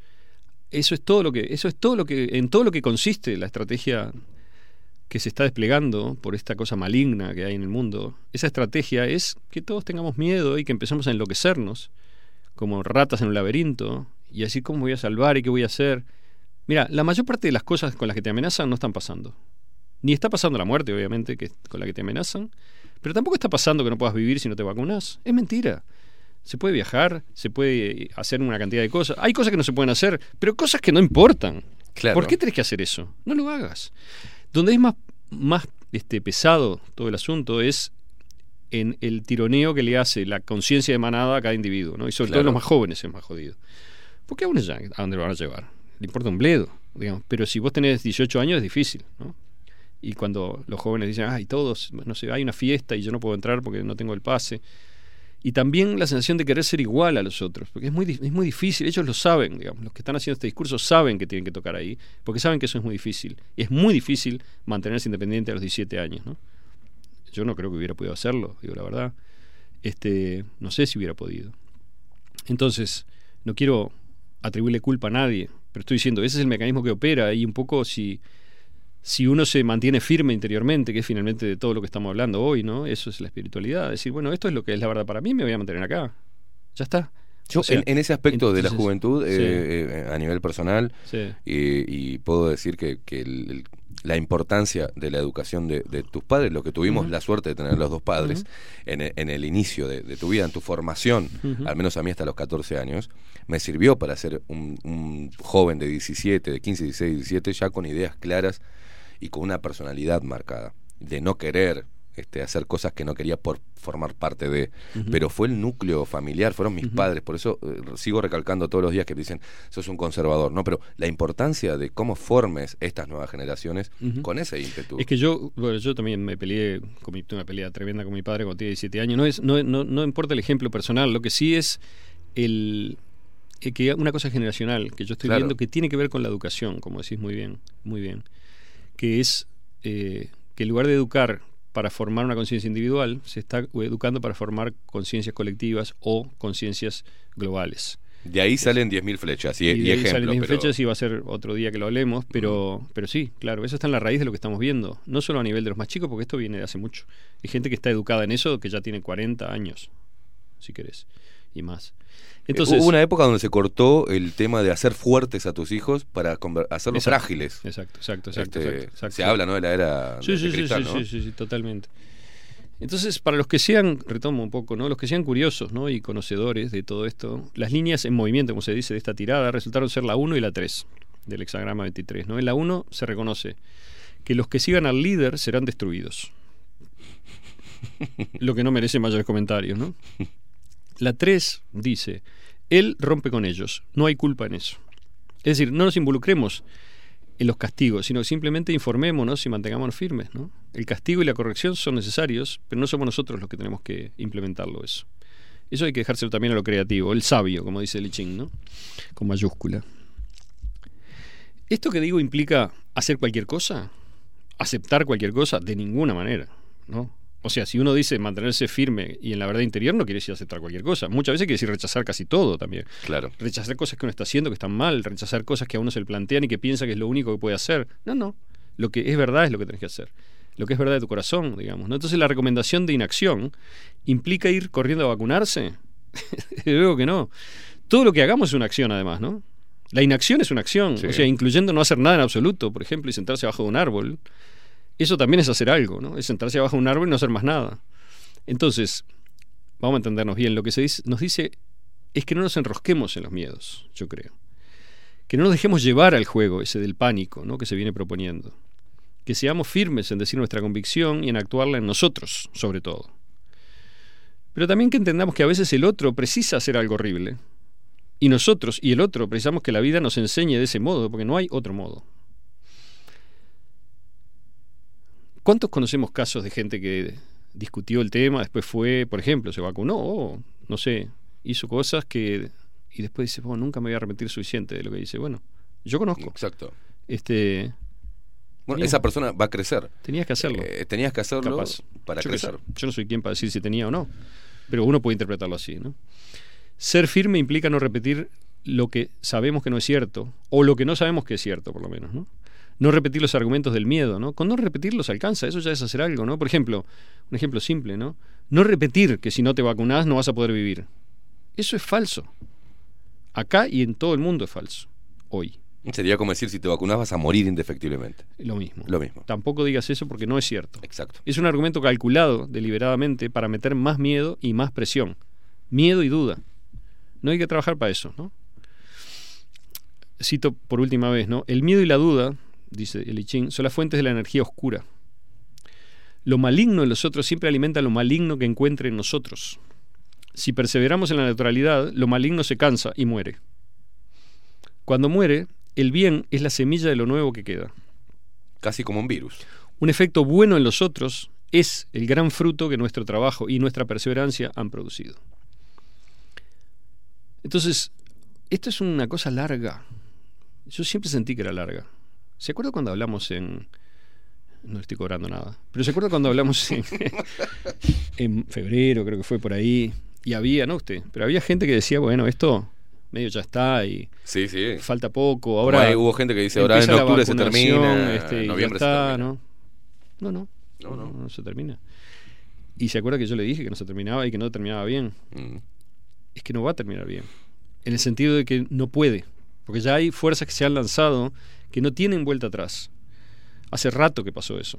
Eso es todo lo que, eso es todo lo que, en todo lo que consiste la estrategia que se está desplegando por esta cosa maligna que hay en el mundo, esa estrategia es que todos tengamos miedo y que empezamos a enloquecernos, como ratas en un laberinto, y así cómo voy a salvar y qué voy a hacer. Mira, la mayor parte de las cosas con las que te amenazan no están pasando. Ni está pasando la muerte, obviamente, que es con la que te amenazan, pero tampoco está pasando que no puedas vivir si no te vacunas. Es mentira. Se puede viajar, se puede hacer una cantidad de cosas. Hay cosas que no se pueden hacer, pero cosas que no importan. Claro. ¿Por qué tenés que hacer eso? No lo hagas. Donde es más, más este, pesado todo el asunto es en el tironeo que le hace la conciencia de manada a cada individuo, ¿no? Y sobre todo Claro. los más jóvenes es más jodido. Porque a uno ya, ¿a dónde lo van a llevar? Le importa un bledo, digamos. Pero si vos tenés 18 años es difícil, ¿no? Y cuando los jóvenes dicen, ay, todos, no sé, hay una fiesta y yo no puedo entrar porque no tengo el pase. Y también la sensación de querer ser igual a los otros, porque es muy, es muy difícil, ellos lo saben, digamos, los que están haciendo este discurso saben que tienen que tocar ahí, porque saben que eso es muy difícil. Y es muy difícil mantenerse independiente a los 17 años, ¿no? Yo no creo que hubiera podido hacerlo, digo la verdad. Este, no sé si hubiera podido. Entonces, no quiero atribuirle culpa a nadie, pero estoy diciendo, ese es el mecanismo que opera y un poco si, si uno se mantiene firme interiormente, que es finalmente de todo lo que estamos hablando hoy, ¿no? Eso es la espiritualidad, decir, bueno, esto es lo que es la verdad para mí, me voy a mantener acá. Ya está. Yo, O sea, en, en ese aspecto de la juventud, sí. eh, eh, a nivel personal, Sí. y, y puedo decir que, que el- el- la importancia de la educación de, de tus padres, lo que tuvimos la suerte de tener los dos padres en, el, en el inicio de, de tu vida, en tu formación, al menos a mí hasta los 14 años, me sirvió para ser un, un joven de 17, de 15, 16, 17, ya con ideas claras y con una personalidad marcada, de no querer este, hacer cosas que no quería por formar parte de. Pero fue el núcleo familiar, fueron mis padres, por eso eh, sigo recalcando todos los días que dicen, sos un conservador, ¿no? Pero la importancia de cómo formes estas nuevas generaciones con ese ímpetu. Es que yo, bueno, yo también me peleé, tuve una pelea tremenda con mi padre cuando tenía 17 años. No, es, no, no, no importa el ejemplo personal, lo que sí es el, eh, que una cosa generacional que yo estoy Claro. viendo que tiene que ver con la educación, como decís muy bien, muy bien, que es eh, que en lugar de educar para formar una conciencia individual, se está educando para formar conciencias colectivas o conciencias globales. De ahí salen 10.000 flechas y, Y, y de ahí salen ejemplos. mis pero- flechas y va a ser otro día que lo hablemos, pero, pero sí, claro, eso está en la raíz de lo que estamos viendo. No solo a nivel de los más chicos, porque esto viene de hace mucho. Hay gente que está educada en eso que ya tiene 40 años. si querés, y más. Entonces, Hubo una época donde se cortó el tema de hacer fuertes a tus hijos para hacerlos Exacto, frágiles. Exacto, exacto, exacto, Este, exacto, exacto. Se habla, ¿no? De la era Sí, de sí, sí, cristal, sí, ¿no? sí, sí, sí, totalmente. Entonces, para los que sean, retomo un poco, ¿no? Los que sean curiosos, ¿no? Y conocedores de todo esto, las líneas en movimiento, como se dice, de esta tirada, resultaron ser la 1 y la 3 del hexagrama 23, ¿no? En la 1 se reconoce que los que sigan al líder serán destruidos. Lo que no merece mayores comentarios, ¿no? La 3 dice, él rompe con ellos, no hay culpa en eso. Es decir, no nos involucremos en los castigos, sino simplemente informémonos y mantengámonos firmes. ¿no? El castigo y la corrección son necesarios, pero no somos nosotros los que tenemos que implementarlo eso. Eso hay que dejárselo también a lo creativo, el sabio, como dice Li Ching, ¿no? con mayúscula. ¿Esto que digo implica hacer cualquier cosa? ¿Aceptar cualquier cosa? De ninguna manera. ¿no? O sea, si uno dice mantenerse firme y en la verdad interior, no quiere decir aceptar cualquier cosa. Muchas veces quiere decir rechazar casi todo también. Claro. Rechazar cosas que uno está haciendo que están mal, rechazar cosas que a uno se le plantean y que piensa que es lo único que puede hacer. No, no. Lo que es verdad es lo que tenés que hacer. Lo que es verdad de tu corazón, digamos. ¿no? Entonces la recomendación de inacción implica ir corriendo a vacunarse. [LAUGHS] Luego que no. Todo lo que hagamos es una acción, además, ¿no? La inacción es una acción, Sí. o sea, incluyendo no hacer nada en absoluto, por ejemplo, y sentarse abajo de un árbol. Eso también es hacer algo, ¿no? Es sentarse abajo de un árbol y no hacer más nada. Entonces, vamos a entendernos bien, lo que se dice, nos dice es que no nos enrosquemos en los miedos, yo creo. Que no nos dejemos llevar al juego ese del pánico ¿no? que se viene proponiendo. Que seamos firmes en decir nuestra convicción y en actuarla en nosotros, sobre todo. Pero también que entendamos que a veces el otro precisa hacer algo horrible. Y nosotros y el otro precisamos que la vida nos enseñe de ese modo, porque no hay otro modo. ¿Cuántos conocemos casos de gente que discutió el tema, después fue, por ejemplo, se vacunó, o no sé, hizo cosas que y después dice, bueno, nunca me voy a arrepentir suficiente de lo que dice. Bueno, yo conozco. Exacto. Este, Bueno, esa persona va a crecer. Tenías que hacerlo. Eh, tenías que hacerlo Capaz. para yo, crecer. yo no soy quien para decir si tenía o no, pero uno puede interpretarlo así, ¿no? Ser firme implica no repetir lo que sabemos que no es cierto, o lo que no sabemos que es cierto, por lo menos, ¿no? No repetir los argumentos del miedo, ¿no? Con no repetirlos alcanza, eso ya es hacer algo, ¿no? Por ejemplo, un ejemplo simple, ¿no? No repetir que si no te vacunas no vas a poder vivir. Eso es falso. Acá y en todo el mundo es falso. Hoy. Sería como decir, si te vacunas vas a morir indefectiblemente. Lo mismo. Lo mismo. Tampoco digas eso porque no es cierto. Exacto. Es un argumento calculado deliberadamente para meter más miedo y más presión. Miedo y duda. No hay que trabajar para eso, ¿no? Cito por última vez, ¿no? El miedo y la duda, dice el I Ching, son las fuentes de la energía oscura. Lo maligno en los otros siempre alimenta lo maligno que encuentre en nosotros. Si perseveramos en la neutralidad, lo maligno se cansa y muere. Cuando muere, el bien es la semilla de lo nuevo que queda. Casi como un virus. Un efecto bueno en los otros es el gran fruto que nuestro trabajo y nuestra perseverancia han producido. Entonces, esto es una cosa larga. Yo siempre sentí que era larga. ¿Se acuerda cuando hablamos en... No estoy cobrando nada. Pero ¿se acuerda cuando hablamos en, [LAUGHS] en febrero, creo que fue por ahí? Y había, no usted, pero había gente que decía, bueno, esto medio ya está y Sí, sí. falta poco. Ahora hay- hubo gente que dice, ahora en octubre se termina, este, noviembre se termina. ¿no? No, no. No, no. no se termina. Y se acuerda que yo le dije que no se terminaba y que no terminaba bien. Mm. Es que no va a terminar bien. En el sentido de que no puede. Porque ya hay fuerzas que se han lanzado que no tienen vuelta atrás. Hace rato que pasó eso.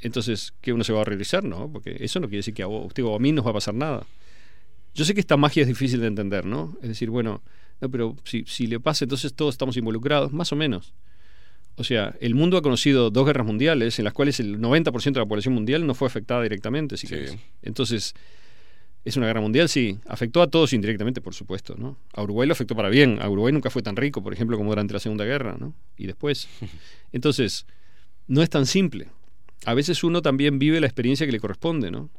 Entonces, ¿que uno se va a realizar? No, porque eso no quiere decir que a usted o a mí nos va a pasar nada. Yo sé que esta magia es difícil de entender, ¿no? Es decir, bueno, no, pero si, si le pasa, entonces todos estamos involucrados, más o menos. O sea, el mundo ha conocido dos guerras mundiales en las cuales el 90% de la población mundial no fue afectada directamente, si Sí. Entonces, ¿es una guerra mundial? Sí. Afectó a todos indirectamente, por supuesto, ¿no? A Uruguay lo afectó para bien. A Uruguay nunca fue tan rico, por ejemplo, como durante la Segunda Guerra, ¿no? Y después. [LAUGHS] Entonces, no es tan simple. A veces uno también vive la experiencia que le corresponde, ¿no?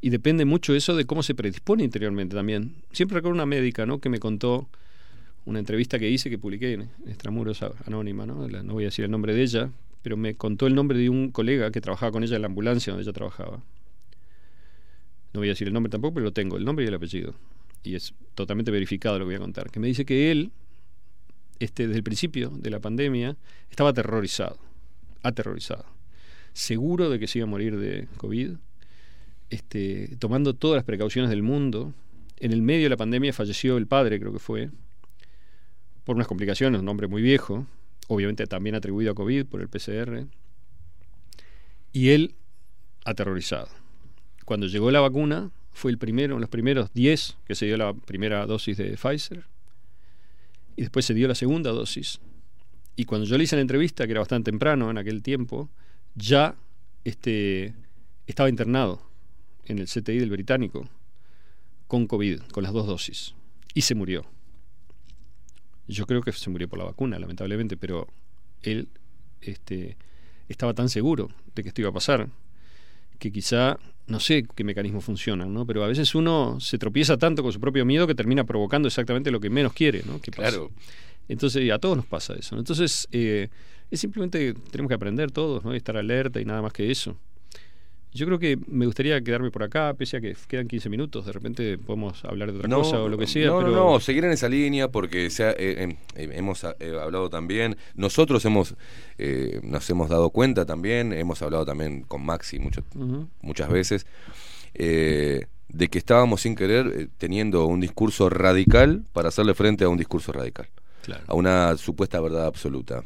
Y depende mucho eso de cómo se predispone interiormente también. Siempre recuerdo una médica, ¿no? Que me contó una entrevista que hice, que publiqué en Extramuros Anónima, ¿no? La- no voy a decir el nombre de ella, pero me contó el nombre de un colega que trabajaba con ella en la ambulancia donde ella trabajaba. No voy a decir el nombre tampoco, pero lo tengo, el nombre y el apellido. Y es totalmente verificado lo que voy a contar. Que me dice que él, este, desde el principio de la pandemia, estaba aterrorizado. Aterrorizado. Seguro de que se iba a morir de COVID. Este, tomando todas las precauciones del mundo. en el medio de la pandemia falleció el padre, creo que fue, por unas complicaciones, un hombre muy viejo, obviamente también atribuido a COVID por el PCR, y él aterrorizado. Cuando llegó la vacuna, fue el primero, los primeros 10 que se dio la primera dosis de Pfizer, y después se dio la segunda dosis. Y cuando yo le hice la entrevista, que era bastante temprano en aquel tiempo, ya este, estaba internado en el CTI del británico con COVID, con las dos dosis, y se murió. Yo creo que se murió por la vacuna, lamentablemente, pero él este, estaba tan seguro de que esto iba a pasar que quizá no sé qué mecanismos funcionan, ¿no? Pero a veces uno se tropieza tanto con su propio miedo que termina provocando exactamente lo que menos quiere, ¿no? Que pase. Claro. Entonces, a todos nos pasa eso. ¿no? Entonces, eh, es simplemente tenemos que aprender todos, ¿no? Y estar alerta y nada más que eso. Yo creo que me gustaría quedarme por acá, pese a que quedan 15 minutos. De repente podemos hablar de otra cosa o lo que sea. No, pero... no, no, seguir en esa línea porque se ha- eh, eh, eh, hemos eh, hablado también, nosotros hemos eh, nos hemos dado cuenta también, hemos hablado también con Maxi mucho- Ujú. muchas veces, eh, de que estábamos sin querer teniendo un discurso radical para hacerle frente a un discurso radical, Claro. a una supuesta verdad absoluta.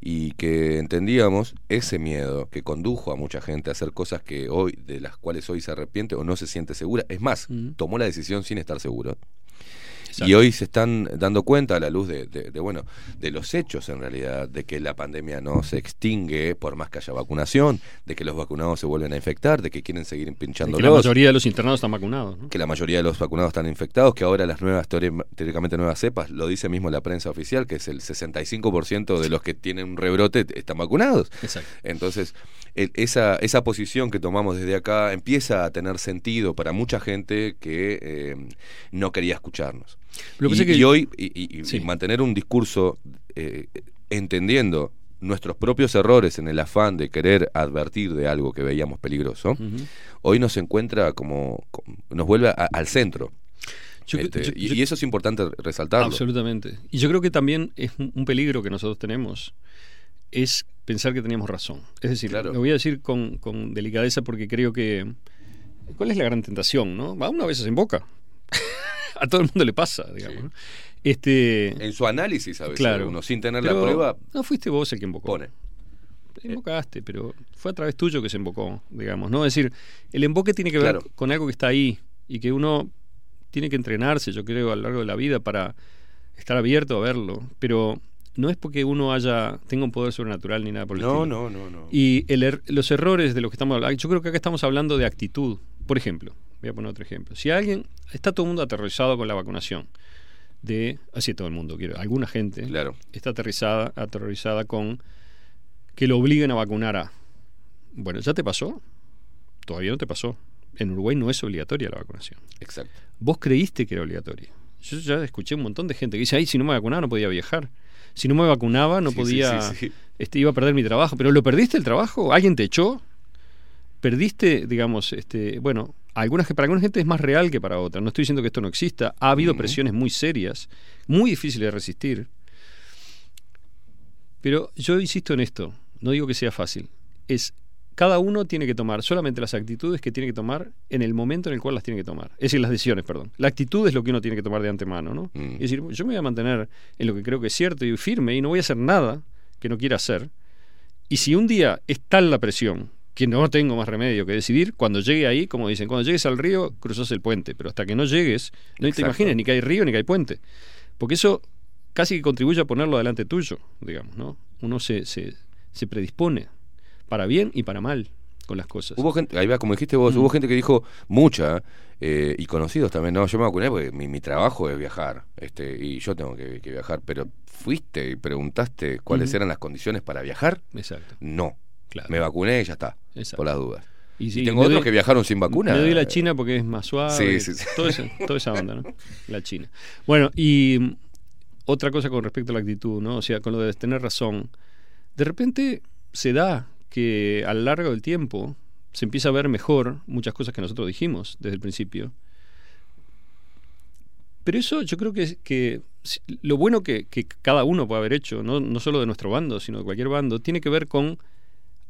Y que entendíamos ese miedo que condujo a mucha gente a hacer cosas que hoy, de las cuales hoy se arrepiente o no se siente segura. Es más, tomó la decisión sin estar seguro. Exacto. Y hoy se están dando cuenta a la luz de, de- de, bueno de los hechos en realidad de que la pandemia no se extingue por más que haya vacunación, de que los vacunados se vuelven a infectar, de que quieren seguir Que la mayoría de los internados están vacunados. ¿no? que la mayoría de los vacunados están infectados, que ahora las nuevas teóricamente nuevas cepas, lo dice mismo la prensa oficial, que es el 65% de los que tienen un rebrote están vacunados. Exacto. Entonces, el- esa, esa posición que tomamos desde acá empieza a tener sentido para mucha gente que eh, no quería escucharnos. Lo que y, pasa es que- y hoy, y, y- y Sí. mantener un discurso eh, entendiendo nuestros propios errores en el afán de querer advertir de algo que veíamos peligroso, hoy nos encuentra como, nos vuelve a- al centro. Yo- Este, yo- y, yo- y eso es importante resaltarlo. Absolutamente. Y yo creo que también es un, peligro que nosotros tenemos, es pensar que teníamos razón. Es decir, Claro. lo voy a decir con, con delicadeza porque creo que... ¿Cuál es la gran tentación? ¿no? A uno a veces en boca. A todo el mundo le pasa, digamos. ¿no? Este, En su análisis, a veces, Claro. uno sin tener la prueba, No fuiste vos el que invocó. pone. Invocaste, pero fue a través tuyo que se invocó, digamos, ¿no? Es decir, el emboque tiene que ver Claro. con algo que está ahí y que uno tiene que entrenarse, yo creo, a lo largo de la vida para estar abierto a verlo, pero no es porque uno haya tenga un poder sobrenatural ni nada por el No, estilo. no, no, no. Y el er- los errores de los que estamos hablando, yo creo que acá estamos hablando de actitud. Por ejemplo, voy a poner otro ejemplo. Si alguien está todo el mundo aterrorizado con la vacunación, de así todo el mundo, quiero, alguna gente Claro. está aterrizada, aterrorizada con que lo obliguen a vacunar a. Bueno, ¿ya te pasó? Todavía no te pasó. En Uruguay no es obligatoria la vacunación. Exacto. Vos creíste que era obligatoria. Yo ya escuché un montón de gente que dice, ay, si no me vacunaba no podía viajar. Si no me vacunaba no Sí, podía, sí, sí. Este, iba a perder mi trabajo. Pero ¿lo perdiste el trabajo? ¿Alguien te echó? Perdiste, digamos, este, bueno, algunas que para alguna gente es más real que para otra. No estoy diciendo que esto no exista. Ha habido presiones muy serias, muy difíciles de resistir. Pero yo insisto en esto, no digo que sea fácil. Es cada uno tiene que tomar solamente las actitudes que tiene que tomar en el momento en el cual las tiene que tomar. Es decir, las decisiones, perdón. La actitud es lo que uno tiene que tomar de antemano, ¿no? Mm. Es decir, yo me voy a mantener en lo que creo que es cierto y firme y no voy a hacer nada que no quiera hacer. Y si un día es tal la presión que no tengo más remedio que decidir, cuando llegue ahí, como dicen, cuando llegues al río, cruzas el puente, pero hasta que no llegues, no te imagines ni que hay río ni que hay puente. Porque eso casi que contribuye a ponerlo delante tuyo, digamos, ¿no? Uno se, se, se predispone para bien y para mal con las cosas. Hubo gente, ahí va, como dijiste vos, Mm. hubo gente que dijo mucha, eh, y conocidos también, no, yo me vacuné porque mi, mi trabajo es viajar, este, y yo tengo que, que viajar, pero fuiste y preguntaste cuáles eran las condiciones para viajar, Exacto. no, Claro. me vacuné y ya está, Exacto. por las dudas. Y, tengo otros doy- que viajaron sin vacuna. Me doy la China porque es más suave. Sí, sí, sí. Toda, esa, toda esa onda, ¿no? La China. Bueno, y mm, otra cosa con respecto a la actitud, ¿no? O sea, con lo de tener razón. De repente se da que a lo largo del tiempo se empieza a ver mejor muchas cosas que nosotros dijimos desde el principio. Pero eso yo creo que, es- que lo bueno que, que cada uno puede haber hecho, no, no solo de nuestro bando, sino de cualquier bando, tiene que ver con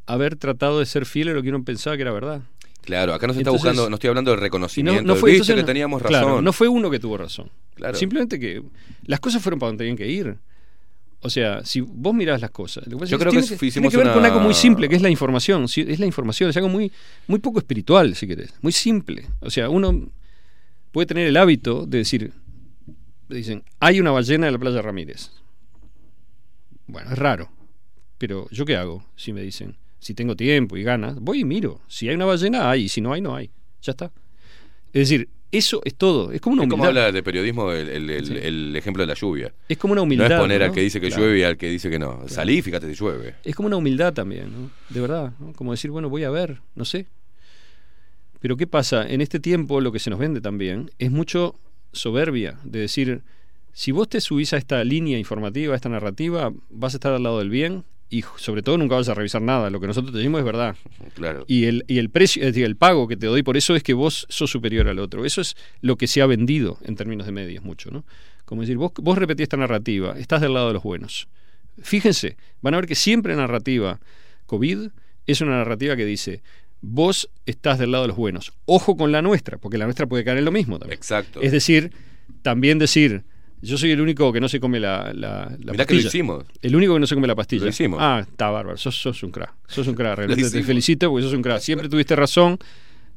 haber tratado de ser fiel a lo que uno pensaba que era verdad. Claro, acá no se está Entonces- buscando, no estoy hablando del Y no, reconocimiento. no fue, entonces que teníamos claro, razón. no fue uno que tuvo razón. Claro. Simplemente que las cosas fueron para donde tenían que ir. O sea, si vos mirás las cosas, lo que pasa Yo es creo tiene que tiene hicimos que ver con algo muy simple, que es la información. Es la información, es algo muy, muy poco espiritual, si querés. Muy simple. O sea, uno puede tener el hábito de decir, dicen, hay una ballena en la playa Ramírez. Bueno, es raro. Pero ¿yo qué hago? Si me dicen, si tengo tiempo y ganas, voy y miro. Si hay una ballena, hay. Y si no hay, no hay. Ya está. Es decir, eso es todo. Es como una Es como humildad. habla de periodismo el, el- el- el ejemplo de la lluvia. Es como una humildad. No es poner al que dice que Claro. llueve y al que dice que no. Salí, fíjate si llueve. Es como una humildad también, ¿no? De verdad, ¿no? Como decir, bueno, voy a ver, no sé. Pero ¿qué pasa? En este tiempo lo que se nos vende también es mucho soberbia, de decir, si vos te subís a esta línea informativa, a esta narrativa, vas a estar al lado del bien y sobre todo nunca vas a revisar nada. Lo que nosotros te decimos es verdad. Claro. Y el, y el precio, es decir, el pago que te doy por eso es que vos sos superior al otro. Eso es lo que se ha vendido en términos de medios mucho, ¿no? Como decir, vos, vos repetís esta narrativa, estás del lado de los buenos. Fíjense, van a ver que siempre la narrativa COVID es una narrativa que dice, vos estás del lado de los buenos. Ojo con la nuestra, porque la nuestra puede caer en lo mismo también. Exacto. Es decir, también decir, yo soy el único que no se come la, la, la Mirá que lo pastilla. hicimos. El único que no se come la pastilla. Lo hicimos. Ah, está bárbaro. Sos, sos un crack. Sos un crack. [LAUGHS] Realmente te felicito porque sos un crack. Siempre tuviste razón.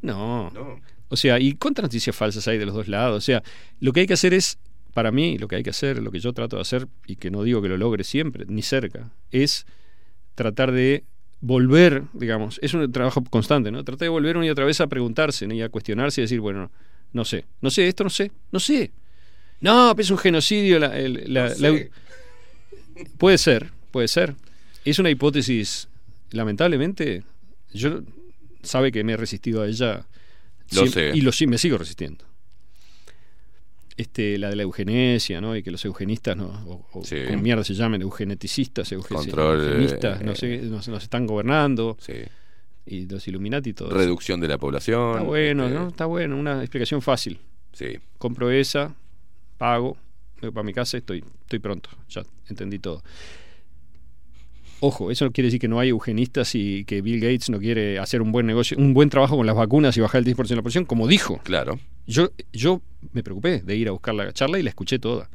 No. No. O sea, ¿y cuántas noticias falsas hay de los dos lados? O sea, lo que hay que hacer es, para mí, lo que hay que hacer, lo que yo trato de hacer, y que no digo que lo logre siempre, ni cerca, es tratar de volver, digamos, es un trabajo constante, ¿no? Tratar de volver una y otra vez a preguntarse ¿no? y a cuestionarse y decir, bueno, no sé, no sé, esto no sé, no sé. No, pero es un genocidio. La, el- la- No la- sé. puede ser, puede ser. Es una hipótesis, lamentablemente, yo sabe que me he resistido a ella Lo sé. y lo, me sigo resistiendo. Este, la de la eugenesia, ¿no? Y que los eugenistas, ¿no? o, o Sí. mierda se llamen, eugeneticistas, Control, eugenistas, no eh, sé, nos, nos están gobernando. Sí. Y los Illuminati y todo. eso. Reducción de la población. Está bueno, este, ¿no? Está bueno, una explicación fácil. Sí. Compro esa, pago, voy para mi casa y estoy, estoy pronto. Ya entendí todo. Ojo, eso no quiere decir que no hay eugenistas y que Bill Gates no quiere hacer un buen negocio, un buen trabajo con las vacunas y bajar el 10% de la población, como dijo. Claro. Yo, yo me preocupé de ir a buscar la charla y la escuché toda.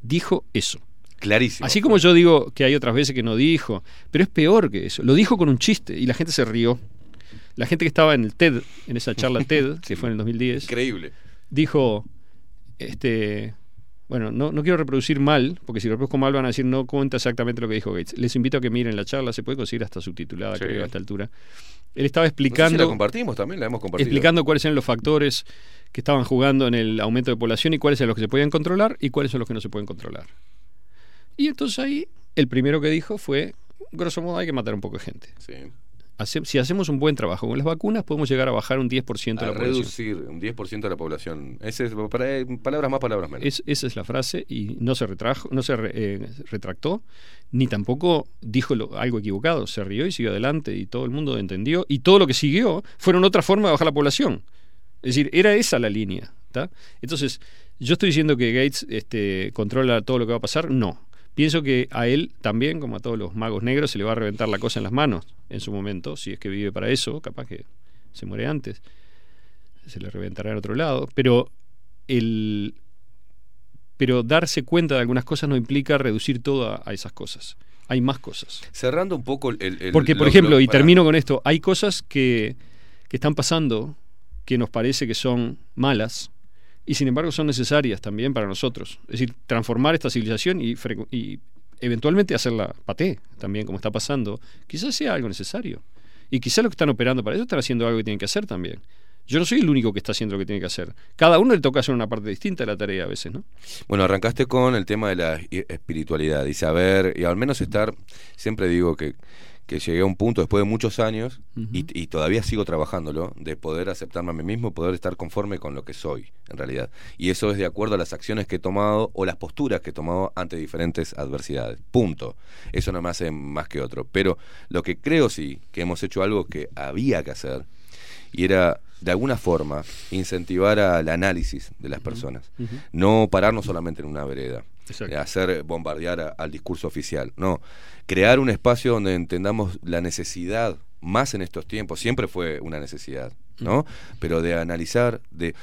Dijo eso. Clarísimo. Así como yo digo que hay otras veces que no dijo, pero es peor que eso. Lo dijo con un chiste y la gente se rió. La gente que estaba en el TED, en esa charla [LAUGHS] TED, que fue en el 2010, Increíble. dijo, este, bueno, no, no quiero reproducir mal, porque si reproduzco mal van a decir no cuenta exactamente lo que dijo Gates. Les invito a que miren la charla, se puede conseguir hasta subtitulada, Sí. creo, a esta altura. Él estaba No sé si explicando la compartimos también, la hemos compartido. explicando cuáles eran los factores que estaban jugando en el aumento de población y cuáles eran los que se podían controlar y cuáles son los que no se pueden controlar. Y entonces ahí el primero que dijo fue, grosso modo hay que matar un poco de gente. Sí. Hace- si hacemos un buen trabajo con las vacunas podemos llegar a bajar un 10% de la población. reducir un 10% de la población. Ese es, para, eh, palabras más, palabras menos. Es- esa es la frase y no se retrajo, no se re- eh, retractó, ni tampoco dijo lo- algo equivocado, se rió y siguió adelante y todo el mundo entendió y todo lo que siguió fueron otra forma de bajar la población. Es decir, era esa la línea. ¿tá? Entonces, yo estoy diciendo que Gates este, controla todo lo que va a pasar, no. Pienso que a él también, como a todos los magos negros, se le va a reventar la cosa en las manos en su momento, si es que vive para eso, capaz que se muere antes, se le reventará en otro lado, pero el, pero darse cuenta de algunas cosas no implica reducir todo a, a esas cosas. Hay más cosas. Cerrando un poco el... el- Porque, por lo- ejemplo, lo- y termino con esto, hay cosas que, que están pasando que nos parece que son malas y sin embargo son necesarias también para nosotros. Es decir, transformar esta civilización y, y eventualmente hacerla paté también, como está pasando, quizás sea algo necesario. Y quizás lo que están operando para eso están haciendo algo que tienen que hacer también. Yo no soy el único que está haciendo lo que tiene que hacer. Cada uno le toca hacer una parte distinta de la tarea a veces, ¿no? Bueno, arrancaste con el tema de la espiritualidad y saber, y al menos estar, siempre digo que, que llegué a un punto después de muchos años y, y todavía sigo trabajándolo, de poder aceptarme a mí mismo, poder estar conforme con lo que soy, en realidad. Y eso es de acuerdo a las acciones que he tomado o las posturas que he tomado ante diferentes adversidades. Punto. Eso no me hace más que otro. Pero lo que creo sí, que hemos hecho algo que había que hacer, y era de alguna forma incentivar al análisis de las personas, no pararnos solamente en una vereda, Exacto. eh, hacer bombardear a- al discurso oficial, no, crear un espacio donde entendamos la necesidad más en estos tiempos, siempre fue una necesidad, ¿no? Pero de analizar, de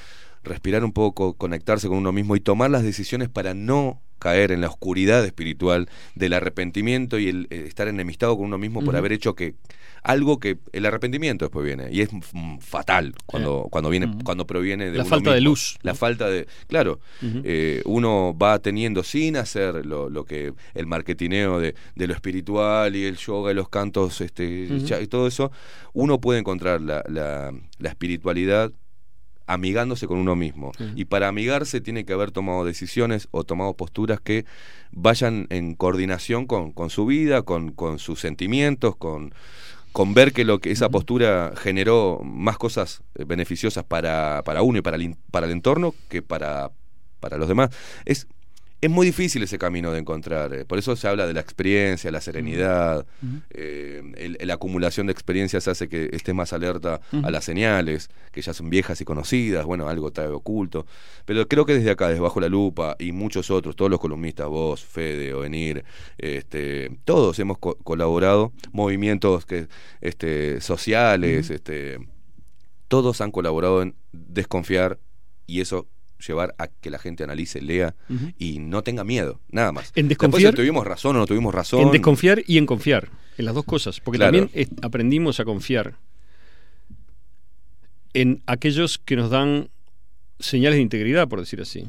respirar un poco, conectarse con uno mismo y tomar las decisiones para no caer en la oscuridad espiritual del arrepentimiento y el eh, estar enemistado con uno mismo por haber hecho que algo que el arrepentimiento después viene. Y es mm, fatal cuando cuando viene cuando proviene de La uno falta de luz, la falta de claro eh, uno va teniendo sin hacer lo, lo que el marketineo de, de lo espiritual y el yoga y los cantos este y todo eso uno puede encontrar la, la- la espiritualidad amigándose con uno mismo. Y para amigarse tiene que haber tomado decisiones o tomado posturas que vayan en coordinación con, con su vida con, con sus sentimientos con con ver que lo que esa postura generó más cosas eh, beneficiosas para, para uno y para el, para el entorno que para, para los demás. Es, es muy difícil ese camino de encontrar. eh, por eso se habla de la experiencia, la serenidad. eh, la acumulación de experiencias hace que estés más alerta a las señales, que ya son viejas y conocidas. Bueno, algo está oculto. Pero creo que desde acá, desde Bajo la Lupa y muchos otros, todos los columnistas, vos, Fede, Ovenir, este, todos hemos co- colaborado, movimientos que, este, sociales, este, todos han colaborado en desconfiar y eso llevar a que la gente analice, lea y no tenga miedo, nada más. En Después, desconfiar- si tuvimos razón o no tuvimos razón. En desconfiar y en confiar, en las dos cosas. Porque Claro. también aprendimos a confiar en aquellos que nos dan señales de integridad, por decir así.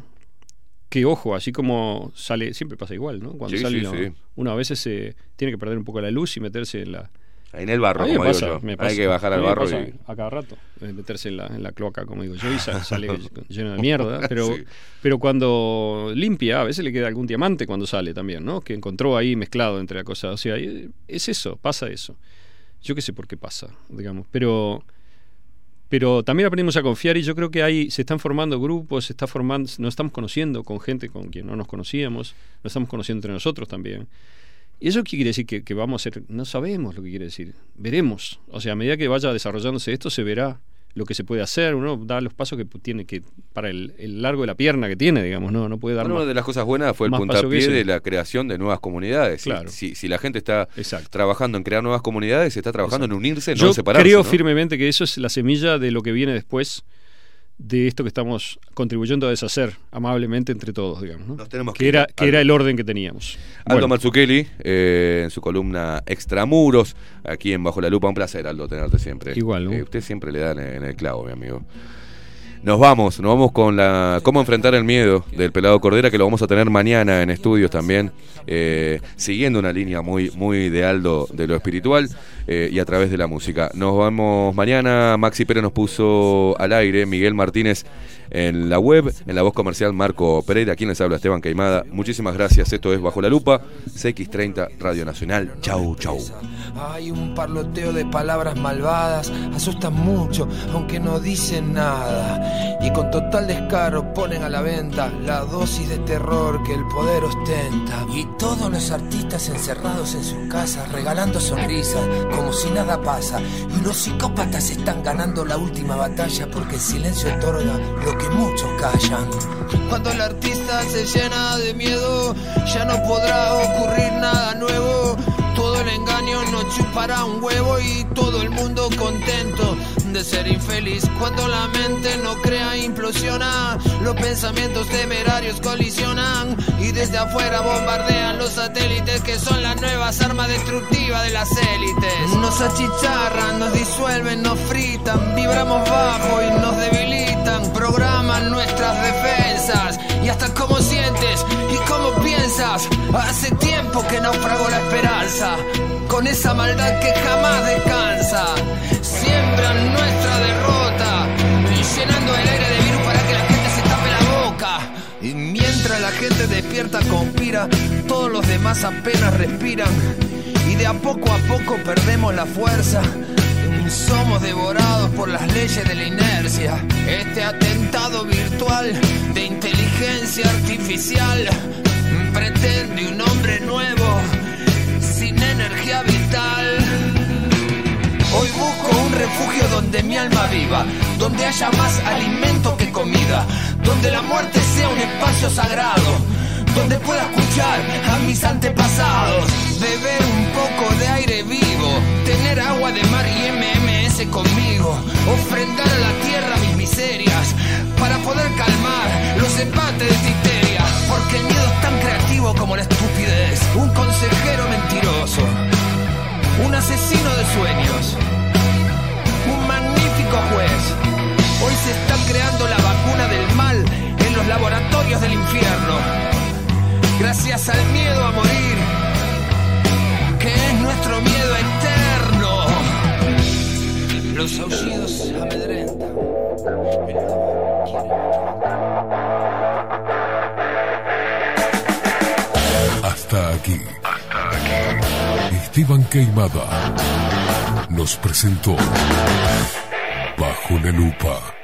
Que ojo, así como sale, siempre pasa igual, ¿no? Cuando Sí, sale sí, uno, sí. uno a veces se tiene que perder un poco la luz y meterse en la... En el barro, como digo yo. me Hay que bajar al barro y- A cada rato, meterse en la, en la cloaca, como digo yo, y sa- [LAUGHS] sale lleno de mierda. Pero, Sí. pero cuando limpia, a veces le queda algún diamante cuando sale también, ¿no? Que encontró ahí mezclado entre la cosa. O sea, es eso, pasa eso. Yo qué sé por qué pasa, digamos. Pero, pero también aprendimos a confiar y yo creo que ahí se están formando grupos, se está formando, nos estamos conociendo con gente con quien no nos conocíamos, nos estamos conociendo entre nosotros también. ¿Y eso qué quiere decir? Que, que vamos a ser, no sabemos lo que quiere decir, veremos. O sea, a medida que vaya desarrollándose esto, se verá lo que se puede hacer, uno da los pasos que tiene que, para el, el largo de la pierna que tiene, digamos, no, no puede dar Bueno, más. una de las cosas buenas fue el puntapié de la creación de nuevas comunidades. Si- Claro. Si, si la gente está trabajando en crear nuevas comunidades, está trabajando en unirse, no Yo en separarse. creo ¿no? firmemente que eso es la semilla de lo que viene después de esto que estamos contribuyendo a deshacer amablemente entre todos, digamos. ¿no? tenemos que que era, que era el orden que teníamos. Aldo Bueno, Mazzucchelli, eh, en su columna Extramuros, aquí en Bajo la Lupa. Un placer, Aldo, tenerte siempre. Igual, ¿no? Eh, usted siempre le da en el clavo, mi amigo. Nos vamos, nos vamos con la cómo enfrentar el miedo del pelado Cordera, que lo vamos a tener mañana en estudios también, eh, siguiendo una línea muy, muy de Aldo de lo espiritual eh, y a través de la música. Nos vamos mañana, Maxi Pérez nos puso al aire, Miguel Martínez en la web, en la voz comercial Marco Pereira, quien les habla Esteban Queimada. Muchísimas gracias, esto es Bajo la Lupa, CX30 Radio Nacional. Chau, chau. Hay un parloteo de palabras malvadas, asustan mucho, aunque no dicen nada. Y con total descaro ponen a la venta la dosis de terror que el poder ostenta. Y todos los artistas encerrados en sus casas, regalando sonrisas, como si nada pasa. Y los psicópatas están ganando la última batalla porque el silencio otorga lo que muchos callan. Cuando el artista se llena de miedo, ya no podrá ocurrir nada nuevo. Todo el engaño no chupará un huevo y todo el mundo contento de ser infeliz. Cuando la mente no crea, implosiona. Los pensamientos temerarios colisionan y desde afuera bombardean los satélites que son las nuevas armas destructivas de las élites. Nos achicharran, nos disuelven, nos fritan, vibramos bajo y nos debilitan. Programan nuestras defensas y hasta cómo sientes y cómo piensas. Hace tiempo que naufragó la esperanza con esa maldad que jamás descansa. Siembran nuestra derrota, llenando el aire de virus para que la gente se tape la boca. Y mientras la gente despierta, conspira, todos los demás apenas respiran. Y de a poco a poco perdemos la fuerza. Somos devorados por las leyes de la inercia. Este atentado virtual de inteligencia artificial pretende un hombre nuevo sin energía vital. Hoy busco un refugio donde mi alma viva, donde haya más alimento que comida, donde la muerte sea un espacio sagrado, donde pueda escuchar a mis antepasados, beber un poco de aire vivo, tener agua de mar y Conmigo, ofrendar a la tierra mis miserias para poder calmar los empates de histeria, porque el miedo es tan creativo como la estupidez, un consejero mentiroso, un asesino de sueños, un magnífico juez. Hoy se está creando la vacuna del mal en los laboratorios del infierno. Gracias al miedo a morir, que es nuestro miedo Los aullidos amedrentan. Hasta aquí. Esteban Queimada nos presentó Bajo la Lupa.